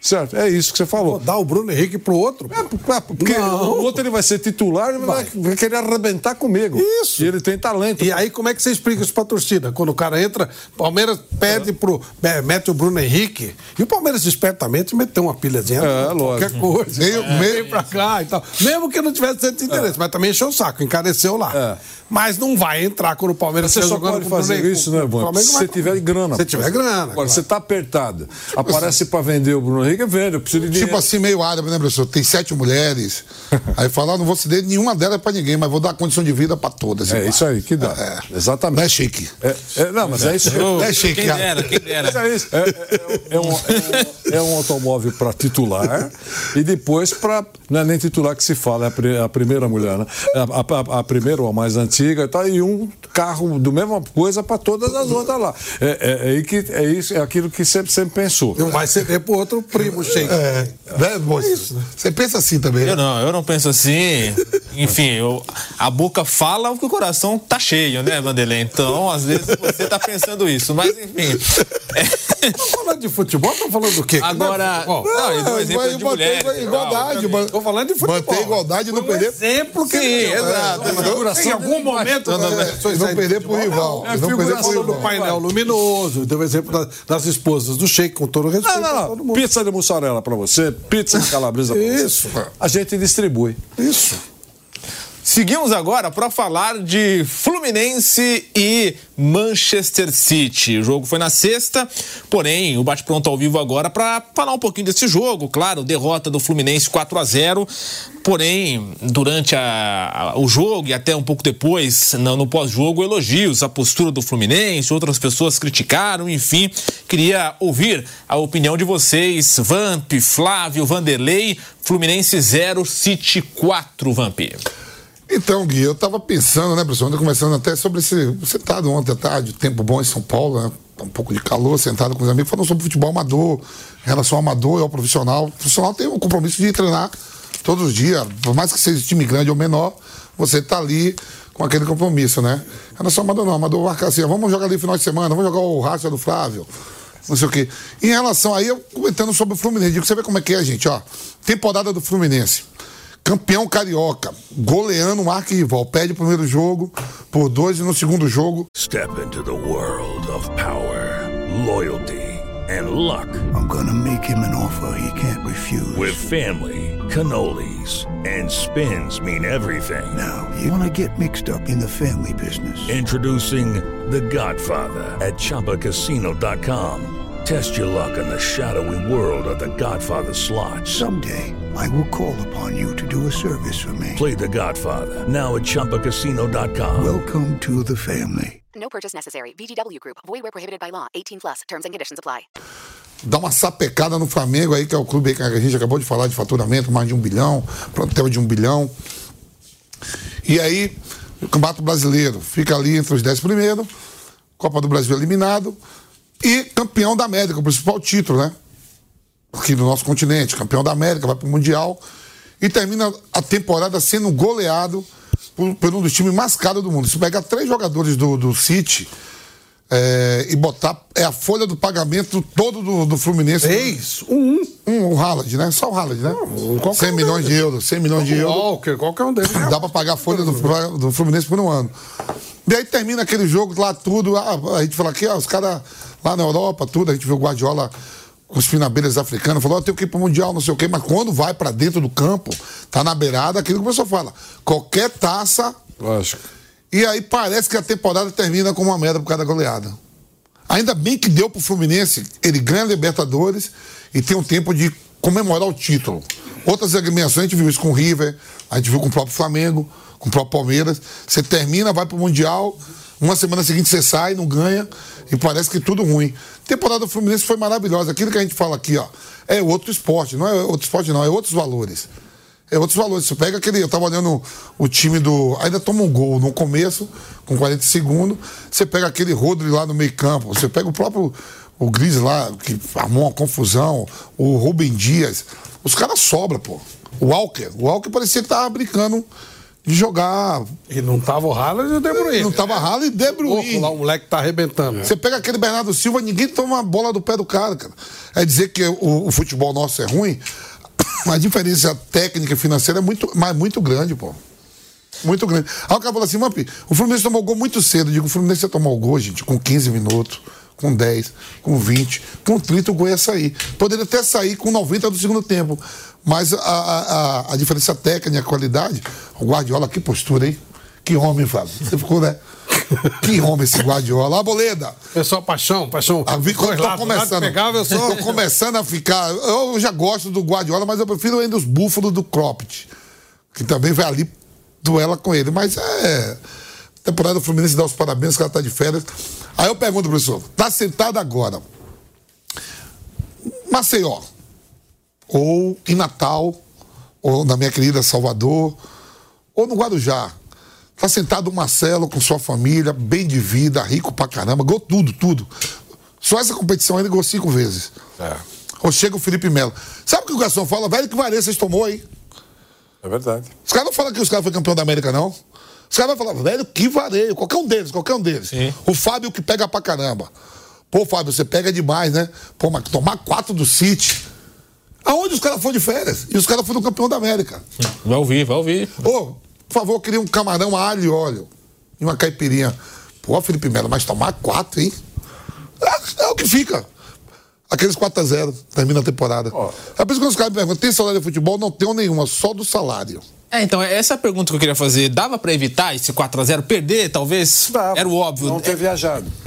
Certo? É isso que você falou. Dar o Bruno Henrique pro outro. É, porque Não. o outro ele vai ser titular e vai, vai querer arrebentar comigo. Isso. E ele tem talento. E aí, como é que você explica isso pra torcida? Quando o cara entra, Palmeiras pede pro. é, mete o Bruno Henrique. E o Palmeiras espertamente meteu uma pilhazinha. É, qualquer lógico. coisa. Meio- É, meio- vem pra cá e tal. Mesmo que não tivesse tanto interesse, mas também encheu o saco, encareceu lá. É. Mas não vai entrar quando o Palmeiras Você só pode fazer isso, né? Flamengo Se você tiver grana. Se tiver grana. Agora, você tá apertado. Aparece pra vender o Bruno Henrique, Eu preciso de dinheiro. Tipo assim, meio árabe, né, professor? Tem sete mulheres. Aí fala, ah, não vou ceder nenhuma delas pra ninguém, mas vou dar condição de vida pra todas. É igual. isso aí que dá. É. Exatamente. Não é chique. É, é, não, mas é isso. Ô, É chique, quem dera, quem dera. Mas é isso. É, é- é um, é um- é um automóvel para titular e depois para. Não é nem titular que se fala, é a, pri- a primeira mulher, né? A, a- a primeira ou a mais antiga e tal, e um carro do mesma coisa para todas as outras lá. É, é, é é, isso, é aquilo que sempre, sempre pensou. Não vai ceder pro outro primo, Sheik. É, né, moço? Você pensa assim também, né? Eu não, eu não penso assim. Enfim, eu- a boca fala o que o coração tá cheio, né, Vanderlei? Então, às vezes você tá pensando isso, mas enfim. É, Tô falando de futebol, tô falando do quê? Agora, não, ele deu um exemplo Vai de mulheres. igual- igualdade, Não, mano. Tô falando de futebol. Manter igualdade e não perder. exemplo que Sim, exato. É, Em algum momento, não, não, das não, não perder de pro rival, não. não perder pro figuração rival. do painel luminoso, deu exemplo da- das esposas do Sheik, com todo o respeito. Não, a não, não. Pizza de mussarela para você, pizza de calabresa para você. Isso. A gente distribui. Isso. Seguimos agora para falar de Fluminense e Manchester City. O jogo foi na sexta, porém o bate-pronto ao vivo agora para falar um pouquinho desse jogo. Claro, derrota do Fluminense 4 a 0 Porém, durante a- a- o jogo e até um pouco depois, no, no pós-jogo, elogios à postura do Fluminense, outras pessoas criticaram, enfim. Queria ouvir a opinião de vocês. Vamp, Flávio, Vanderlei, Fluminense 0, City 4, Vamp. Então, Gui, eu tava pensando, né, professor? Ontem conversando até sobre esse. Sentado ontem à tarde, tempo bom em São Paulo, né? tá Um pouco de calor, sentado com os amigos, falando sobre futebol amador, relação ao amador e ao profissional. O profissional tem o compromisso de treinar todos os dias, por mais que seja time grande ou menor, você tá ali com aquele compromisso, né? Em relação ao amador, não. Amador marca assim, vamos jogar ali no final de semana, vamos jogar o Racha do Flávio não sei o quê. Em relação aí, eu comentando sobre o Fluminense, digo, você vê como é que é, gente, ó. Temporada do Fluminense. Campeão carioca, goleando o arquirrival. Perde o primeiro jogo por dois e no segundo jogo. Step into the world of power, loyalty, and luck. I'm gonna make him an offer he can't refuse. With family, cannolis, and spins mean everything. Now, you wanna get mixed up in the family business. Introducing The Godfather at ChumbaCasino.com. Test your luck in the shadowy world of The Godfather slot. Someday, I will call upon you to do a service for me. Play The Godfather now at ChumbaCasino.com. Welcome to the family. No purchase necessary. VGW Group. Void where prohibited by law. 18 plus. Terms and conditions apply. Dá uma sapecada no Flamengo aí, que é o clube aí que a gente acabou de falar de faturamento, mais de um bilhão, plantel de um bilhão. E aí, o Campeonato Brasileiro fica ali entre os 10 primeiros, Copa do Brasil eliminado e campeão da América, o principal título, né? Aqui no nosso continente, campeão da América, vai pro Mundial e termina a temporada sendo goleado por, por um dos times mais caros do mundo. Se pegar três jogadores do, do City é, e botar é a folha do pagamento todo do, do Fluminense. Três? Um, um. o Haaland, né? Só o Haaland, né? qualquer 100 um milhões de deles. euros, 100 milhões de O euros. Walker, qualquer um deles. Dá pra pagar a folha do, do Fluminense por um ano. E aí termina aquele jogo lá, tudo. ah, a gente fala aqui, ah, os caras lá na Europa, tudo, a gente viu o Guardiola os finabeiras africanos, falou, eu tenho que ir pro Mundial, não sei o quê, mas quando vai pra dentro do campo, tá na beirada, aquilo que o pessoal fala. Qualquer taça. Lógico. E aí parece que a temporada termina com uma merda por causa da goleada. Ainda bem que deu pro Fluminense, ele ganha a Libertadores e tem um tempo de comemorar o título. Outras agremiações, a gente viu isso com o River, a gente viu com o próprio Flamengo, com o próprio Palmeiras. Você termina, vai pro Mundial, uma semana seguinte você sai, não ganha, e parece que tudo ruim. A temporada do Fluminense foi maravilhosa. Aquilo que a gente fala aqui, ó, é outro esporte, não é outro esporte, não, é outros valores. É outros valores. Você pega aquele. Eu tava olhando o time do. Ainda toma um gol no começo, com 40 segundos. Você pega aquele Rodri lá no meio-campo. Você pega o próprio. O Gris lá, que armou uma confusão. O Rubem Dias. Os caras sobram, pô. O Walker. O Walker parecia que tava brincando de jogar. E não tava o Haaland e o De Bruyne. Não tava Haaland e De Bruyne. Louco lá, o moleque tá arrebentando. Você pega aquele Bernardo Silva, ninguém toma a bola do pé do cara, cara. É dizer que o, o futebol nosso é ruim, a diferença técnica e financeira é muito, mas muito grande, pô. Muito grande. Aí o cara falou assim, Mampi, o Fluminense tomou gol muito cedo. Eu digo, o Fluminense ia tomar o gol, gente, com 15 minutos, com 10, com 20, com 30 o gol ia sair. Poderia até sair com 90 do segundo tempo. Mas a, a, a, diferença técnica e a qualidade, o Guardiola, que postura, hein? Que homem, Fábio. Você ficou, né? Que homem esse Guardiola. A boleda. Pessoal, paixão, paixão. A vi, Dois tô começando. pegava, eu só- Tô começando a ficar. Eu já gosto do Guardiola, mas eu prefiro ainda os búfalos do Cropped. Que também vai ali duela com ele. Mas é. Temporada do Fluminense dá os parabéns, que ela tá de férias. Aí eu pergunto, professor, tá sentado agora. Maceió. Ou em Natal, ou na minha querida Salvador, ou no Guarujá. Tá sentado o Marcelo com sua família, bem de vida, rico pra caramba, gol tudo, tudo. Só essa competição ele ganhou cinco vezes. É. Ou chega o Felipe Melo. Sabe o que o garçom fala? Velho, que vareia vocês tomou aí? É verdade. Os caras não falam que os caras foram campeão da América, não. Os caras vão falar, velho, que vareio. Qualquer um deles, qualquer um deles. O Fábio que pega pra caramba. Pô, Fábio, você pega demais, né? Pô, mas tomar quatro do City. Aonde os caras foram de férias? E os caras foram campeão da América. Vai ouvir, vai ouvir. Ô, por favor, queria um camarão alho e óleo. E uma caipirinha. Pô, Felipe Melo, mas tomar quatro, hein? É, é o que fica. Aqueles 4x0, termina a temporada. É por isso que os caras me perguntam, tem salário de futebol? Não tenho nenhuma, só do salário. É, então, essa é a pergunta que eu queria fazer. Dava pra evitar esse 4x0? Perder, talvez? Era o óbvio. Não ter viajado.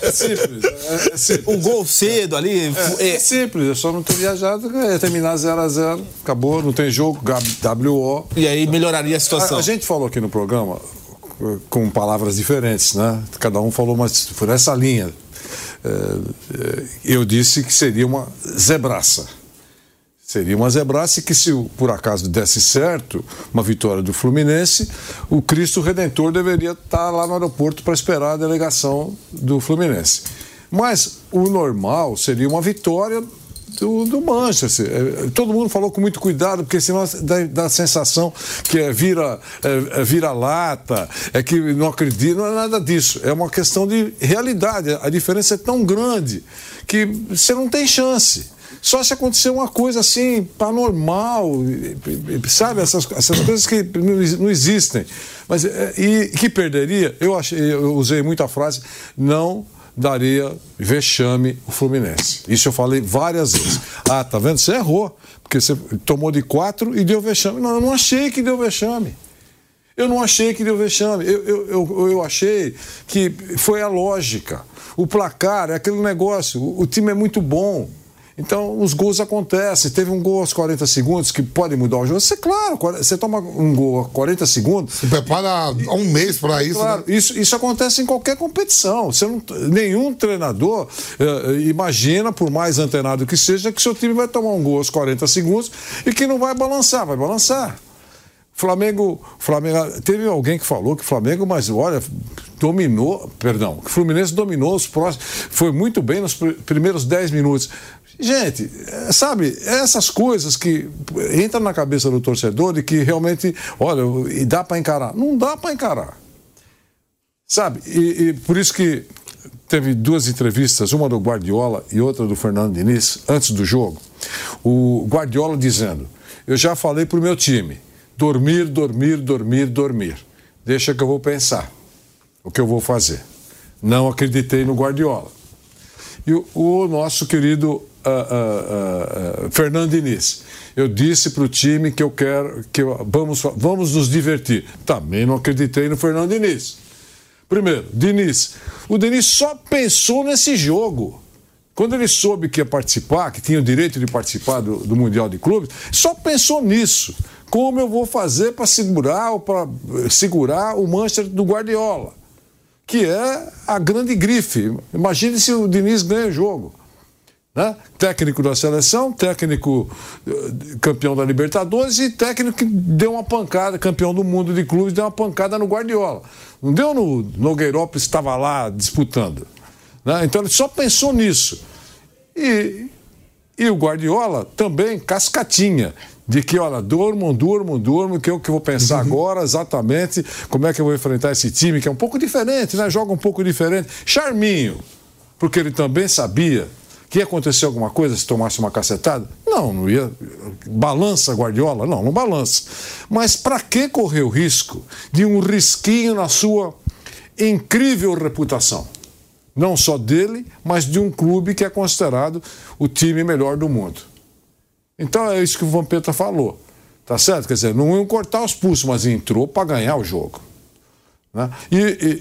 É simples. É, é simples. O gol cedo ali. É, é simples, é só não ter viajado, é terminar 0x0, acabou, não tem jogo, WO. E aí melhoraria a situação. A, a gente falou aqui no programa eh, com palavras diferentes, né? Cada um falou mas por essa linha. Eh, eh, eu disse que seria uma zebraça. Seria uma zebraça que se por acaso desse certo uma vitória do Fluminense, o Cristo Redentor deveria estar lá no aeroporto para esperar a delegação do Fluminense. Mas o normal seria uma vitória do, do Manchester. É, Todo mundo falou com muito cuidado, porque senão dá, dá a sensação que é vira, é, é vira lata, é que não acredita, não é nada disso. É uma questão de realidade. A diferença é tão grande que você não tem chance. Só se acontecer uma coisa assim, paranormal, sabe? Essas, essas coisas que não, existem. Mas, é, e que perderia, eu, achei, eu usei muita frase, não daria vexame o Fluminense. Isso eu falei várias vezes. Ah, tá vendo? Você errou, porque você tomou de quatro e deu vexame. Não, eu não achei que deu vexame. Eu não achei que deu vexame. Eu, eu, eu, eu achei que foi a lógica. O placar é aquele negócio. O, o time é muito bom. Então, os gols acontecem. Teve um gol aos 40 segundos que pode mudar o jogo. Você, claro, você toma um gol a 40 segundos. Se prepara há um mês para isso. Claro, né? isso, isso acontece em qualquer competição. Você não, nenhum treinador eh, imagina, por mais antenado que seja, que seu time vai tomar um gol aos 40 segundos e que não vai balançar. Vai balançar. Flamengo, Flamengo, teve alguém que falou que o Flamengo, mas olha, dominou, perdão, que Fluminense dominou os próximos, foi muito bem nos pr- primeiros 10 minutos. Gente, sabe, essas coisas que entram na cabeça do torcedor e que realmente, olha, e dá para encarar. Não dá para encarar. Sabe? E, e por isso que teve duas entrevistas, uma do Guardiola e outra do Fernando Diniz, antes do jogo. O Guardiola dizendo: Eu já falei pro meu time, dormir, dormir, dormir, dormir. Deixa que eu vou pensar o que eu vou fazer. Não acreditei no Guardiola. E o, o nosso querido ah, ah, Fernando Diniz. Eu disse para o time que eu quero que eu- vamos, vamos nos divertir. Também não acreditei no Fernando Diniz. Primeiro, Diniz. O Diniz só pensou nesse jogo. Quando ele soube que ia participar, que tinha o direito de participar do, do Mundial de Clubes, só pensou nisso. Como eu vou fazer para segurar ou para segurar o Manchester do Guardiola? Que é a grande grife. Imagine se o Diniz ganha o jogo. Né? Técnico da seleção, técnico eh, campeão da Libertadores e técnico que deu uma pancada, campeão do mundo de clubes, deu uma pancada no Guardiola. Não deu no Nogueirópolis, estava lá disputando. né? Então ele só pensou nisso. E, e o Guardiola também cascatinha. De que, olha, durmam, durmam, durmam, que eu que vou pensar agora exatamente como é que eu vou enfrentar esse time, que é um pouco diferente, né? Joga um pouco diferente. Charminho, porque ele também sabia que ia acontecer alguma coisa se tomasse uma cacetada? Não, não ia. Balança Guardiola? Não, não balança. Mas para que correr o risco de um risquinho na sua incrível reputação? Não só dele, mas de um clube que é considerado o time melhor do mundo. Então é isso que o Vampeta falou. Tá certo? Quer dizer, não iam cortar os pulsos, mas entrou para ganhar o jogo. né? E,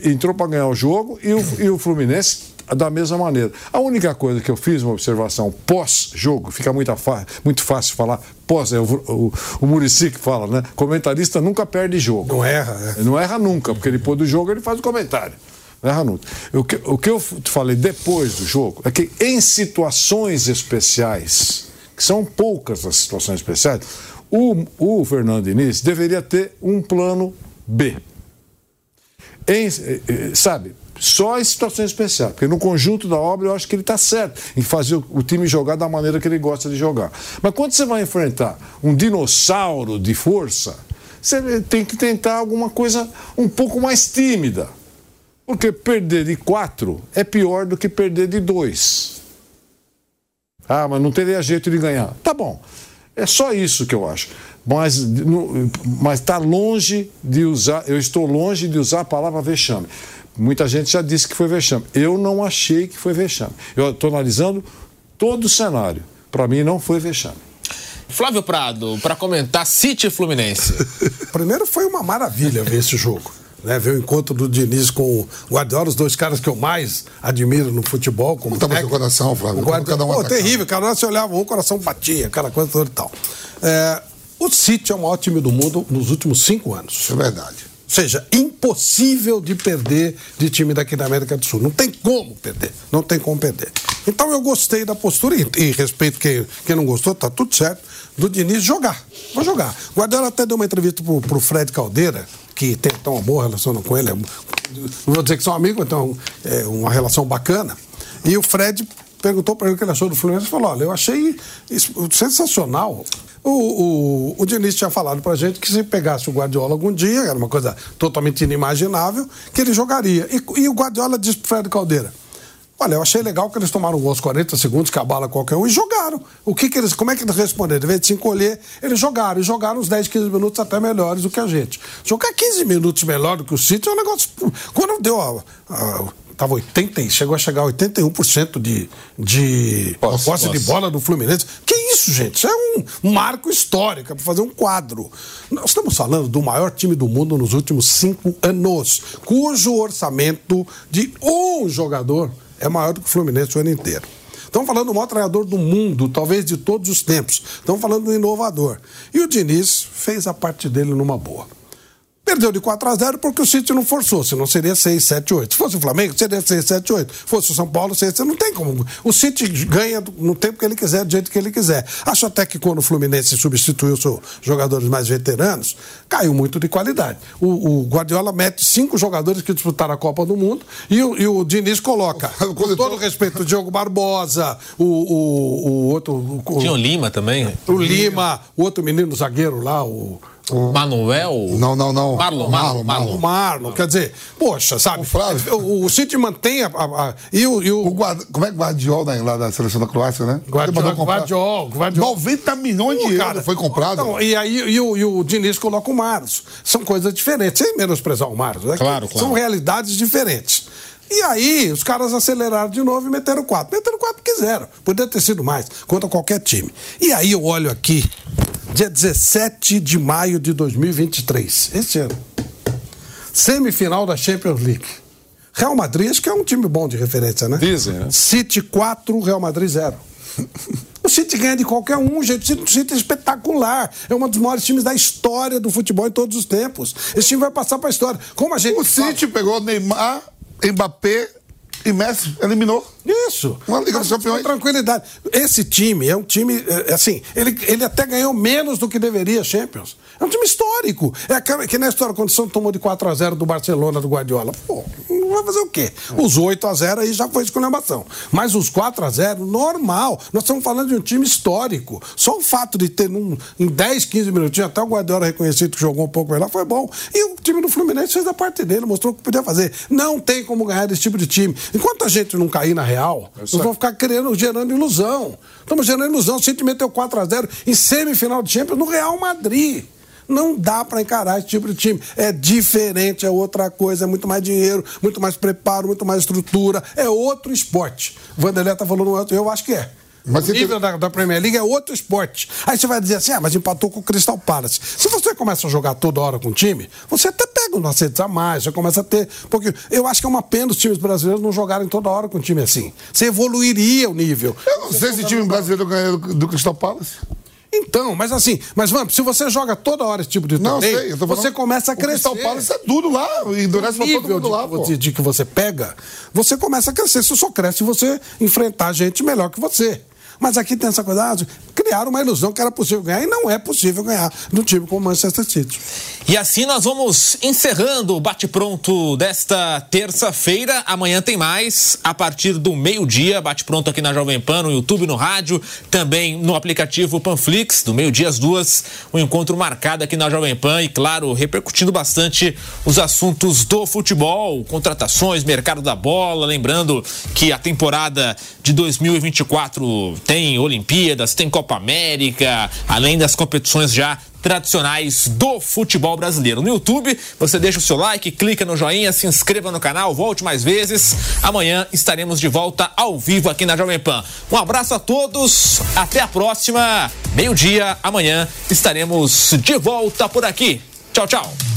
e- entrou para ganhar o jogo e o, e o Fluminense da mesma maneira. A única coisa que eu fiz uma observação pós-jogo, fica muito, muito fácil falar pós, é o, o, o Muricy que fala, né? Comentarista nunca perde jogo. Não erra, Ele Não erra nunca, porque depois do jogo ele faz o comentário. Não erra nunca. O que, o que eu falei depois do jogo é que em situações especiais, que são poucas as situações especiais, o, o Fernando Diniz deveria ter um plano B. Em, eh, eh, sabe, só em situações especiais, porque no conjunto da obra eu acho que ele está certo em fazer o, time jogar da maneira que ele gosta de jogar. Mas quando você vai enfrentar um dinossauro de força, você tem que tentar alguma coisa um pouco mais tímida. Porque perder de quatro é pior do que perder de dois. Ah, mas não teria jeito de ganhar. Tá bom. É só isso que eu acho. Mas está longe de usar, eu estou longe de usar a palavra vexame. Muita gente já disse que foi vexame. Eu não achei que foi vexame. Eu estou analisando todo o cenário. Para mim não foi vexame. Flávio Prado, para comentar City e Fluminense. Primeiro foi uma maravilha ver esse jogo. Né, ver o encontro do Diniz com o Guardiola, os dois caras que eu mais admiro no futebol. Como no seu coração, Flávio? O Guardiola, cada um Pô, terrível, cara. Você olhava um, o coração batia, aquela coisa toda e tal. É, o City é o maior time do mundo nos últimos cinco anos. Isso é verdade. Seja, impossível de perder de time daqui da América do Sul. Não tem como perder. Não tem como perder. Então eu gostei da postura e, e respeito quem, quem não gostou, tá tudo certo. Do Diniz jogar. Vou jogar. Guardiola até deu uma entrevista pro, pro Fred Caldeira, que tem até uma boa relação com ele. é- Não vou dizer que são amigos, então é uma relação bacana. E o Fred perguntou para ele o que ele achou do Fluminense e falou: olha, eu achei sensacional. O, o, o Diniz tinha falado pra gente que se pegasse o Guardiola algum dia, era uma coisa totalmente inimaginável, que ele jogaria. E, e o Guardiola disse pro Fred Caldeira: Olha, eu achei legal que eles tomaram gol aos 40 segundos, que abala qualquer um, e jogaram. O que, que eles, como é que eles responderam? Em vez de se encolher, eles jogaram. E jogaram uns 10, 15 minutos até melhores do que a gente. Jogar 15 minutos melhor do que o City é um negócio. Quando deu a. a Tava 80, chegou a chegar a 81% de, de Posse, posse, de posse. bola do Fluminense. Que isso, gente? Isso é um marco histórico, é para fazer um quadro. Nós estamos falando do maior time do mundo nos últimos cinco anos, cujo orçamento de um jogador é maior do que o Fluminense o ano inteiro. Estamos falando do maior treinador do mundo, talvez de todos os tempos. Estamos falando do inovador. E o Diniz fez a parte dele numa boa. Perdeu de 4 a 0 porque o City não forçou, senão seria 6, 7, 8. Se fosse o Flamengo, seria 6, 7, 8. Se fosse o São Paulo, 6, 7, não tem como. O City ganha no tempo que ele quiser, do jeito que ele quiser. Acho até que quando o Fluminense substituiu os jogadores mais veteranos, caiu muito de qualidade. O, o Guardiola mete cinco jogadores que disputaram a Copa do Mundo e o, e o Diniz coloca, com todo respeito, o Diogo Barbosa, o, o, o outro. O, Tinha o Lima também. O Lima, o outro menino zagueiro lá, o. Manuel? Não, não, não. Marlon, Marlon, Marlon, Marlon. Marlon, quer dizer, poxa, sabe? O, o City mantém a. a- a- e o. E o, O Guard- como é que Guardiola né, lá da seleção da Croácia, né? Comprar Guardiola, Guardiola. 90 milhões de euros foi comprado. Então, e aí e o, e o Diniz coloca o Marlos. São coisas diferentes, sem menosprezar o Marlos. né? Claro, claro. São realidades diferentes. E aí, os caras aceleraram de novo e meteram quatro. Meteram quatro porque quiseram. Poderia ter sido mais, contra qualquer time. E aí eu olho aqui, dia 17 de maio de 2023, esse ano. Semifinal da Champions League. Real Madrid, acho que é um time bom de referência, né? Dizem, né? City 4, Real Madrid 0. O City ganha de qualquer um, gente. O City- é espetacular. É um dos maiores times da história do futebol em todos os tempos. Esse time vai passar para a história. Como a gente. O City pegou Neymar, Mbappé e Messi, eliminou. Isso. Uma Liga dos Com Campeões. tranquilidade. Esse time é um time, é, assim, ele, ele até ganhou menos do que deveria Champions. É um time histórico. É aquela- que na história, quando o Santos tomou de 4 a 0 do Barcelona, do Guardiola. Pô, não vai fazer o quê? Os 8 a 0 aí já foi esculhambação. Mas os 4 a 0 normal. Nós estamos falando de um time histórico. Só o fato de ter num, em 10, 15 minutinhos, até o Guardiola reconhecido que jogou um pouco melhor, foi bom. E o time do Fluminense fez a parte dele, mostrou o que podia fazer. Não tem como ganhar desse tipo de time. Enquanto a gente não cair na real, nós vamos ficar querendo, gerando ilusão. Estamos gerando ilusão. O City meteu 4 a 0 em semifinal de Champions no Real Madrid. Não dá para encarar esse tipo de time. É diferente, é outra coisa, é muito mais dinheiro, muito mais preparo, muito mais estrutura. É outro esporte. O Vanderlei tá falando outro, eu acho que é. Mas o você nível da, da Premier League é outro esporte. Aí você vai dizer assim, ah, mas empatou com o Crystal Palace. Se você começa a jogar toda hora com o time, você até pega uns acertos a mais, você começa a ter... Porque eu acho que é uma pena os times brasileiros não jogarem toda hora com um time assim. Você evoluiria o nível. Eu não sei se o time brasileiro ganhou do, do Crystal Palace. Então, mas assim, mas vamos, se você joga toda hora esse tipo de Não, torneio, sei, eu tô falando- você começa a o crescer. Crystal Palace é duro lá, e pra todo mundo de, lá, pô. de, de que você pega, você começa a crescer. Você só cresce se você enfrentar gente melhor que você. Mas aqui tem essa coisa, ah, criaram uma ilusão que era possível ganhar, e não é possível ganhar no time como o Manchester City. E assim nós vamos encerrando o bate-pronto desta terça-feira. Amanhã tem mais, a partir do meio-dia. Bate-pronto aqui na Jovem Pan, no YouTube, no rádio, também no aplicativo Panflix, do meio-dia às duas. Um encontro marcado aqui na Jovem Pan e, claro, repercutindo bastante os assuntos do futebol, contratações, mercado da bola. Lembrando que a temporada de 2024 tem Olimpíadas, tem Copa América, além das competições já tradicionais do futebol brasileiro. No YouTube, você deixa o seu like, clica no joinha, se inscreva no canal, volte mais vezes. Amanhã estaremos de volta ao vivo aqui na Jovem Pan. Um abraço a todos, até a próxima. Meio-dia, amanhã estaremos de volta por aqui. Tchau, tchau.